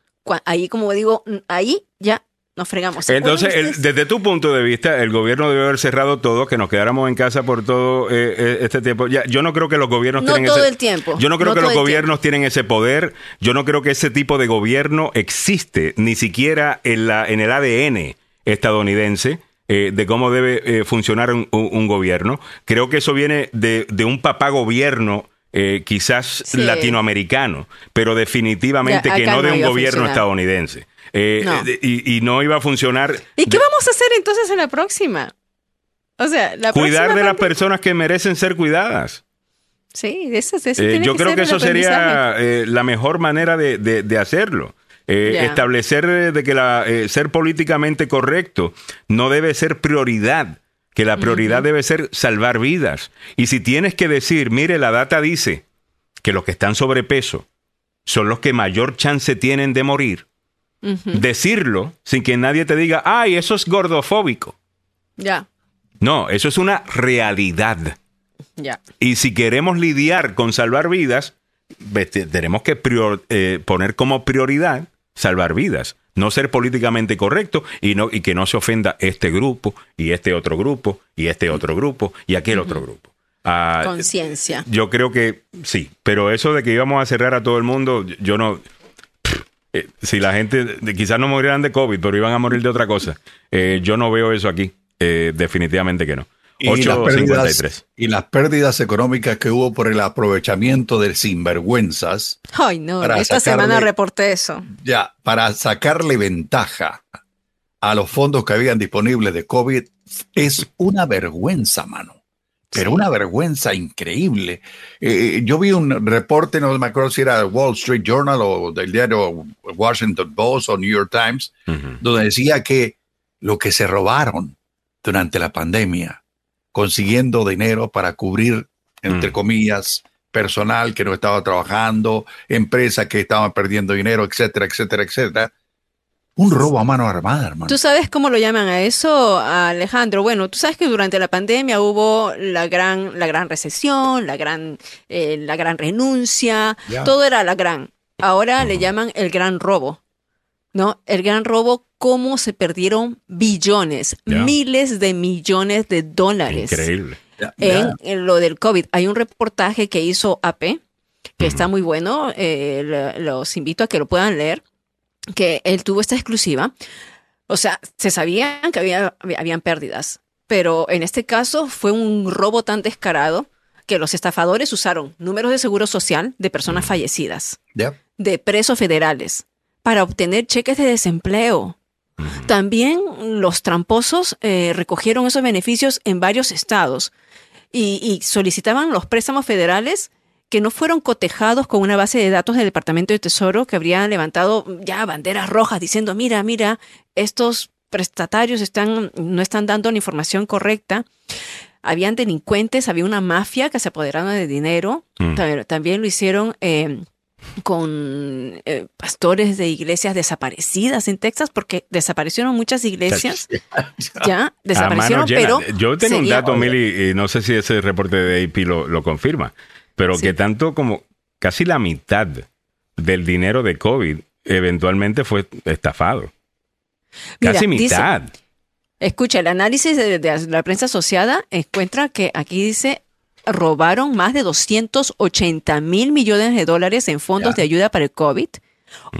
Ahí, como digo, ahí ya nos fregamos. ¿Se Entonces, el- desde tu punto de vista, el gobierno debe haber cerrado todo, que nos quedáramos en casa por todo eh, eh, este tiempo. Ya, yo no creo que los gobiernos No tienen todo ese, el tiempo, Yo no creo no que los gobiernos tienen ese poder. Yo no creo que ese tipo de gobierno existe, ni siquiera en, la, en el ADN estadounidense. eh, de cómo debe eh, funcionar un, gobierno. Creo que eso viene de, de un papá gobierno, eh, quizás Sí. latinoamericano, pero definitivamente Ya, que no de un gobierno estadounidense. Eh, No. eh, y, y no iba a funcionar. ¿Y qué vamos a hacer entonces en la próxima? O sea, la cuidar de las personas que merecen ser cuidadas. Sí, eso, eso Eh, tiene yo creo ser que eso sería eh, la mejor manera de, de- de hacerlo. Eh. Establecer eh, de que la, eh, ser políticamente correcto no debe ser prioridad, que la prioridad debe ser salvar vidas. Y si tienes que decir, mire, la data dice que los que están sobrepeso son los que mayor chance tienen de morir, decirlo sin que nadie te diga, ay, eso es gordofóbico. Ya, No, eso es una realidad. ya. Y si queremos lidiar con salvar vidas, tenemos que prior- eh, poner como prioridad salvar vidas. No ser políticamente correcto y, no, y que no se ofenda este grupo y este otro grupo y este otro grupo y aquel otro grupo. Ah, Conciencia. yo creo que sí, pero eso de que íbamos a cerrar a todo el mundo, yo no... eh, si la gente, quizás no morirán de COVID, pero iban a morir de otra cosa. Eh, yo no veo eso aquí. Eh, definitivamente que no. Y las, 8.53. pérdidas, y las pérdidas económicas que hubo por el aprovechamiento de sinvergüenzas, Ay, no, Para esta sacarle- semana reporté eso. ya, para sacarle ventaja a los fondos que habían disponibles de COVID, es una vergüenza, mano. Pero una vergüenza increíble. Eh, yo vi un reporte, no me acuerdo si era Wall Street Journal o del diario Washington Post o New York Times, Ujú. donde decía que lo que se robaron durante la pandemia, consiguiendo dinero para cubrir, entre Mm. comillas, personal que no estaba trabajando, empresas que estaban perdiendo dinero, etcétera, etcétera, etcétera. Un robo a mano armada, hermano. ¿Tú sabes cómo lo llaman a eso, Alejandro? Bueno, tú sabes que durante la pandemia hubo la gran, la gran recesión, la gran, eh, la gran renuncia, todo era la gran. Ahora le llaman el gran robo. ¿No? El gran robo, cómo se perdieron billones, miles de millones de dólares Increíble. En, lo del COVID. Hay un reportaje que hizo AP, que está muy bueno, eh, lo- los invito a que lo puedan leer, que él tuvo esta exclusiva. O sea, se sabían que había, había- habían pérdidas, pero en este caso fue un robo tan descarado que los estafadores usaron números de seguro social de personas fallecidas de presos federales para obtener cheques de desempleo. También los tramposos eh, recogieron esos beneficios en varios estados y, y solicitaban los préstamos federales que no fueron cotejados con una base de datos del Departamento de Tesoro que habría levantado ya banderas rojas diciendo, mira, mira, estos prestatarios están, no están dando la información correcta. Habían delincuentes, había una mafia que se apoderaron de dinero. Mm. También, también lo hicieron eh, con eh, pastores de iglesias desaparecidas en Texas, porque desaparecieron muchas iglesias. [laughs] Ya, A desaparecieron, pero. Yo tengo un dato, Mili, y no sé si ese reporte de AP lo, lo confirma, pero Sí. que tanto como casi la mitad del dinero de COVID eventualmente fue estafado. Mira, Casi dice- mitad. Escucha, el análisis de, de la prensa asociada encuentra que aquí dice robaron más de 280 mil millones de dólares en fondos de ayuda para el COVID.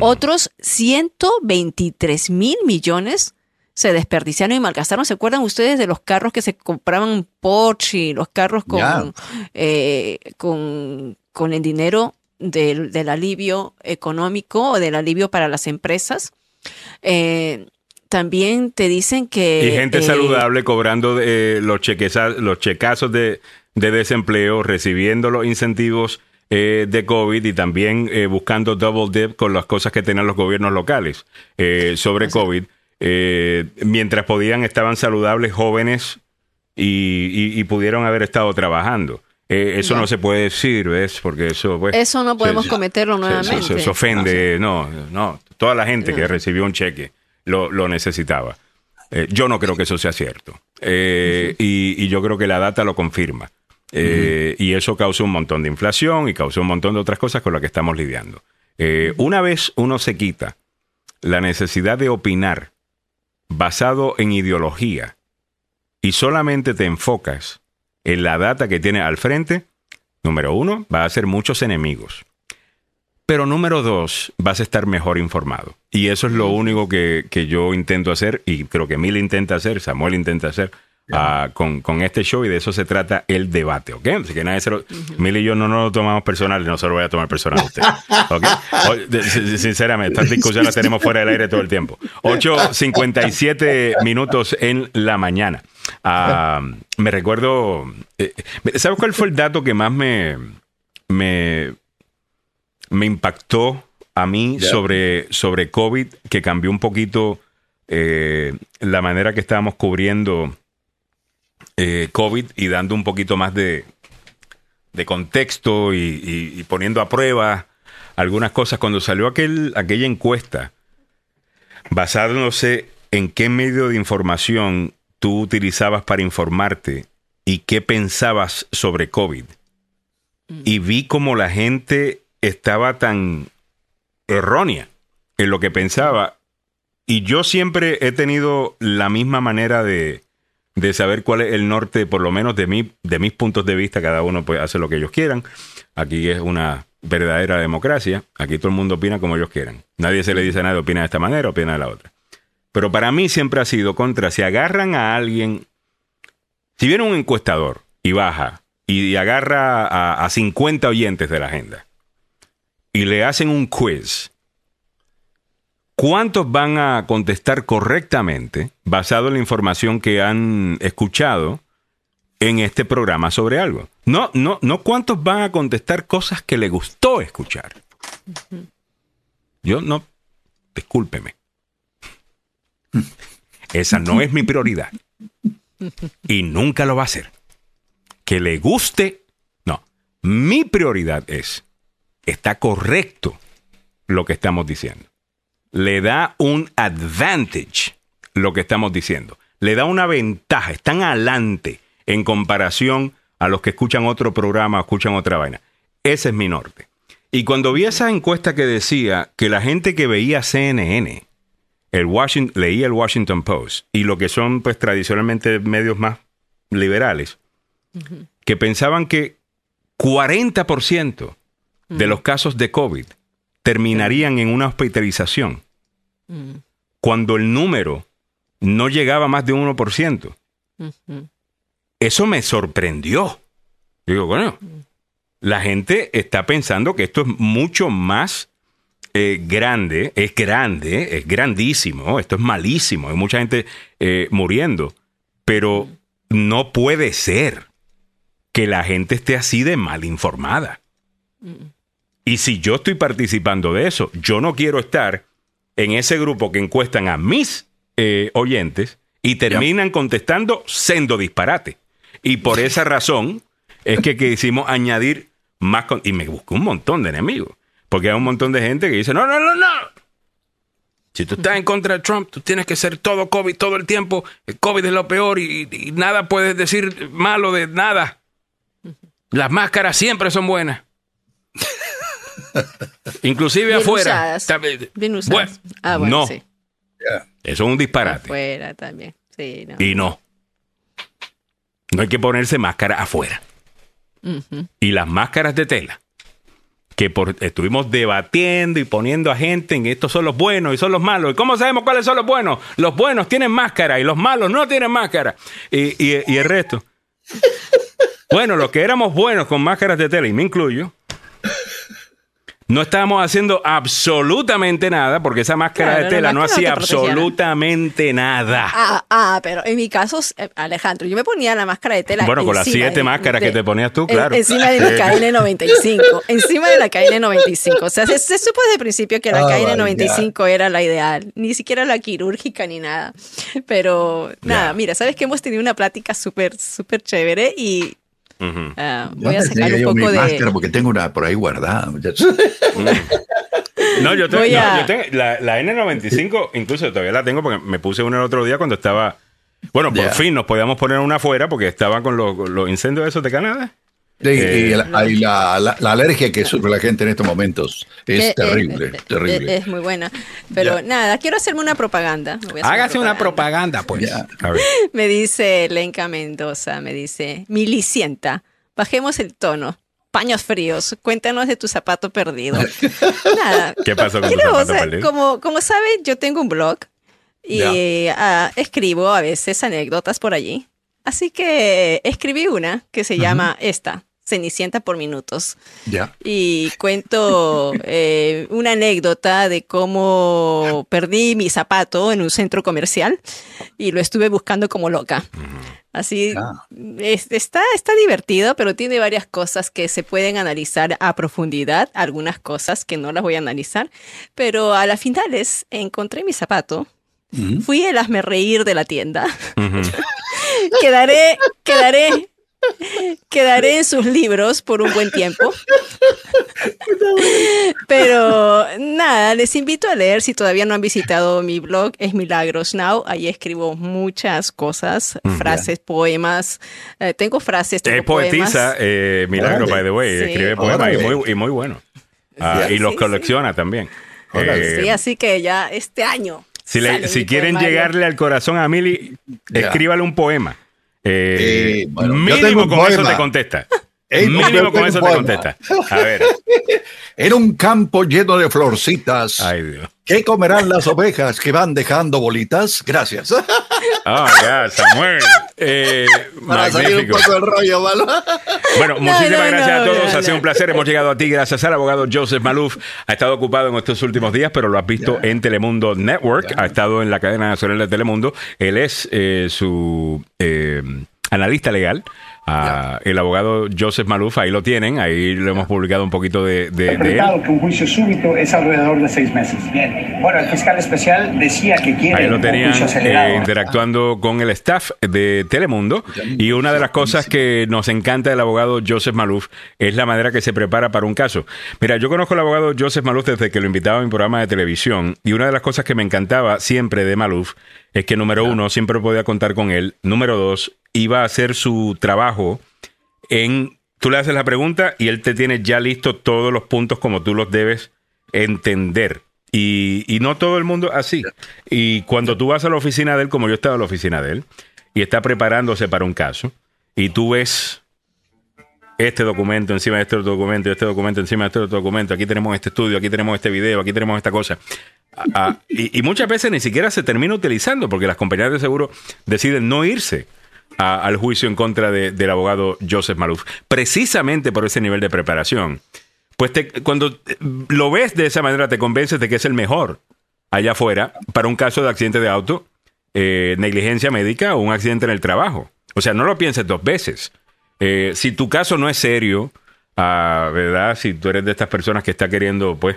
Otros 123 mil millones se desperdiciaron y malgastaron. ¿Se acuerdan ustedes de los carros que se compraban Porsche los carros con, eh, con, con el dinero del, del alivio económico o del alivio para las empresas? Eh, también te dicen que... Y gente eh, saludable cobrando eh, los, chequeza- los checazos de, de desempleo, recibiendo los incentivos eh, de COVID y también eh, buscando double dip con las cosas que tenían los gobiernos locales eh, sobre COVID. Eh, mientras podían, estaban saludables, jóvenes y, y- y pudieron haber estado trabajando. Eh, eso Ya. no se puede decir, ¿ves? Porque eso, pues, Eso no podemos se- cometerlo se- nuevamente. se- se ofende, no, no. Toda la gente que recibió un cheque lo, lo necesitaba. Eh, yo no creo que eso sea cierto. Eh, y, y yo creo que la data lo confirma. Eh, Y eso causó un montón de inflación y causó un montón de otras cosas con las que estamos lidiando. Eh, una vez uno se quita la necesidad de opinar basado en ideología y solamente te enfocas en la data que tienes al frente, número uno, vas a hacer muchos enemigos. Pero número dos, vas a estar mejor informado. Y eso es lo único que, que yo intento hacer y creo que Mil intenta hacer, Samuel intenta hacer ah, con, con este show y de eso se trata el debate, ¿ok? Así que nadie se lo... Mil y yo no nos lo tomamos personal y no se lo voy a tomar personal a usted, [laughs] ¿ok? O- Sinceramente, estas discusiones las tenemos fuera del aire todo el tiempo. 8.57 minutos en la mañana. Ah, me recuerdo... eh, ¿Sabes cuál fue el dato que más me... me me impactó a mí sobre, sobre COVID, que cambió un poquito eh, la manera que estábamos cubriendo eh, COVID y dando un poquito más de, de contexto y, y- y poniendo a prueba algunas cosas. Cuando salió aquel, aquella encuesta, basándose en qué medio de información tú utilizabas para informarte y qué pensabas sobre COVID. Y vi como la gente estaba tan errónea en lo que pensaba. Y yo siempre he tenido la misma manera de, de saber cuál es el norte, por lo menos de, mi, de mis puntos de vista. Cada uno puede hacer lo que ellos quieran. Aquí es una verdadera democracia. Aquí todo el mundo opina como ellos quieran. Nadie se le dice a nadie, opina de esta manera, opina de la otra. Pero para mí siempre ha sido contra. Si agarran a alguien, si viene un encuestador y baja y agarra a, a 50 oyentes de la agenda y le hacen un quiz, ¿cuántos van a contestar correctamente basado en la información que han escuchado en este programa sobre algo? No, no, no cuántos van a contestar cosas que le gustó escuchar. Yo no, discúlpeme. Esa no es mi prioridad. Y nunca lo va a ser. Que le guste, no. Mi prioridad es, está correcto lo que estamos diciendo. Le da un advantage lo que estamos diciendo. Le da una ventaja, están adelante en comparación a los que escuchan otro programa, escuchan otra vaina. Ese es mi norte. Y cuando vi esa encuesta que decía que la gente que veía CNN el Washington, leí el Washington Post y lo que son pues tradicionalmente medios más liberales, que pensaban que 40% de los casos de COVID terminarían en una hospitalización. Cuando el número no llegaba a más de 1%. Eso me sorprendió. Digo, bueno, la gente está pensando que esto es mucho más eh, grande, es grande, es grandísimo, esto es malísimo, hay mucha gente eh, muriendo, pero no puede ser que la gente esté así de mal informada. Y si yo estoy participando de eso, yo no quiero estar en ese grupo que encuestan a mis eh, oyentes y terminan contestando sendo disparate. Y por [laughs] esa razón es que quisimos añadir más... con- y me busqué un montón de enemigos. Porque hay un montón de gente que dice, no, no, no, no. Si tú estás en contra de Trump, tú tienes que ser todo COVID todo el tiempo. El COVID es lo peor y, y nada puedes decir malo de nada. Las máscaras siempre son buenas. Inclusive Bien afuera. usadas. Bien-. Bueno, ah, bueno, no. sí. Eso es un disparate. Afuera también. Sí, no. Y no. No hay que ponerse máscara afuera. Y las máscaras de tela, que por, estuvimos debatiendo y poniendo a gente en estos son los buenos y son los malos. ¿Y cómo sabemos cuáles son los buenos? Los buenos tienen máscara y los malos no tienen máscara. Y, y- y el resto. [laughs] Bueno, los que éramos buenos con máscaras de tela, y me incluyo, no estábamos haciendo absolutamente nada porque esa máscara Claro, de la tela no hacía absolutamente nada. Ah, ah, pero en mi caso, eh, Alejandro, yo me ponía la máscara de tela. Bueno, con las siete de- máscaras de- que te ponías tú, en- claro. encima de la KN95. [laughs] encima de la KN95. O sea, se, se supo desde el principio que la Oh, my KN95 era la ideal. Ni siquiera la quirúrgica ni nada. Pero nada, mira, sabes que hemos tenido una plática súper, súper chévere y Ah, voy a sacar un mi poco de. máscara porque tengo una por ahí guardada. muchachos. [laughs] No, yo, te- Voy no, a- yo tengo- la, la N95, incluso todavía la tengo porque me puse una el otro día cuando estaba. Bueno, por fin nos podíamos poner una afuera porque estaba con los, los incendios esos de Canadá. Sí, Eh, y la, y la- la- la alergia que sufre la gente en estos momentos es Eh, eh, terrible, eh, terrible. eh, Es muy buena. Pero Ya. nada, quiero hacerme una propaganda. Me voy a hacer Hágase una propaganda, pues. Ya. A ver. [laughs] Me dice Lenka Mendoza, me dice, Milicienta, bajemos el tono. Paños fríos, cuéntanos de tu zapato perdido. [laughs] Nada. ¿Qué pasó con tu quiero, zapato o sea, perdido? Como, como saben, yo tengo un blog y ah, escribo a veces anécdotas por allí. Así que escribí una que se llama esta, Cenicienta por minutos Ya. y cuento eh, una anécdota de cómo perdí mi zapato en un centro comercial y lo estuve buscando como loca. Así Ah. es- está, está divertido, pero tiene varias cosas que se pueden analizar a profundidad, algunas cosas que no las voy a analizar, pero a las finales encontré mi zapato. Fui el hazme reír de la tienda. [laughs] Quedaré, quedaré, quedaré en sus libros por un buen tiempo. [laughs] Pero nada, les invito a leer si todavía no han visitado mi blog, es Milagros Now. Ahí escribo muchas cosas, frases, poemas. Eh, tengo frases, tengo Es poetisa, eh, Milagro, Órale. by the way. Sí. Escribe poemas y muy, y muy bueno. Ah, Sí, y los sí, colecciona también. Eh, Sí, así que ya este año. Si, le- si quieren poemario. llegarle al corazón a Mili, escríbale un poema. Eh, yo mínimo tengo con eso te contesta. [laughs] Ey, no, yo mínimo con eso te contesta. A ver. [laughs] En un campo lleno de florcitas, Ay, Dios. ¿qué comerán las ovejas que van dejando bolitas? Gracias. Oh, [laughs] ya, Samuel. Eh, [laughs] Para salir un magnífico. poco del rollo, ¿vale? Bueno, muchísimas no, gracias a todos. ha sido un placer. Hemos llegado a ti gracias al abogado Joseph Maluf. Ha estado ocupado en estos últimos días, pero lo has visto en Telemundo Network. Ha estado en la cadena nacional de Telemundo. Él es eh, su eh, analista legal. Ah, el abogado Joseph Maluf, ahí lo tienen, ahí lo hemos publicado un poquito de, de- de él. interpretado que un juicio súbito es alrededor de seis meses. Bien. Bueno, el fiscal especial decía que quiere Ahí lo tenían eh, interactuando con el staff de Telemundo. Y una de las cosas que nos encanta del abogado Joseph Maluf es la manera que se prepara para un caso. Mira, yo conozco al abogado Joseph Maluf desde que lo invitaba a mi programa de televisión. Y una de las cosas que me encantaba siempre de Maluf es que, número uno, siempre podía contar con él. Número dos, iba a hacer su trabajo en. Tú le haces la pregunta y él te tiene ya listo todos los puntos como tú los debes entender. Y, y no todo el mundo así. Y cuando tú vas a la oficina de él, como yo estaba en la oficina de él, y está preparándose para un caso, y tú ves este documento encima de este otro documento, este documento encima de este otro documento, aquí tenemos este estudio, aquí tenemos este video, aquí tenemos esta cosa. Ah, ah, y muchas veces ni siquiera se termina utilizando porque las compañías de seguro deciden no irse al juicio en contra de- del abogado Joseph Maluf, precisamente por ese nivel de preparación. Pues te- cuando eh, lo ves de esa manera te convences de que es el mejor allá afuera para un caso de accidente de auto, eh, negligencia médica o un accidente en el trabajo. O sea, no lo pienses dos veces. Eh, si tu caso no es serio, ah, ¿verdad? Si tú eres de estas personas que está queriendo, pues,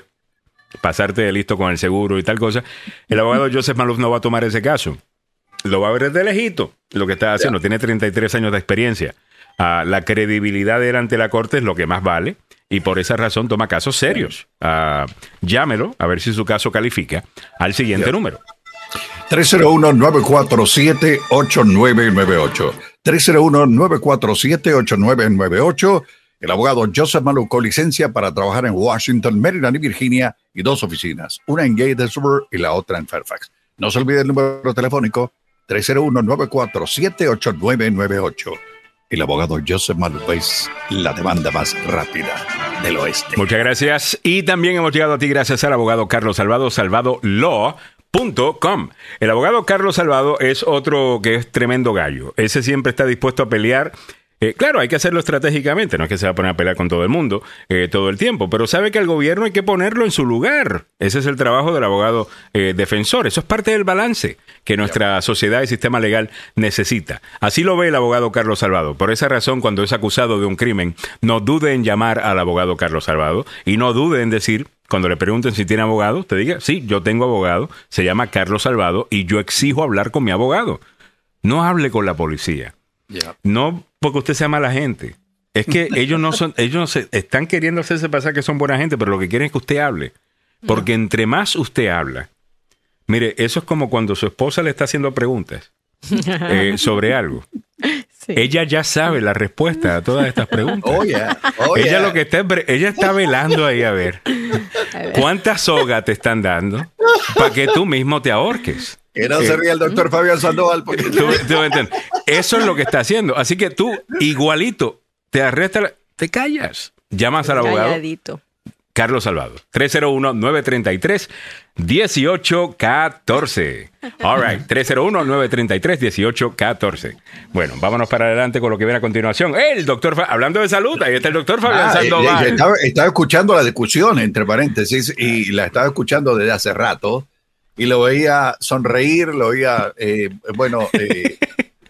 pasarte de listo con el seguro y tal cosa, el abogado Joseph Maluf no va a tomar ese caso. Lo va a ver desde lejito, lo que está haciendo. Tiene 33 años de experiencia. Ah, la credibilidad de él ante la corte es lo que más vale y por esa razón toma casos serios. Ah, llámelo a ver si su caso califica al siguiente número. 301-947-8998. 301-947-8998. El abogado Joseph Malou con licencia para trabajar en Washington, Maryland y Virginia y dos oficinas, una en Gatesburg y la otra en Fairfax. No se olvide el número telefónico 301-947-8998. El abogado Joseph Malou es la demanda más rápida del oeste. Muchas gracias. Y también hemos llegado a ti gracias al abogado Carlos Salvado, salvadolaw.com. El abogado Carlos Salvado es otro que es tremendo gallo. Ese siempre está dispuesto a pelear. Eh, claro, hay que hacerlo estratégicamente, no es que se va a poner a pelear con todo el mundo eh, todo el tiempo, pero sabe que al gobierno hay que ponerlo en su lugar. Ese es el trabajo del abogado eh, defensor. Eso es parte del balance que nuestra sociedad y sistema legal necesita. Así lo ve el abogado Carlos Salvado. Por esa razón, cuando es acusado de un crimen, no dude en llamar al abogado Carlos Salvado y no dude en decir, cuando le pregunten si tiene abogado, te diga, sí, yo tengo abogado, se llama Carlos Salvado y yo exijo hablar con mi abogado. No hable con la policía. No porque usted sea mala gente. Es que [laughs] ellos no son, ellos no se, están queriendo hacerse pasar que son buena gente, pero lo que quieren es que usted hable. Porque entre más usted habla, mire, eso es como cuando su esposa le está haciendo preguntas eh, [laughs] sobre algo. Ella ya sabe la respuesta a todas estas preguntas. Oh, yeah. Oh, ella yeah. lo que está, ella está velando ahí a ver cuántas sogas te están dando para que tú mismo te ahorques. Que no se ría el doctor Fabián Sandoval. Porque... [laughs] Tú- tú me entiendes. Eso es lo que está haciendo. Así que tú, igualito, te arrestas, la- te callas. Llamas al abogado Calladito. Carlos Salvado. 301-933-1814. All right. 301-933-1814. Bueno, vámonos para adelante con lo que viene a continuación. El doctor, Fa- hablando de salud, ahí está el doctor Fabián Ah, eh, Sandoval. eh, estaba, estaba escuchando la discusión, entre paréntesis, y la estaba escuchando desde hace rato, y lo veía sonreír, lo veía, eh, bueno, eh, [laughs]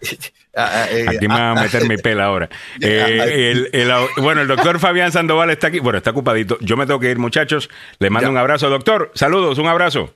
eh, Aquí me va a meter mi pela ahora. [laughs] Eh, el- el- bueno, el doctor Fabián Sandoval está aquí. Bueno, está ocupadito. Yo me tengo que ir, muchachos. Les mando Ya. un abrazo, doctor. Saludos, un abrazo.